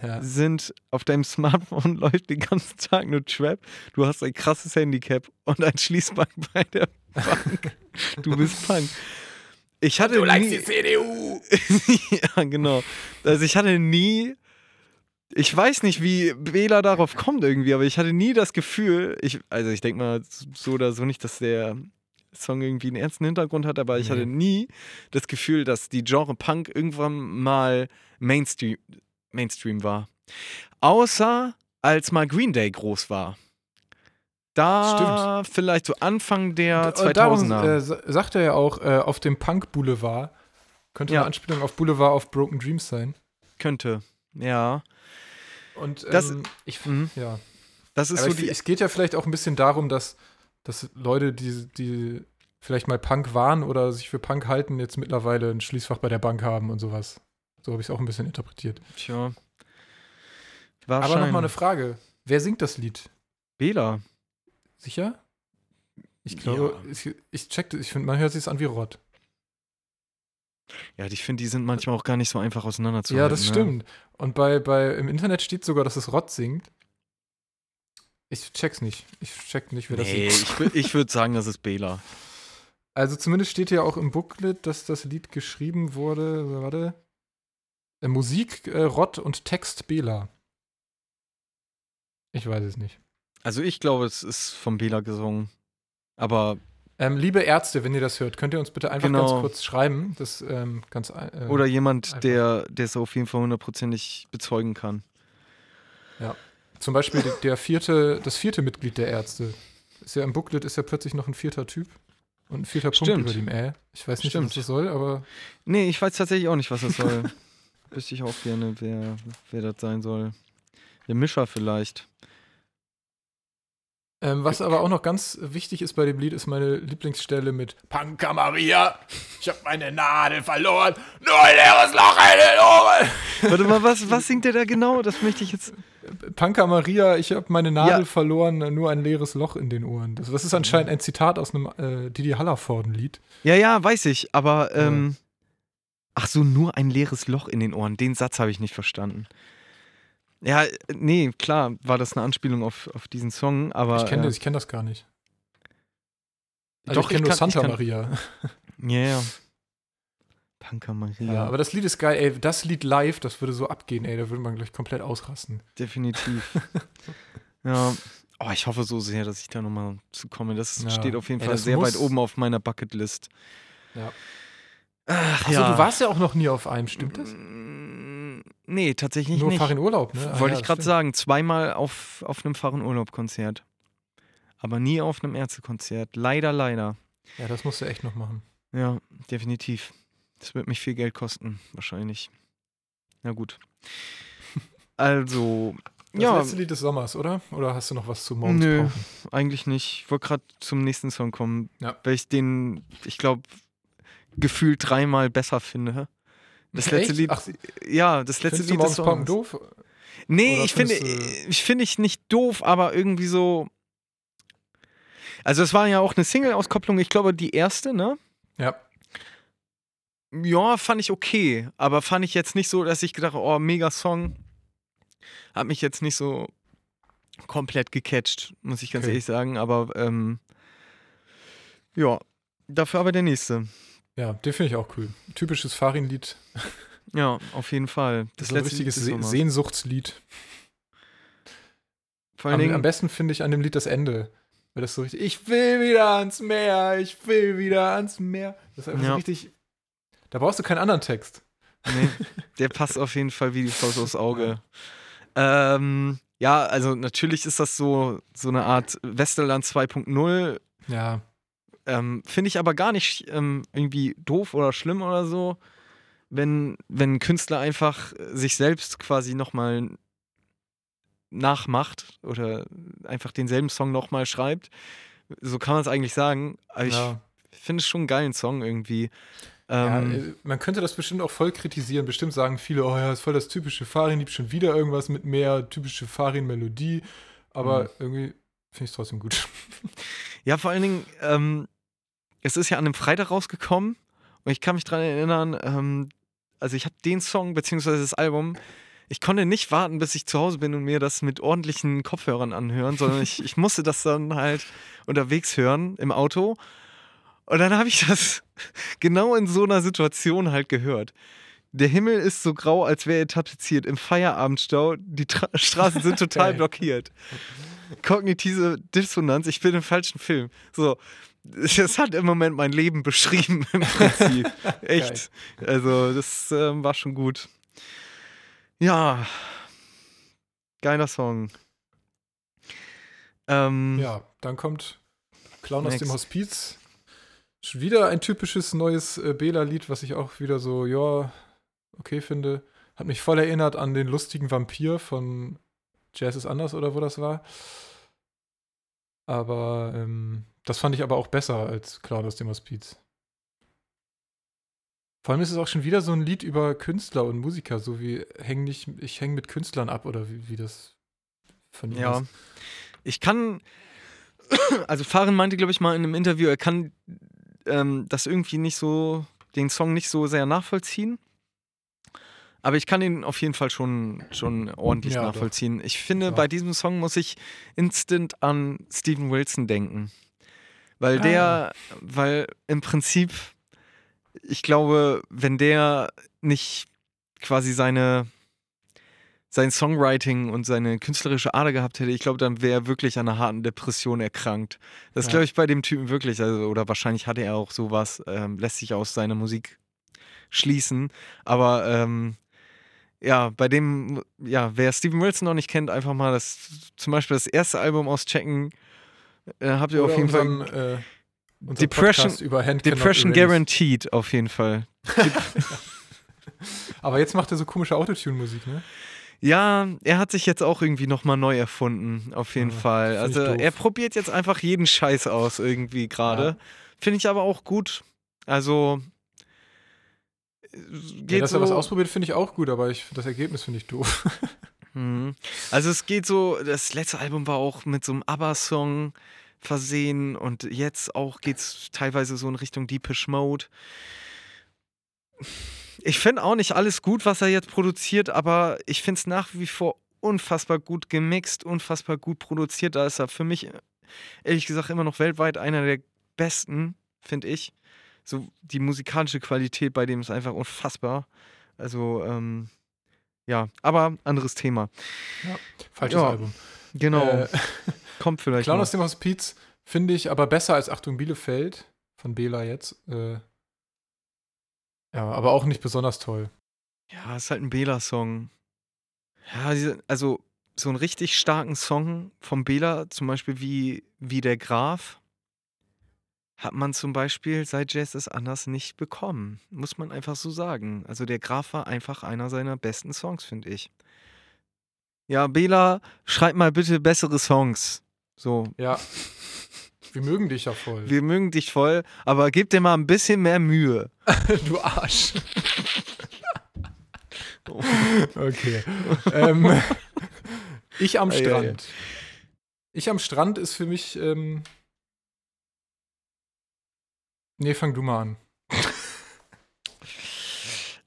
ja. sind. Auf deinem Smartphone [laughs] läuft den ganzen Tag nur Trap. Du hast ein krasses Handicap und ein Schließbank [laughs] bei der Bank. Du bist Punk. Ich hatte nie, CDU! [laughs] ja, genau. Also ich hatte nie, ich weiß nicht, wie Bela darauf kommt irgendwie, aber ich hatte nie das Gefühl, ich, also ich denke mal so oder so nicht, dass der Song irgendwie einen ernsten Hintergrund hat, aber ich Nee. hatte nie das Gefühl, dass die Genre Punk irgendwann mal Mainstream, Mainstream war. Außer als mal Green Day groß war. Da vielleicht so Anfang der Und darum 2000er. äh, sa- sagt er ja auch, äh, auf dem Punk-Boulevard. Könnte Ja. eine Anspielung auf Boulevard auf Broken Dreams sein. könnte. Ja. Und ähm, Das- ich, Mhm. ja. Das ist Aber so ich, die. es geht ja vielleicht auch ein bisschen darum, dass, dass Leute, die, die vielleicht mal Punk waren oder sich für Punk halten, jetzt mittlerweile ein Schließfach bei der Bank haben und sowas. So habe ich es auch ein bisschen interpretiert. Tja. Aber Wahrscheinlich. nochmal eine Frage. Wer singt das Lied? Bela. Sicher? Ich glaube, ich, ich checkte, ich finde, man hört sich an wie Rott. Ja, ich finde, die sind manchmal auch gar nicht so einfach auseinanderzuhalten. Ja, das ne? stimmt. Und bei, bei, im Internet steht sogar, dass es Rott singt. Ich check's nicht. Ich check nicht, wer Nee, das singt. ich, ich [laughs] würde sagen, das ist Bela. Also zumindest steht ja auch im Booklet, dass das Lied geschrieben wurde, warte, äh, Musik äh, Rott und Text Bela. Ich weiß es nicht. Also ich glaube, es ist von Bela gesungen. Aber, Ähm, liebe Ärzte, wenn ihr das hört, könnt ihr uns bitte einfach Genau. ganz kurz schreiben. Das ähm, ganz äh, oder jemand, einfach. der der es auf jeden Fall hundertprozentig bezeugen kann. zum Beispiel der, vierte, das vierte Mitglied der Ärzte. Ist ja im Booklet ist ja plötzlich noch ein vierter Typ und ein vierter Punkt Stimmt. über dem Ä. Ich weiß nicht, Stimmt. was das soll, aber Nee, ich weiß tatsächlich auch nicht, was das soll. [laughs] Wüsste ich auch gerne, wer, wer das sein soll. Der Mischer vielleicht. Ähm, was aber auch noch ganz wichtig ist bei dem Lied, ist meine Lieblingsstelle mit Panka Maria. Ich habe meine Nadel verloren. Nur ein leeres Loch in den Ohren. Warte mal, was, was singt der da genau? Das möchte ich jetzt. Panka Maria, ich habe meine Nadel Ja. verloren, nur ein leeres Loch in den Ohren. Das, das ist anscheinend ein Zitat aus einem äh, Didi Hallervorden-Lied. Ja, ja, weiß ich, aber. Ähm, Ach so, nur ein leeres Loch in den Ohren. Den Satz habe ich nicht verstanden. Ja, äh, nee, klar, war das eine Anspielung auf, auf diesen Song, aber. Ich kenne äh, das, ich kenn das gar nicht. Also Doch, ich kenne nur Santa kann- Maria. Ja, ja. [laughs] Panka Maria. Ja, aber das Lied ist geil, ey. Das Lied live, das würde so abgehen, ey. Da würde man gleich komplett ausrasten. Definitiv. [laughs] ja. Oh, ich hoffe so sehr, dass ich da nochmal zu komme. Das Ja. steht auf jeden Ey, Fall sehr muss- weit oben auf meiner Bucketlist. Ja. Ach, Achso, du warst ja auch noch nie auf einem, stimmt das? Nee, tatsächlich Nur nicht. Fahr in Urlaub, ne? Ah, Wollte ja, ich gerade sagen, zweimal auf, auf einem Fahren-Urlaub-Konzert. Aber nie auf einem Ärztekonzert. Leider, leider. Ja, das musst du echt noch machen. Ja, definitiv. Das wird mich viel Geld kosten, wahrscheinlich. Na gut. [laughs] Also, Das ja, letzte Lied des Sommers, oder? Oder hast du noch was zu morgens Nö. pauken? eigentlich nicht. Ich wollte gerade zum nächsten Song kommen, Ja. weil ich den, ich glaube, gefühlt dreimal besser finde. Das letzte Echt? Lied, Ach, ja, das letzte du Lied morgens pauken Songs. doof? Nee, Oder ich finde, ich finde ich nicht doof, aber irgendwie so. Also es war ja auch eine Single-Auskopplung, ich glaube die erste, ne? Ja. Ja, fand ich okay, aber fand ich jetzt nicht so, dass ich gedacht, oh, mega Song. Hat mich jetzt nicht so komplett gecatcht, muss ich ganz Okay. ehrlich sagen, aber ähm, ja, dafür aber der nächste. Ja, den finde ich auch cool. Typisches Farin-Lied. Ja, auf jeden Fall. Das ist ein letzte richtiges Se. Sehnsuchtslied. Vor allen Am, Dingen, am besten finde ich an dem Lied das Ende. Weil das so richtig, ich will wieder ans Meer, ich will wieder ans Meer. Das ist einfach Ja. so richtig, da brauchst du keinen anderen Text. nee, [laughs] der passt auf jeden Fall wie die Faust aufs Auge. Ähm, ja, also natürlich ist das so, so eine Art Westerland 2.0. Ja, Ähm, Finde ich aber gar nicht ähm, irgendwie doof oder schlimm oder so, wenn, wenn ein Künstler einfach sich selbst quasi nochmal nachmacht oder einfach denselben Song nochmal schreibt. So kann man es eigentlich sagen. Aber ja. ich finde es schon einen geilen Song irgendwie. ja Ähm, äh, man könnte das bestimmt auch voll kritisieren. Bestimmt sagen viele, oh ja, ist voll das typische Farin-Lied, schon wieder irgendwas mit mehr, typische Farin-Melodie. Aber Mhm. irgendwie finde ich es trotzdem gut. Ja, vor allen Dingen, ähm, es ist ja an einem Freitag rausgekommen und ich kann mich dran erinnern, ähm, also ich habe den Song beziehungsweise das Album, ich konnte nicht warten, bis ich zu Hause bin und mir das mit ordentlichen Kopfhörern anhören, sondern ich, ich musste das dann halt unterwegs hören im Auto. Und dann habe ich das [laughs] genau in so einer Situation halt gehört. Der Himmel ist so grau, als wäre er tapeziert im Feierabendstau. Die Tra [laughs] Straßen sind total [laughs] blockiert. Kognitive Dissonanz, ich bin im falschen Film. So, [laughs] das hat im Moment mein Leben beschrieben [laughs] im Prinzip. [laughs] Echt. Also, das ähm, war schon gut. Ja. Geiler Song. Ähm, Ja, dann kommt Clown aus dem Next. Hospiz. Schon wieder ein typisches neues äh, Bela-Lied, was ich auch wieder so, ja, okay finde. Hat mich voll erinnert an den lustigen Vampir von Jazz ist anders oder wo das war. Aber ähm, das fand ich aber auch besser als Clown aus dem Hospiz. Vor allem ist es auch schon wieder so ein Lied über Künstler und Musiker, so wie häng nicht, ich hänge mit Künstlern ab oder wie, wie das von ihm Ja. ist. Ich kann, [coughs] also Farin meinte, glaube ich, mal in einem Interview, er kann ähm, das irgendwie nicht so, den Song nicht so sehr nachvollziehen. Aber ich kann ihn auf jeden Fall schon, schon ordentlich Ja, doch. nachvollziehen. Ich finde, Ja. bei diesem Song muss ich instant an Steven Wilson denken. Weil Ah. der, weil im Prinzip, ich glaube, wenn der nicht quasi seine sein Songwriting und seine künstlerische Ader gehabt hätte, ich glaube, dann wäre er wirklich an einer harten Depression erkrankt. Das Ja. glaube ich bei dem Typen wirklich, also, oder wahrscheinlich hatte er auch sowas, ähm, lässt sich aus seiner Musik schließen. Aber ähm, ja, bei dem, ja, wer Steven Wilson noch nicht kennt, einfach mal das, zum Beispiel das erste Album auschecken. Äh, habt ihr Oder auf jeden unseren, Fall. Äh, Depression- Depression. Guaranteed, auf jeden Fall. [laughs] Aber jetzt macht er so komische Autotune-Musik, ne? Ja, er hat sich jetzt auch irgendwie nochmal neu erfunden, auf jeden Ja, Fall. find ich Also er probiert jetzt einfach jeden Scheiß aus irgendwie gerade. Ja. Finde ich aber auch gut. Also geht Ja, dass so, er was ausprobiert, finde ich auch gut, aber ich, das Ergebnis finde ich doof. [laughs] Mhm. Also es geht so, das letzte Album war auch mit so einem ABBA-Song versehen und jetzt auch geht es teilweise so in Richtung Deepish Mode. Ich finde auch nicht alles gut, was er jetzt produziert, aber ich finde es nach wie vor unfassbar gut gemixt, unfassbar gut produziert. Da ist er für mich, ehrlich gesagt, immer noch weltweit einer der besten, finde ich. So die musikalische Qualität bei dem ist einfach unfassbar. Also, ähm, ja, aber anderes Thema. Falsches Ja, Album. Genau. Äh, [laughs] Kommt vielleicht Clown aus dem Hospiz finde ich aber besser als Achtung Bielefeld von Bela jetzt. Äh, ja, aber auch nicht besonders toll. Ja, ist halt ein Bela-Song. Ja, also so einen richtig starken Song vom Bela, zum Beispiel wie, wie der Graf, hat man zum Beispiel seit Jazz ist anders nicht bekommen. Muss man einfach so sagen. Also der Graf war einfach einer seiner besten Songs, finde ich. Ja, Bela, schreib mal bitte bessere Songs. So, Ja. Wir mögen dich ja voll. wir mögen dich voll, aber gib dir mal ein bisschen mehr Mühe. [laughs] du Arsch. [laughs] okay. ähm, [laughs] ich am. Strand. Ich am Strand ist für mich. Ähm, nee, fang du mal an.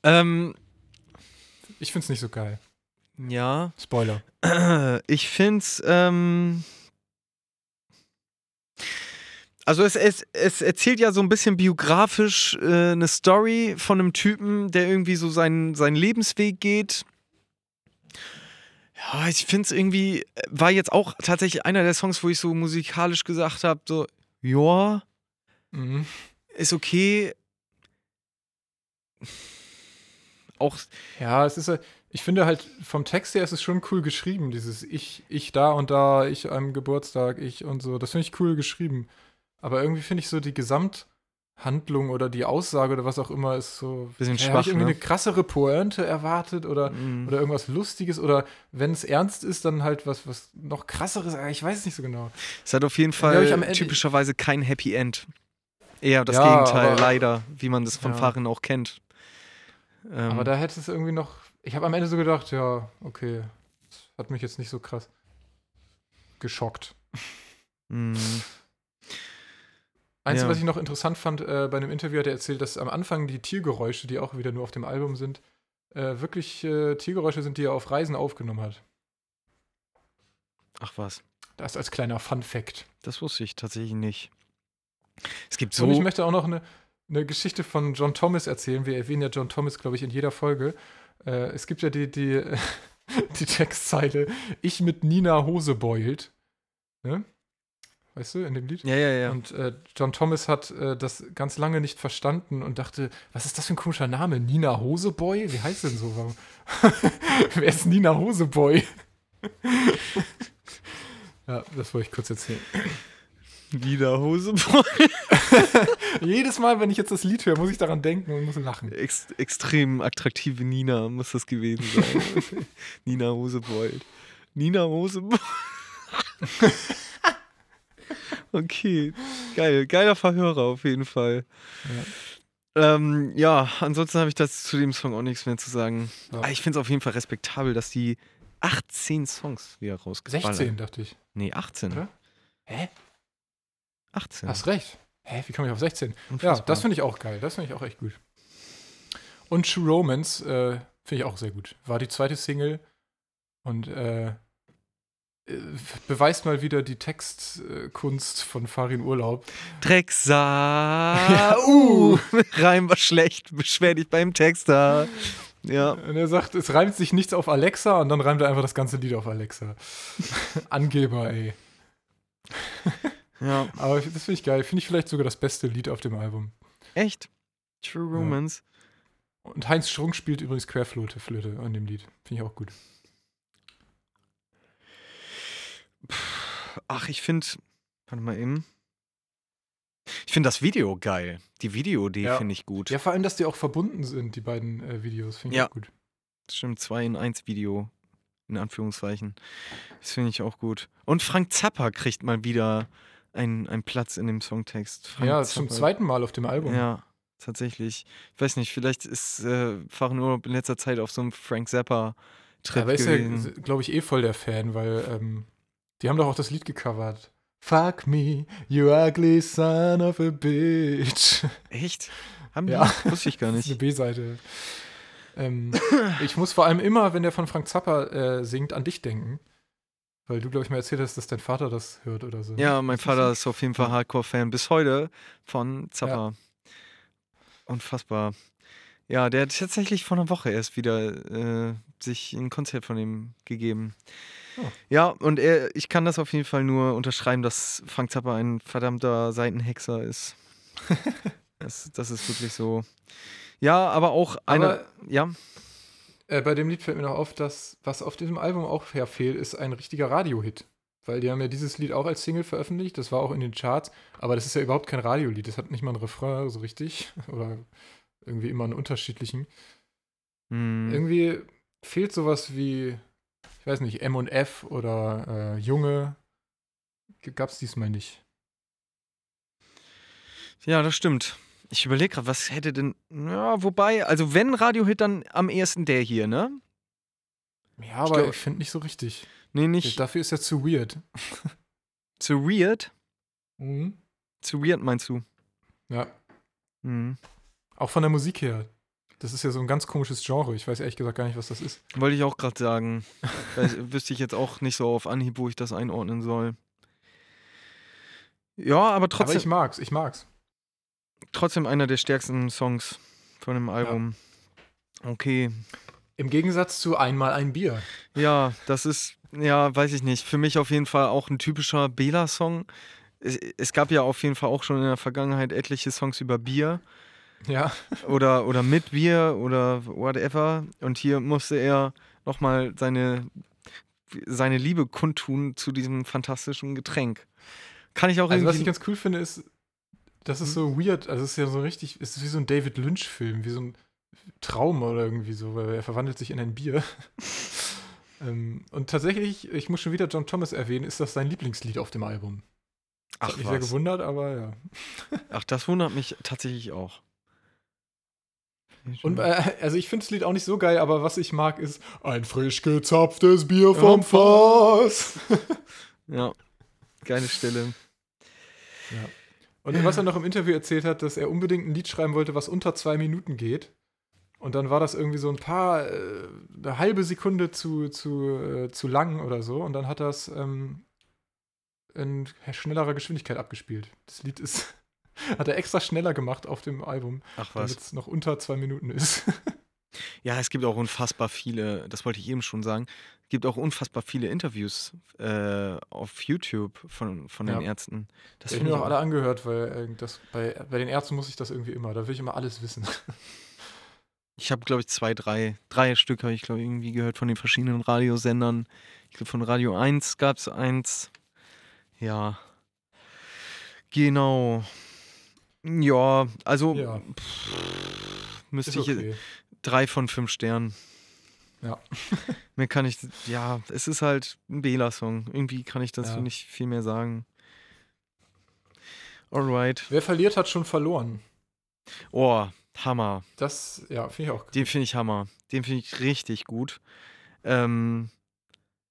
Ähm, Ich finde es nicht so geil. ja. Spoiler. [clears throat] Ich find's, ähm. Also es, es, es erzählt ja so ein bisschen biografisch äh, eine Story von einem Typen, der irgendwie so seinen, seinen Lebensweg geht. Ja, ich find's irgendwie, äh, war jetzt auch tatsächlich einer der Songs, wo ich so musikalisch gesagt habe, so, ja, Mhm. Ist okay. Auch, Ja, es ist, äh, ich finde halt, vom Text her ist es schon cool geschrieben, dieses Ich, ich da und da, ich am Geburtstag, ich und so. Das finde ich cool geschrieben. Aber irgendwie finde ich so die Gesamthandlung oder die Aussage oder was auch immer ist so. Bisschen ja, schwach, ich irgendwie ne? eine krassere Pointe erwartet oder, mm, oder irgendwas Lustiges oder wenn es ernst ist, dann halt was, was noch krasseres. Ah, Ich weiß es nicht so genau. es hat auf jeden Fall ich, am Ende- typischerweise kein Happy End. Eher das Ja, Gegenteil, aber- leider, wie man das von Ja. Fahren auch kennt. Ähm, Aber da hätte es irgendwie noch. Ich habe am Ende so gedacht, ja, okay. Das hat mich jetzt nicht so krass geschockt. mm, Einzige, Ja. was ich noch interessant fand, äh, bei einem Interview hat er erzählt, dass am Anfang die Tiergeräusche, die auch wieder nur auf dem Album sind, äh, wirklich äh, Tiergeräusche sind, die er auf Reisen aufgenommen hat. ach was, Das als kleiner Fun-Fact. das wusste ich tatsächlich nicht. Es gibt Und ich so. möchte auch noch eine, eine Geschichte von John Thomas erzählen. Wir erwähnen ja John Thomas, glaube ich, in jeder Folge. Äh, es gibt ja die, die, [laughs] die Textzeile, ich mit Nina Hose beult. Ne? Weißt du, in dem Lied? Ja, ja, ja. Und äh, John Thomas hat äh, das ganz lange nicht verstanden und dachte, was ist das für ein komischer Name? Nina Hoseboy? Wie heißt denn so? [laughs] Wer ist Nina Hoseboy? [laughs] ja, das wollte ich kurz erzählen. Lederhose. [laughs] Jedes Mal, wenn ich jetzt das Lied höre, muss ich daran denken und muss lachen. Ex extrem attraktive Nina muss das gewesen sein. [laughs] Nina Hosebold. Nina Hosebold. [laughs] okay, geil. Geiler Verhörer auf jeden Fall. Ja, ähm, ja ansonsten habe ich das zu dem Song auch nichts mehr zu sagen. Ja. Aber Ich finde es auf jeden Fall respektabel, dass die 18 Songs wieder rausgeballert 16, dachte ich. Nee, 18. Oder? Hä? 18. Hast recht. Hä, wie komme ich auf 16? Ja, Unfassbar. das finde ich auch geil. Das finde ich auch echt gut. Und True Romance äh, finde ich auch sehr gut. War die zweite Single und äh, äh, beweist mal wieder die Textkunst von Farin Urlaub. Drecksack. [laughs] uh, [laughs] Reim war schlecht. Beschwer dich beim Texter. Ja. Und er sagt, es reimt sich nichts auf Alexa und dann reimt er einfach das ganze Lied auf Alexa. [laughs] Angeber, ey. Ja. Aber das finde ich geil. Finde ich vielleicht sogar das beste Lied auf dem Album. Echt? True Ja. Romance. Und Heinz Strunk spielt übrigens Querflöte Flöte an dem Lied. Finde ich auch gut. Ach, ich finde. Warte mal eben. Ich finde das Video geil. Die Videoidee Ja. finde ich gut. Ja, vor allem, dass die auch verbunden sind, die beiden äh, Videos. Finde ich Ja. auch gut. Stimmt, 2 in 1 Video. In Anführungszeichen. Das finde ich auch gut. Und Frank Zappa kriegt mal wieder einen, einen Platz in dem Songtext. Frank ja, zum Zappa. zweiten Mal auf dem Album. Ja, tatsächlich. Ich weiß nicht, vielleicht ist äh, Fahren Urlaub in letzter Zeit auf so einem Frank Zappa-Trip aber ist gewesen. ja, glaube ich, eh voll der Fan, weil ähm, die haben doch auch das Lied gecovert. Fuck me, you ugly son of a bitch. Echt? Haben die? Ja. Wusste ich gar Das ist eine nicht. B-Seite. Ähm, ich muss vor allem immer, wenn der von Frank Zappa äh, singt, an dich denken. Weil du, glaube ich, mal erzählt hast, dass dein Vater das hört oder so. Ja, mein Vater ist auf jeden Fall Hardcore-Fan bis heute von Zappa. Unfassbar. Ja, der hat tatsächlich vor einer Woche erst wieder äh, sich ein Konzert von ihm gegeben. Oh. Ja, und er, ich kann das auf jeden Fall nur unterschreiben, dass Frank Zappa ein verdammter Seitenhexer ist. [laughs] das, das ist wirklich so. Ja, aber auch einer. Aber ja, äh, bei dem Lied fällt mir noch auf, dass was auf diesem Album auch herfehlt, ist ein richtiger Radiohit. Weil die haben ja dieses Lied auch als Single veröffentlicht, das war auch in den Charts, aber das ist ja überhaupt kein Radiolied, das hat nicht mal einen Refrain so richtig [laughs] oder irgendwie immer einen unterschiedlichen. hm, Irgendwie fehlt sowas wie, ich weiß nicht, M&F oder äh, Junge. Gab's diesmal nicht. ja, das stimmt. Ich überlege gerade, was hätte denn. Ja, wobei, also wenn Radiohit, dann am ehesten der hier, ne? Ja, aber ich, glaub- finde nicht so richtig. Nee, nicht Dafür ist er zu weird. [laughs] zu weird. Mhm. Zu weird meinst du? Ja, Mhm. auch von der Musik her. Das ist ja so ein ganz komisches Genre. Ich weiß ehrlich gesagt gar nicht, was das ist. Wollte ich auch gerade sagen. [laughs] Wüsste ich jetzt auch nicht so auf Anhieb, wo ich das einordnen soll. Ja, aber Aber trotzdem, ich mag's, ich mag's. Trotzdem einer der stärksten Songs von dem Album. Okay. Im Gegensatz zu Einmal ein Bier. Ja, das ist, ja, weiß ich nicht. Für mich auf jeden Fall auch ein typischer Bela-Song. Es, es gab ja auf jeden Fall auch schon in der Vergangenheit etliche Songs über Bier Ja, oder, oder mit Bier oder whatever. Und hier musste er nochmal seine, seine Liebe kundtun zu diesem fantastischen Getränk. Kann ich auch also was ich irgendwie. ganz cool finde, ist, das ist so weird. Also es ist ja so richtig, es ist wie so ein David Lynch-Film, wie so ein Traum oder irgendwie so, weil er verwandelt sich in ein Bier. [laughs] ähm, und tatsächlich, ich muss schon wieder John Thomas erwähnen, ist das sein Lieblingslied auf dem Album. Das Ach, hat mich sehr gewundert, aber ja. Ach, das wundert mich tatsächlich auch. [laughs] Und äh, also ich finde das Lied auch nicht so geil, aber was ich mag, ist ein frisch gezapftes Bier vom Fass. ja, geile Stelle. Und was er noch im Interview erzählt hat, dass er unbedingt ein Lied schreiben wollte, was unter zwei Minuten geht. Und dann war das irgendwie so ein paar, äh, eine halbe Sekunde zu, zu, äh, zu lang oder so. Und dann hat er es ähm, in schnellerer Geschwindigkeit abgespielt. Das Lied ist, [laughs] hat er extra schneller gemacht auf dem Album, damit es noch unter zwei Minuten ist. [laughs] Ja, es gibt auch unfassbar viele, das wollte ich eben schon sagen, es gibt auch unfassbar viele Interviews äh, auf YouTube von, von den Ja. Ärzten. Das ich habe finde mir ich auch alle angehört, weil äh, das, bei, bei den Ärzten muss ich das irgendwie immer. Da will ich immer alles wissen. [laughs] Ich habe, glaube ich, zwei, drei, drei Stück habe ich, glaube ich, irgendwie gehört von den verschiedenen Radiosendern. Ich glaube, von Radio 1 gab es eins. Ja. Genau. Ja, also Ja. pff, müsste Ist ich okay. Drei von fünf Sternen. Ja. [laughs] Mehr kann ich, ja, es ist halt ein Bela-Song. Irgendwie kann ich dazu Ja. nicht viel mehr sagen. Alright. Wer verliert, hat schon verloren. Oh, Hammer. Das, ja, finde ich auch. Den finde ich Hammer. Den finde ich richtig gut. Ähm,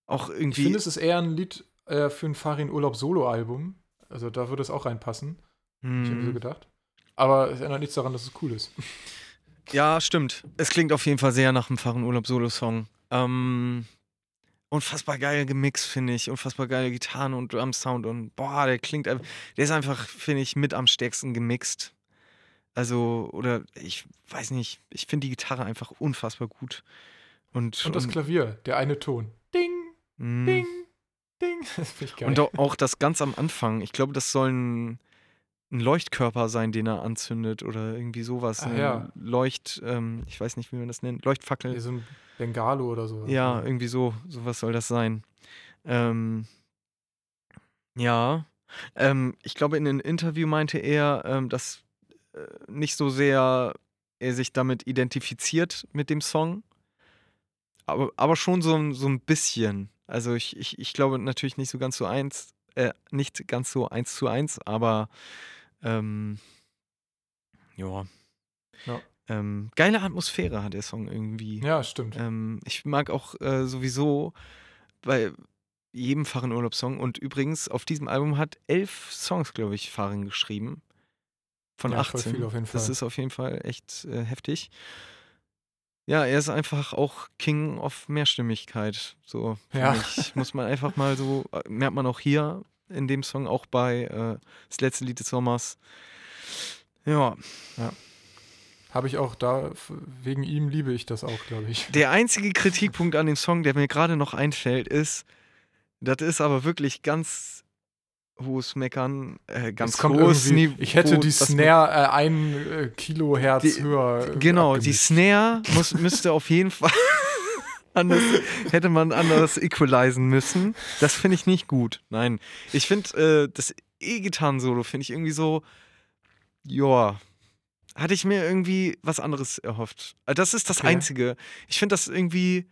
auch Ich irgendwie. finde, es ist eher ein Lied äh, für ein Farin Urlaub Solo-Album. Also da würde es auch reinpassen. Ich habe mir so hm, gedacht. Aber es ändert nichts daran, dass es cool ist. [laughs] ja, stimmt. Es klingt auf jeden Fall sehr nach einem Fahren-Urlaub-Solo-Song. Ähm, unfassbar geil gemixt, finde ich. Unfassbar geile Gitarren und Drum-Sound. Und boah, der klingt einfach. Der ist einfach, finde ich, mit am stärksten gemixt. Also, oder ich weiß nicht, ich finde die Gitarre einfach unfassbar gut. Und, Und das Klavier, der eine Ton. Ding, mm. ding, ding. [laughs] Das finde ich geil. Und auch, das ganz am Anfang, ich glaube, das soll ein, Leuchtkörper sein, den er anzündet oder irgendwie sowas. Ah, ja. Leucht, ähm, ich weiß nicht, wie man das nennt, Leuchtfackel. Ja, so ein Bengalo oder so. Ja, irgendwie so, sowas soll das sein. Ähm, ja, ähm, ich glaube, in einem Interview meinte er, ähm, dass äh, nicht so sehr er sich damit identifiziert mit dem Song, aber, aber schon so, ein- so ein bisschen. Also ich, ich, ich glaube natürlich nicht so ganz so eins, äh, nicht ganz so eins zu eins, aber ähm, ja. Ja. Ähm, geile Atmosphäre hat der Song irgendwie. Ja, stimmt. Ähm, ich mag auch äh, sowieso bei jedem Farin Urlaubssong und übrigens auf diesem Album hat elf Songs, glaube ich, Farin geschrieben. Von Ja, voll 18. viel auf jeden Das ist auf jeden Fall echt äh, heftig. Ja, er ist einfach auch King of Mehrstimmigkeit. So, Ja. ich. Muss man einfach mal so, äh, merkt man auch hier in dem Song, auch bei äh, Das letzte Lied des Sommers. Ja, Habe ich auch da, wegen ihm liebe ich das auch, glaube ich. Der einzige Kritikpunkt an dem Song, der mir gerade noch einfällt, ist, das ist aber wirklich ganz hohes Meckern, äh, ganz hohes Niveau. Ich hätte die Snare äh, ein äh, Kilohertz Die- höher. äh, Genau, die abgemischt. Snare muss, müsste auf jeden [laughs] Fall anders, hätte man anders equalisen müssen. Das finde ich nicht gut. Nein, ich finde äh, das E-Gitarren-Solo finde ich irgendwie so, ja, hatte ich mir irgendwie was anderes erhofft. Äh, Das ist das Okay. Einzige. Ich finde das irgendwie,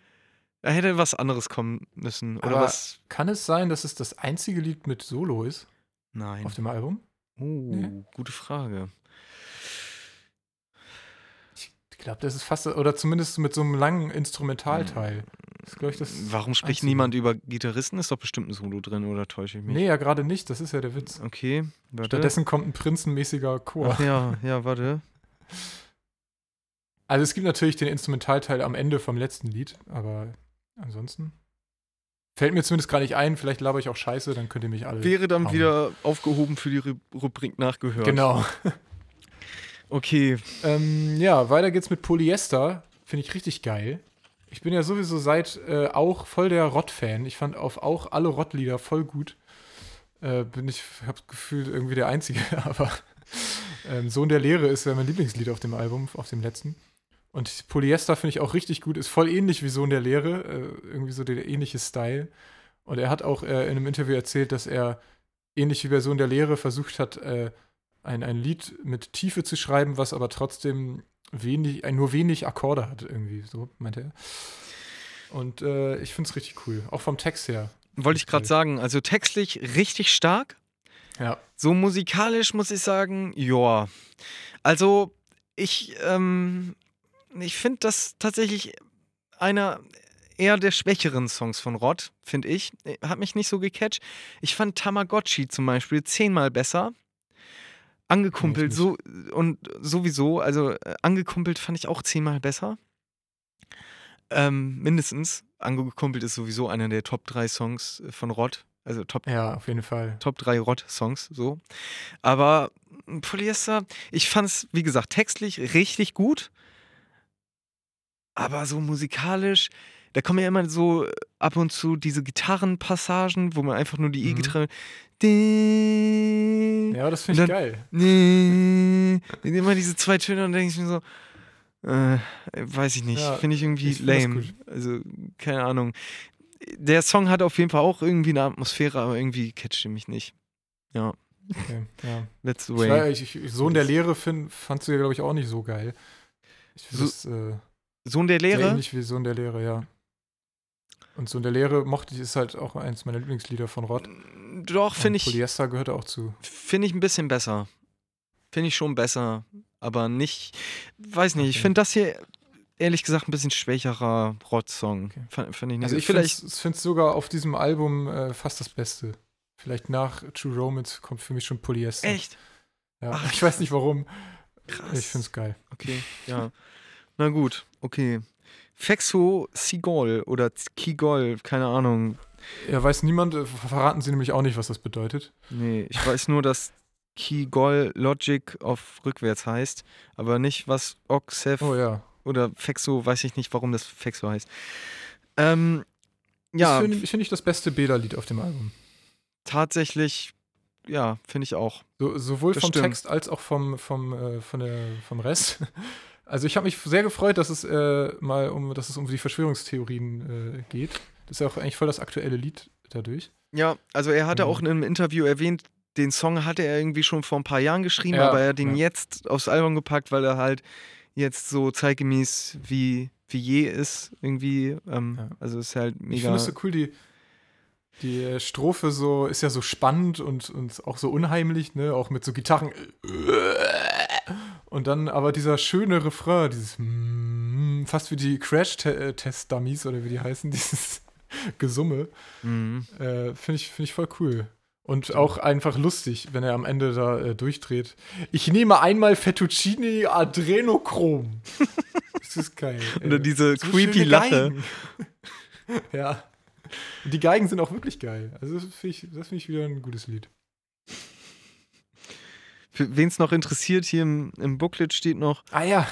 da hätte was anderes kommen müssen. Oder Aber was? Kann es sein, dass es das einzige Lied mit Solo ist Nein. auf dem Album? Oh, Nee? gute Frage. Ich glaube, das ist fast, oder zumindest mit so einem langen Instrumentalteil. Das ist, glaube ich, das. Warum spricht Einzige. niemand über Gitarristen? Ist doch bestimmt ein Solo drin, oder täusche ich mich? Nee, ja, gerade nicht. Das ist ja der Witz. Okay, warte. Stattdessen kommt ein prinzenmäßiger Chor. Ach ja, ja, warte. Also es gibt natürlich den Instrumentalteil am Ende vom letzten Lied, aber ansonsten fällt mir zumindest gar nicht ein. Vielleicht laber ich auch Scheiße, dann könnt ihr mich alle. Wäre dann hauen. wieder aufgehoben für die Ru- Rubrik nachgehört. Genau. [laughs] Okay. Ähm, ja, weiter geht's mit Polyester. Finde ich richtig geil. Ich bin ja sowieso seit äh, auch voll der Rott-Fan. Ich fand auf auch alle Rott-Lieder voll gut. Äh, bin ich, hab gefühlt irgendwie der Einzige, [laughs] aber ähm, Sohn der Lehre ist ja mein Lieblingslied auf dem Album, auf dem letzten. Und Polyester finde ich auch richtig gut. Ist voll ähnlich wie Sohn der Lehre. Äh, irgendwie so der ähnliche Style. Und er hat auch äh, in einem Interview erzählt, dass er ähnlich wie bei Sohn der Lehre versucht hat, äh, ein, ein Lied mit Tiefe zu schreiben, was aber trotzdem wenig, nur wenig Akkorde hat, irgendwie, so meinte er. Und äh, ich finde es richtig cool. Auch vom Text her. Wollte ich gerade sagen, also textlich richtig stark. Ja. So musikalisch muss ich sagen, ja. Also ich, ähm, ich finde das tatsächlich einer eher der schwächeren Songs von Rod, finde ich. Hat mich nicht so gecatcht. Ich fand Tamagotchi zum Beispiel zehnmal besser. Angekumpelt so und sowieso, also äh, angekumpelt fand ich auch zehnmal besser. Ähm, mindestens. Angekumpelt ist sowieso einer der Top 3 Songs äh, von Rod. Also Top Ja, auf jeden Fall. Top 3 Rott-Songs, so. Aber m, Polyester, ich fand es, wie gesagt, textlich richtig gut. Aber so musikalisch, da kommen ja immer so ab und zu diese Gitarrenpassagen, wo man einfach nur die Mhm. Ja. Das finde ich Und geil. Nee. Immer diese zwei Töne und dann denke ich mir so, äh, weiß ich nicht, Ja, finde ich irgendwie ich find lame. Also, keine Ahnung. Der Song hat auf jeden Fall auch irgendwie eine Atmosphäre, aber irgendwie catcht er mich nicht. Ja, Okay, ja. that's the Ich, way. ich, ich, Sohn der Lehre find, fandst du ja, glaube ich, auch nicht so geil. Ich finde So- das äh, Sohn der Lehre? ähnlich wie Sohn der Lehre, ja. Und Sohn der Lehre mochte ich, ist halt auch eins meiner Lieblingslieder von Rott. Doch, finde ich, Polyester gehört auch zu. find ich ein bisschen besser. Finde ich schon besser, aber nicht, weiß nicht, ich Okay. finde das hier ehrlich gesagt ein bisschen schwächerer Rott-Song. Okay. Fand ich nicht Also so. ich finde es sogar auf diesem Album äh, fast das Beste. Vielleicht nach True Romance kommt für mich schon Polyester. echt? Ja. Ach, ich weiß nicht warum. Krass. Ich finde es geil. Okay, ja. Na gut, okay. Fexo Sigol oder Kigol, keine Ahnung. Ja, weiß niemand, äh, verraten sie nämlich auch nicht, was das bedeutet. Nee, ich weiß nur, dass Kigol Logic auf rückwärts heißt, aber nicht, was Oxef Oh ja. oder Fexo, weiß ich nicht, warum das Fexo heißt. Ähm, ja, Das finde find ich das beste Bela-Lied auf dem Album. tatsächlich, ja, finde ich auch. So, sowohl Das vom stimmt. Text als auch vom, vom, äh, von der, vom Rest. [laughs] Also ich habe mich sehr gefreut, dass es äh, mal um, dass es um die Verschwörungstheorien äh, geht. Das ist ja auch eigentlich voll das aktuelle Lied dadurch. Ja, also er hatte Mhm. auch in einem Interview erwähnt, den Song hatte er irgendwie schon vor ein paar Jahren geschrieben, Ja, aber er hat den ja. jetzt aufs Album gepackt, weil er halt jetzt so zeitgemäß wie, wie je ist, irgendwie. Ähm, Ja. Also ist halt Ich mega. finde es so cool, die, die äh, Strophe so ist ja so spannend und, und auch so unheimlich, ne? Auch mit so Gitarren. Und dann aber dieser schöne Refrain, dieses mm, fast wie die Crash-Test-Dummies oder wie die heißen, [laughs] dieses Gesumme. Mhm. Äh, Finde ich, find ich voll cool. Und auch einfach lustig, wenn er am Ende da äh, durchdreht. Ich nehme einmal Fettuccine Adrenochrom. [laughs] das ist geil. Oder ey. diese So creepy Lache. [laughs] Ja. Die Geigen sind auch wirklich geil. Also das finde ich, das find ich wieder ein gutes Lied. Wen es noch interessiert, hier im, im Booklet steht noch, Ah ja.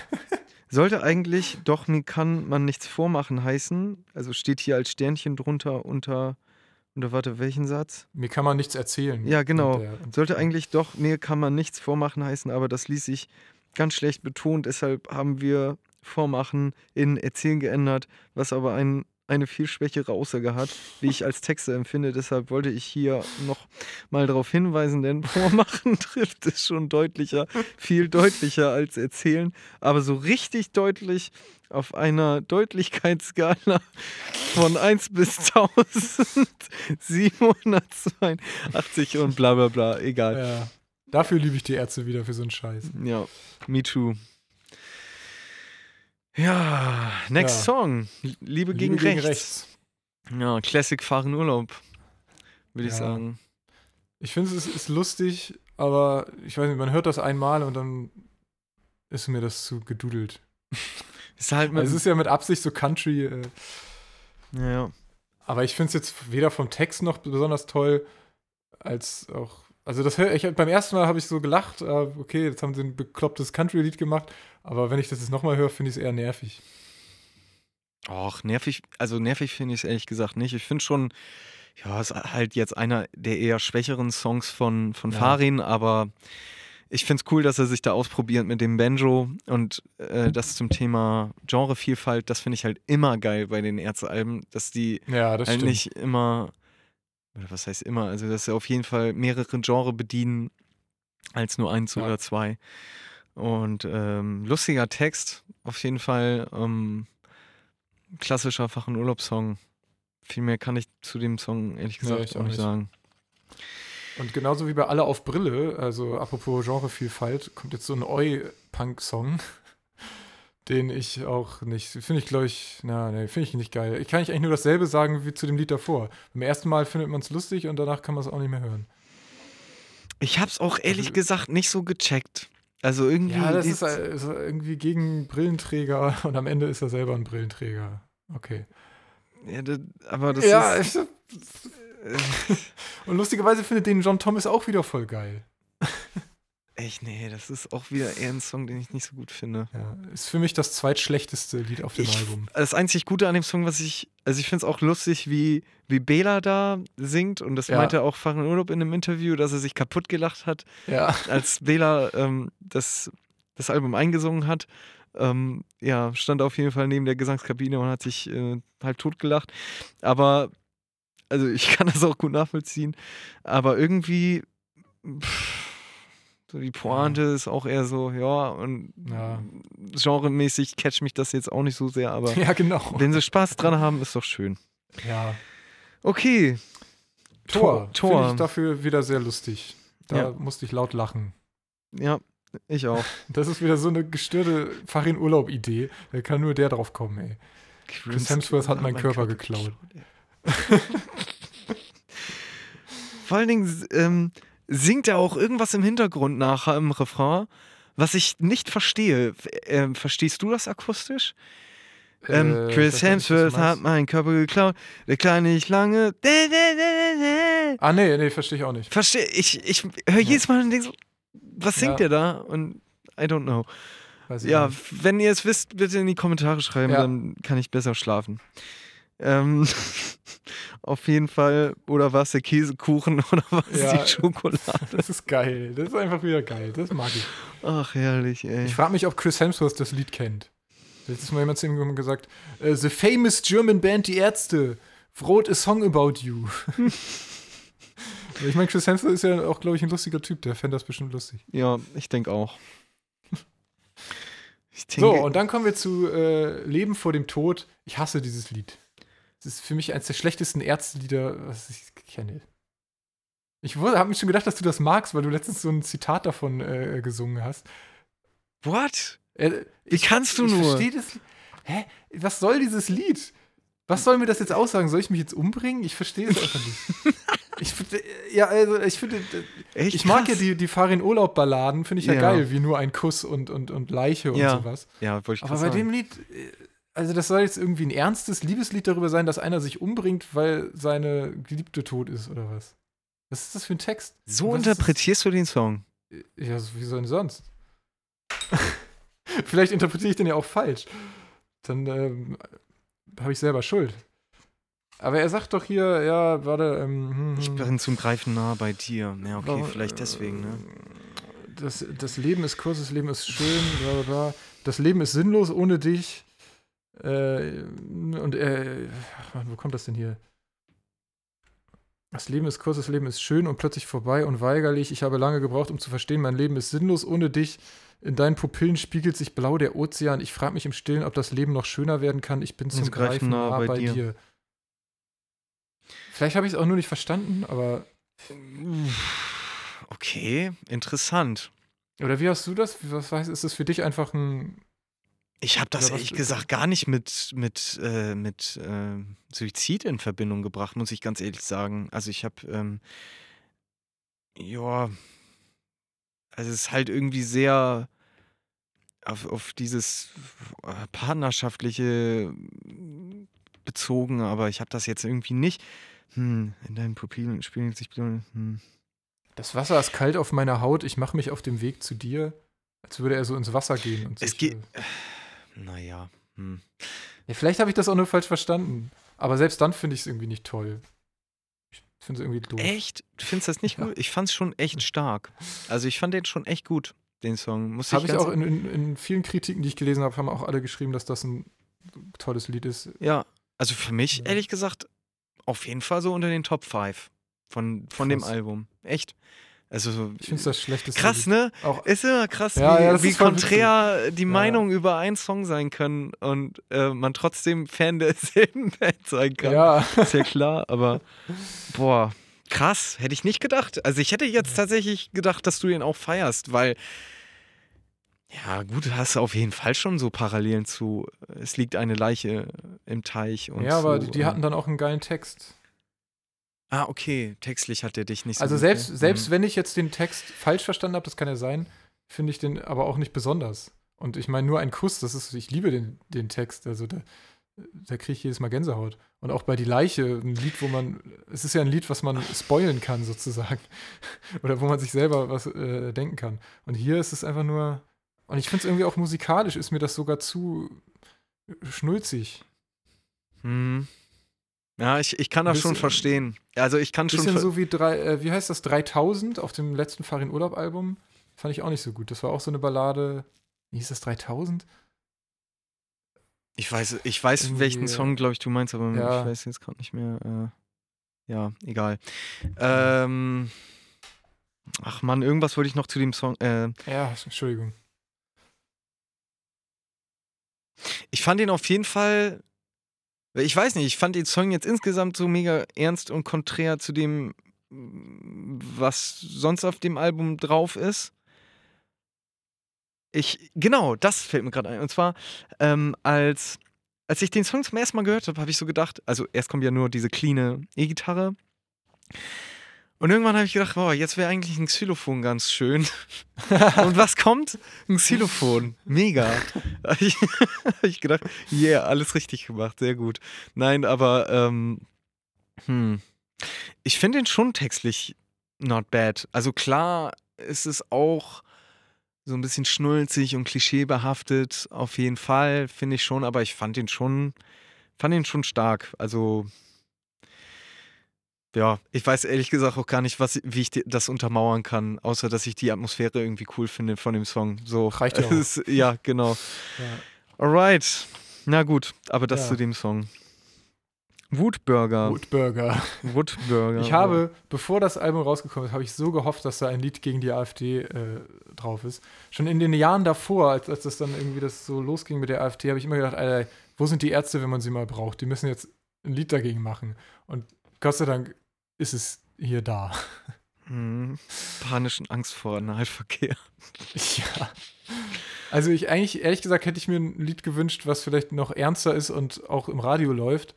sollte eigentlich doch mir kann man nichts vormachen heißen. Also steht hier als Sternchen drunter unter, unter warte, welchen Satz? Mir kann man nichts erzählen. Ja, genau. Der- Sollte eigentlich doch, mir kann man nichts vormachen heißen, aber das ließ sich ganz schlecht betont. Deshalb haben wir Vormachen in Erzählen geändert, was aber ein, eine viel schwächere Aussage hat, wie ich als Texter empfinde. Deshalb wollte ich hier noch mal darauf hinweisen, denn Vormachen [laughs] trifft es schon deutlicher, viel deutlicher als Erzählen, aber so richtig deutlich auf einer Deutlichkeitsskala von 1 bis 1782 und bla bla bla, egal. Ja. Dafür liebe ich die Ärzte wieder für so einen Scheiß. Ja, me too. Ja, next Ja. Song. Liebe, gegen, Liebe rechts. Ja, Classic Fahren Urlaub, würde ich Ja. sagen. Ich finde, es ist, lustig, aber ich weiß nicht, man hört das einmal und dann ist mir das zu gedudelt. [laughs] Ist halt Also es ist ja mit Absicht so Country. Äh, ja, ja. aber ich finde es jetzt weder vom Text noch besonders toll, als auch. Also das ich beim ersten Mal habe ich so gelacht, äh, okay, jetzt haben sie ein beklopptes Country-Lied gemacht, aber wenn ich das jetzt nochmal höre, finde ich es eher nervig. Och, nervig, also nervig finde ich es ehrlich gesagt nicht. Ich finde schon, ja, es ist halt jetzt einer der eher schwächeren Songs von, von Ja. Farin, aber ich finde es cool, dass er sich da ausprobiert mit dem Banjo und äh, das zum Thema Genrevielfalt, das finde ich halt immer geil bei den Ärztealben, dass die Ja, das halt stimmt. nicht immer, oder was heißt immer, also dass sie auf jeden Fall mehrere Genre bedienen als nur eins Ja. oder zwei. Und ähm, lustiger Text, auf jeden Fall. Ähm, klassischer Fach- und Urlaubssong. Viel mehr kann ich zu dem Song ehrlich Nee, gesagt ich auch nicht nicht. sagen. Und genauso wie bei Alle auf Brille, also apropos Genrevielfalt, kommt jetzt so ein Oi-Punk-Song, den ich auch nicht, finde ich, glaube ich, na, nee, finde ich nicht geil. Ich kann eigentlich nur dasselbe sagen wie zu dem Lied davor. Beim ersten Mal findet man es lustig und danach kann man es auch nicht mehr hören. Ich hab's auch ehrlich Also- gesagt nicht so gecheckt. Also irgendwie. Ja, das die- ist, äh, ist irgendwie gegen Brillenträger [laughs] und am Ende ist er selber ein Brillenträger. Okay. ja, das, aber das ja, ist. ich, [laughs] und lustigerweise findet den John Thomas auch wieder voll geil. [laughs] Echt, nee, das ist auch wieder eher ein Song, den ich nicht so gut finde. Ja, ist für mich das zweitschlechteste Lied auf dem Ich- Album. Das einzig Gute an dem Song, was ich, also ich finde es auch lustig, wie, wie Bela da singt und das Ja. meinte auch Farin Urlaub in einem Interview, dass er sich kaputt gelacht hat, Ja. [laughs] als Bela ähm, das, das Album eingesungen hat. Ähm, ja, stand auf jeden Fall neben der Gesangskabine und hat sich äh, halb tot gelacht. Aber, also ich [laughs] kann das auch gut nachvollziehen, aber irgendwie, pff, so die Pointe ist auch eher so, ja, und Ja. genremäßig catcht mich das jetzt auch nicht so sehr, aber [laughs] Ja, genau. wenn sie Spaß dran haben, ist doch schön. Ja. Okay. Tor. Tor. Finde ich dafür wieder sehr lustig. Da Ja. musste ich laut lachen. Ja, ich auch. [laughs] Das ist wieder so eine gestörte Farin-Urlaub-Idee. Da kann nur der drauf kommen, ey. Chris Hemsworth hat meinen Körper geklaut. [laughs] Vor allen Dingen ähm, singt er auch irgendwas im Hintergrund nachher im Refrain, was ich nicht verstehe. Ähm, verstehst du das akustisch? Ähm, Äh, Chris nicht, was du Hemsworth hat meinen Körper geklaut, der kleine nicht lange. Ah, nee, nee, verstehe ich auch nicht. Verstehe, ich, ich höre jedes Mal und denke so, was singt Ja. der da? Und I don't know. Ja, nicht. wenn ihr es wisst, bitte in die Kommentare schreiben, Ja. dann kann ich besser schlafen. Ähm, [laughs] auf jeden Fall, oder war es der Käsekuchen [laughs] oder war es Ja. die Schokolade? Das ist geil. Das ist einfach wieder geil. Das mag ich. Ach, herrlich, ey. Ich frage mich, ob Chris Hemsworth das Lied kennt. Letztes Mal jemand zu ihm gesagt: äh, The famous German Band Die Ärzte wrote a song about you. [laughs] ich meine, Chris Hemsworth ist ja auch, glaube ich, ein lustiger Typ. Der fände das bestimmt lustig. Ja, ich denke auch. Ich So, denke, und dann kommen wir zu äh, Leben vor dem Tod. Ich hasse dieses Lied. Es ist für mich eines der schlechtesten Ärztelieder, was ich kenne. Ich habe mir schon gedacht, dass du das magst, weil du letztens so ein Zitat davon äh, gesungen hast. what? Äh, Wie kannst du ich nur? verstehe das. Hä? Was soll dieses Lied? Was soll mir das jetzt aussagen? Soll ich mich jetzt umbringen? Ich verstehe es einfach nicht. [laughs] Ich, finde- ja, also ich finde, Echt ich mag ja krass. die, die Farin Urlaub Balladen, finde ich ja, Ja. geil, wie nur ein Kuss und, und, und Leiche und Ja. sowas. Ja, wollte ich Aber bei sagen. dem Lied, äh, also das soll jetzt irgendwie ein ernstes Liebeslied darüber sein, dass einer sich umbringt, weil seine Geliebte tot ist oder was? Was ist das für ein Text? So interpretierst du den Song. Ja, so- wie soll denn sonst? [laughs] Vielleicht interpretiere ich den ja auch falsch. Dann ähm, habe ich selber Schuld. Aber er sagt doch hier, ja, warte, ähm, hm, Ich hm, bin zum Greifen nah bei dir. Ja, okay, warum- vielleicht deswegen, ne? Das, das Leben ist kurz, das Leben ist schön, bla bla bla. Das Leben ist sinnlos ohne dich. Äh, und äh, ach Mann, wo kommt das denn hier? Das Leben ist kurz, das Leben ist schön und plötzlich vorbei und weigerlich. Ich habe lange gebraucht, um zu verstehen, mein Leben ist sinnlos ohne dich. In deinen Pupillen spiegelt sich blau der Ozean. Ich frage mich im Stillen, ob das Leben noch schöner werden kann. Ich bin zum Sie greifen nah bei bei, dir. dir. Vielleicht habe ich es auch nur nicht verstanden, aber. Okay, interessant. Oder wie hast du das? Was weißt, ist das für dich einfach ein. Ich habe das ehrlich gesagt gar nicht mit, mit, äh, mit äh, Suizid in Verbindung gebracht, muss ich ganz ehrlich sagen. Also ich habe, ähm, ja, also es ist halt irgendwie sehr, auf, auf dieses äh, partnerschaftliche bezogen, aber ich habe das jetzt irgendwie nicht. Hm, in deinen Pupillen spielen sich. Hm. Das Wasser ist kalt auf meiner Haut, ich mache mich auf dem Weg zu dir. Als würde er so ins Wasser gehen. Und Es geht. äh, Naja. Hm. Ja, vielleicht habe ich das auch nur falsch verstanden. Aber selbst dann finde ich es irgendwie nicht toll. Ich finde es irgendwie doof. Echt? Du findest das nicht Ja. gut? Ich fand es schon echt stark. Also ich fand den schon echt gut, den Song. Muss Habe ich ich ganz auch in, in, in vielen Kritiken, die ich gelesen habe, haben auch alle geschrieben, dass das ein tolles Lied ist. Ja, also für mich, Ja. ehrlich gesagt, auf jeden Fall so unter den Top 5 von, von dem. Album. Echt. Also so- Ich finde es das schlechteste krass, ne? Auch, Ist immer krass, Ja, wie, ja, wie konträr die Ja. Meinungen über einen Song sein können und äh, man trotzdem Fan [laughs] derselben Band sein kann. ja, Ist ja klar, aber boah, krass, hätte ich nicht gedacht. Also ich hätte jetzt tatsächlich gedacht, dass du den auch feierst, weil ja, gut, du hast auf jeden Fall schon so Parallelen zu Es liegt eine Leiche im Teich und ja, aber zu, die, die äh, hatten dann auch einen geilen Text. Ah, okay, textlich hat der dich nicht so Also selbst, ne? selbst Hm. wenn ich jetzt den Text falsch verstanden habe, das kann ja sein, finde ich den aber auch nicht besonders. Und ich meine, nur ein Kuss, das ist, ich liebe den, den Text. Also da, da kriege ich jedes Mal Gänsehaut. Und auch bei Die Leiche, ein Lied, wo man, es ist ja ein Lied, was man spoilen kann, sozusagen. [laughs] Oder wo man sich selber was äh, denken kann. Und hier ist es einfach nur, und ich finde es irgendwie auch musikalisch, ist mir das sogar zu schnulzig. Hm. Ja, ich, ich kann das schon Bisschen- verstehen. Also ich kann schon Bisschen so wie drei, äh, wie heißt das, 3000 auf dem letzten Farin Urlaub Album. Fand ich auch nicht so gut. Das war auch so eine Ballade. Wie hieß das 3000? Ich weiß, ich weiß Irgendwie, welchen äh, Song, glaube ich, du meinst, aber ja. ich weiß jetzt gerade nicht mehr. Äh, ja, egal. Ähm, ach man, irgendwas wollte ich noch zu dem Song. Äh, Ja, Entschuldigung. ich fand ihn auf jeden Fall. Ich weiß nicht, ich fand den Song jetzt insgesamt so mega ernst und konträr zu dem, was sonst auf dem Album drauf ist. Ich, genau, das fällt mir gerade ein. Und zwar, ähm, als, als ich den Song zum ersten Mal gehört habe, habe ich so gedacht, also erst kommt ja nur diese cleane E-Gitarre. Und irgendwann habe ich gedacht, boah, jetzt wäre eigentlich ein Xylophon ganz schön. [laughs] Und was kommt? Ein Xylophon. Mega. [laughs] Hab ich, gedacht, yeah, alles richtig gemacht, sehr gut. Nein, aber ähm, hm, ich finde ihn schon textlich not bad. Also klar ist es auch so ein bisschen schnulzig und klischeebehaftet, auf jeden Fall, finde ich schon, aber ich fand ihn schon, fand ihn schon stark. Also ja, ich weiß ehrlich gesagt auch gar nicht, was, wie ich das untermauern kann, außer dass ich die Atmosphäre irgendwie cool finde von dem Song. So. Reicht ja [laughs] auch. Ja, genau. Ja. Alright. Na gut, aber das Ja. zu dem Song. Woodburger. Woodburger. Woodburger. Ich habe, bevor das Album rausgekommen ist, habe ich so gehofft, dass da ein Lied gegen die AfD äh, drauf ist. Schon in den Jahren davor, als, als das dann irgendwie das so losging mit der AfD, habe ich immer gedacht, Alter, wo sind die Ärzte, wenn man sie mal braucht? Die müssen jetzt ein Lied dagegen machen. Und Gott sei Dank ist es hier da. Hm, panischen Angst vor Analverkehr. Ja. Also ich eigentlich, ehrlich gesagt, hätte ich mir ein Lied gewünscht, was vielleicht noch ernster ist und auch im Radio läuft.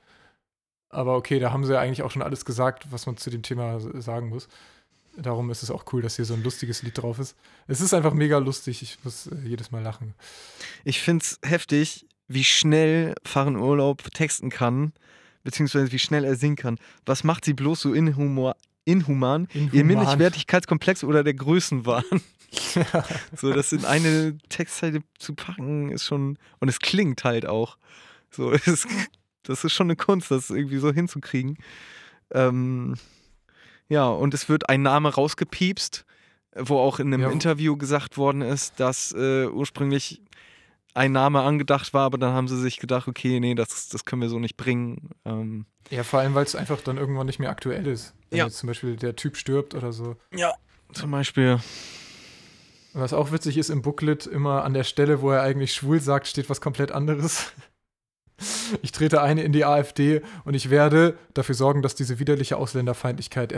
Aber okay, da haben sie ja eigentlich auch schon alles gesagt, was man zu dem Thema sagen muss. Darum ist es auch cool, dass hier so ein lustiges Lied drauf ist. Es ist einfach mega lustig. Ich muss äh, jedes Mal lachen. Ich finde es heftig, wie schnell Fahren Urlaub texten kann, beziehungsweise wie schnell er singen kann. Was macht sie bloß so inhumor, inhuman? Ihr Inhuman. Männlichwertigkeitskomplex oder der Größenwahn? [laughs] so, das in eine Textzeile zu packen, ist schon. Und es klingt halt auch. So, [laughs] ist, das ist schon eine Kunst, das irgendwie so hinzukriegen. Ähm, ja, und es wird ein Name rausgepiepst, wo auch in einem Ja. Interview gesagt worden ist, dass äh, ursprünglich ein Name angedacht war, aber dann haben sie sich gedacht, okay, nee, das, das können wir so nicht bringen. Ähm, Ja, vor allem, weil es einfach dann irgendwann nicht mehr aktuell ist. Wenn Ja. jetzt zum Beispiel der Typ stirbt oder so. ja, zum Beispiel. Was auch witzig ist, im Booklet immer an der Stelle, wo er eigentlich schwul sagt, steht was komplett anderes. [laughs] Ich trete ein in die AfD und ich werde dafür sorgen, dass diese widerliche Ausländerfeindlichkeit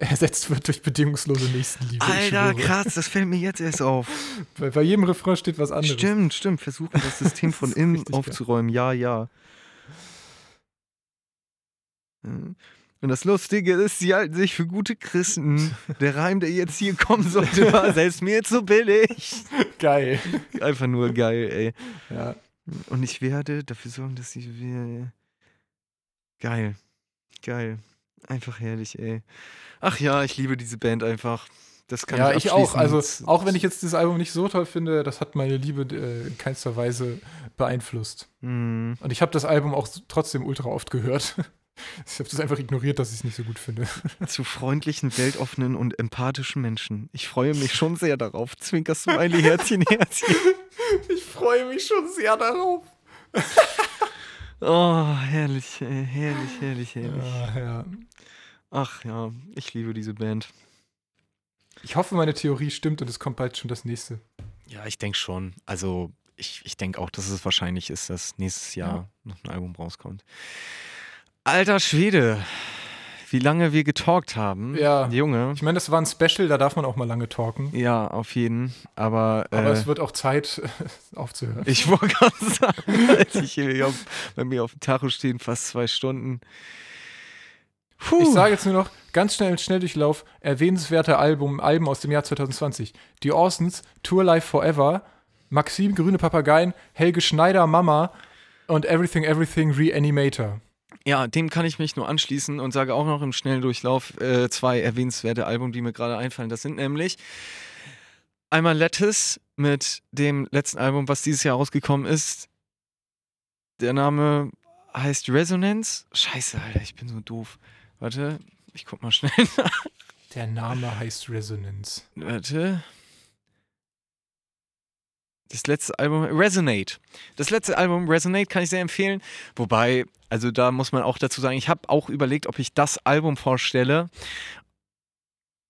ersetzt wird durch bedingungslose Nächstenliebe. Alter, krass, das fällt mir jetzt erst auf. [laughs] Bei, bei jedem Refrain steht was anderes. Stimmt, stimmt. Versuchen, das System [laughs] von Das innen richtig geil. aufzuräumen. Ja, ja. Hm. Und das Lustige ist, sie halten sich für gute Christen. Der Reim, der jetzt hier kommen sollte, war selbst mir zu billig. Geil. Einfach nur geil, ey. Ja. Und ich werde dafür sorgen, dass sie. Geil. Geil. Einfach herrlich, ey. Ach ja, ich liebe diese Band einfach. Das kann ja, ich ich auch. Also, auch wenn ich jetzt dieses Album nicht so toll finde, das hat meine Liebe äh, in keinster Weise beeinflusst. Mm, Und ich habe das Album auch trotzdem ultra oft gehört. [laughs] Ich habe das einfach ignoriert, dass ich es nicht so gut finde. [laughs] zu freundlichen, weltoffenen und empathischen Menschen. Ich freue mich schon sehr darauf. Zwinkerst du meine Herzchen, Herzchen. [laughs] Ich freue mich schon sehr darauf. [laughs] Oh, herrlich, ey, herrlich, herrlich, herrlich. Ja, ja. Ach ja, ich liebe diese Band. Ich hoffe, meine Theorie stimmt und es kommt bald schon das nächste. Ja, ich denke schon. Also, ich, ich denke auch, dass es wahrscheinlich ist, dass nächstes Jahr noch ein Album rauskommt. Alter Schwede, wie lange wir getalkt haben. Ja. Junge. Ich meine, das war ein Special, da darf man auch mal lange talken. Ja, auf jeden. Aber, Aber äh, es wird auch Zeit, [laughs] aufzuhören. ich wollte gerade sagen, als [laughs] ich hier auf, bei mir auf dem Tacho stehen, fast zwei Stunden. Puh. Ich sage jetzt nur noch ganz schnell im Schnelldurchlauf erwähnenswerte Album, Alben aus dem Jahr 2020. Die Orsons, Tour Life Forever, Maxim Grüne Papageien, Helge Schneider Mama und Everything Everything Reanimator. Ja, dem kann ich mich nur anschließen und sage auch noch im Schnelldurchlauf äh, zwei erwähnenswerte Alben, die mir gerade einfallen. Das sind nämlich einmal Lettuce mit dem letzten Album, was dieses Jahr rausgekommen ist. Der Name heißt Resonance. Scheiße, Alter, ich bin so doof. Warte, ich guck mal schnell. [laughs] Der Name heißt Resonance. Warte. Das letzte Album, Resonate. Das letzte Album, Resonate, kann ich sehr empfehlen. Wobei, also da muss man auch dazu sagen, ich habe auch überlegt, ob ich das Album vorstelle.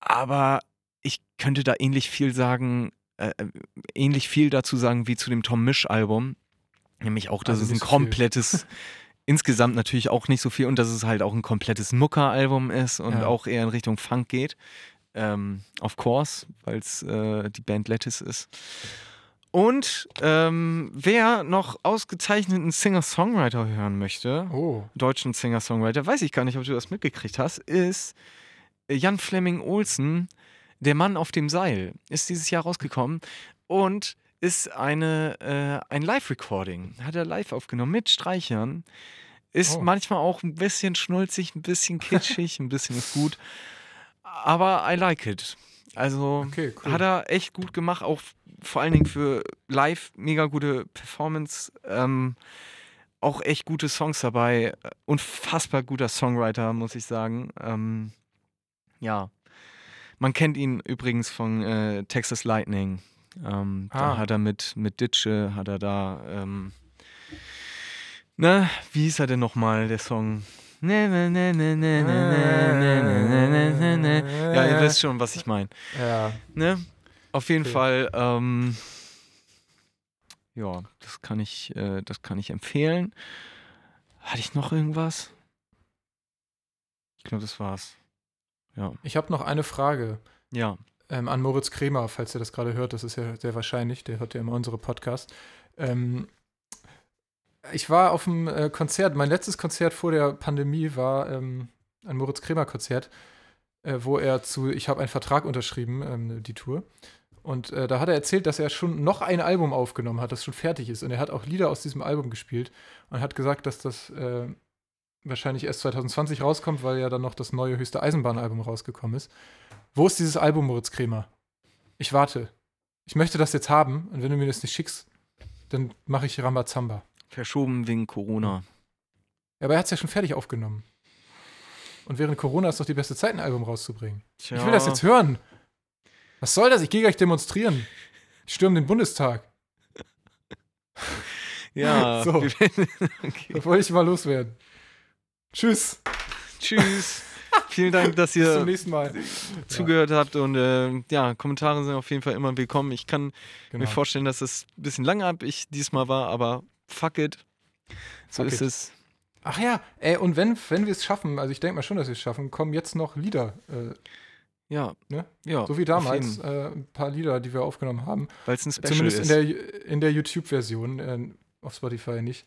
Aber ich könnte da ähnlich viel sagen, äh, äh, ähnlich viel dazu sagen wie zu dem Tom Misch-Album. Nämlich auch, dass Also es ein so komplettes, [laughs] insgesamt natürlich auch nicht so viel und dass es halt auch ein komplettes Mucker-Album ist und Ja. auch eher in Richtung Funk geht. Ähm, of course, weil es äh, die Band Lettuce ist. Und ähm, wer noch ausgezeichneten Singer-Songwriter hören möchte, Oh. deutschen Singer-Songwriter, weiß ich gar nicht, ob du das mitgekriegt hast, ist Jan Flemming Olsen, Der Mann auf dem Seil, ist dieses Jahr rausgekommen und ist eine, äh, ein Live-Recording. Hat er live aufgenommen mit Streichern. Ist Oh. manchmal auch ein bisschen schnulzig, ein bisschen kitschig, ein bisschen ist gut. Aber I like it. Also Okay, cool. hat er echt gut gemacht, auch vor allen Dingen für live mega gute Performance. Ähm, auch echt gute Songs dabei. Unfassbar guter Songwriter, muss ich sagen. Ähm, ja. Man kennt ihn übrigens von äh, Texas Lightning. Ähm, Da Ah. hat er mit, mit Ditsche, hat er da, ähm, ne, wie hieß er denn nochmal, der Song? Ja, ihr wisst schon, was ich meine. Ja. Ne? Auf jeden okay. Fall, ähm, ja, das kann ich, äh, das kann ich empfehlen. Hatte ich noch irgendwas? Ich glaube, das war's. Ja. Ich habe noch eine Frage. Ja. Ähm, an Moritz Kremer, falls ihr das gerade hört, das ist ja sehr wahrscheinlich, der hört ja immer unsere Podcasts. Ähm, ich war auf einem äh, Konzert. Mein letztes Konzert vor der Pandemie war ähm, ein Moritz Kremer Konzert, äh, wo er zu Ich habe einen Vertrag unterschrieben, ähm, die Tour. Und äh, da hat er erzählt, dass er schon noch ein Album aufgenommen hat, das schon fertig ist. Und er hat auch Lieder aus diesem Album gespielt und hat gesagt, dass das äh, wahrscheinlich erst 2020 rauskommt, weil ja dann noch das neue höchste Eisenbahn-Album rausgekommen ist. Wo ist dieses Album, Moritz Kremer? Ich warte. Ich möchte das jetzt haben und wenn du mir das nicht schickst, dann mache ich Rambazamba. Verschoben wegen Corona. Ja, aber er hat es ja schon fertig aufgenommen. Und während Corona ist doch die beste Zeit, ein Album rauszubringen. Tja. Ich will das jetzt hören. Was soll das? Ich gehe gleich demonstrieren. Ich stürme den Bundestag. [laughs] Ja. [laughs] So. [laughs] okay. Das wollte ich mal loswerden. Tschüss. Tschüss. Vielen Dank, dass Bis zum ihr nächsten Mal. zugehört habt und äh, ja, Kommentare sind auf jeden Fall immer willkommen. Ich kann Genau. mir vorstellen, dass es ein bisschen lange ab ich diesmal war, aber fuck it. So Fuck ist it. es. Ach ja, ey, und wenn, wenn wir es schaffen, also ich denke mal schon, dass wir es schaffen, kommen jetzt noch Lieder. Äh, Ja. Ne? Ja. so wie damals. Äh, ein paar Lieder, die wir aufgenommen haben. Weil es ein Special Zumindest ist. in der, in der YouTube-Version. Äh, auf Spotify nicht.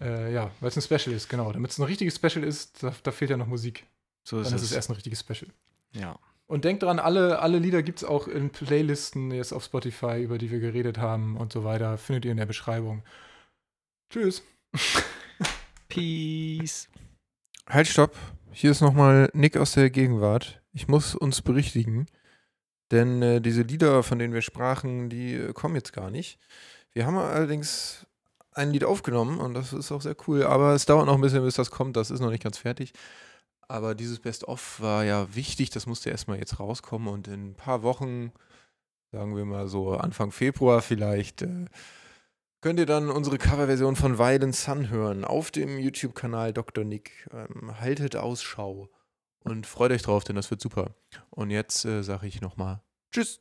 Äh, ja, weil es ein Special ist, genau. Damit es ein richtiges Special ist, da, da fehlt ja noch Musik. So Dann ist es erst ein richtiges Special. Ja. Und denkt dran, alle, alle Lieder gibt es auch in Playlisten jetzt auf Spotify, über die wir geredet haben und so weiter. Findet ihr in der Beschreibung. Tschüss. Peace. Halt, stopp. Hier ist nochmal Nick aus der Gegenwart. Ich muss uns berichtigen, denn äh, diese Lieder, von denen wir sprachen, die äh, kommen jetzt gar nicht. Wir haben allerdings ein Lied aufgenommen und das ist auch sehr cool, aber es dauert noch ein bisschen, bis das kommt. Das ist noch nicht ganz fertig. Aber dieses Best-of war ja wichtig, das musste erstmal jetzt rauskommen und in ein paar Wochen, sagen wir mal so Anfang Februar vielleicht, äh, könnt ihr dann unsere Coverversion von Violent Sun hören auf dem YouTube-Kanal Dr. Nick. Ähm, haltet Ausschau und freut euch drauf, denn das wird super. Und jetzt äh, sage ich nochmal Tschüss.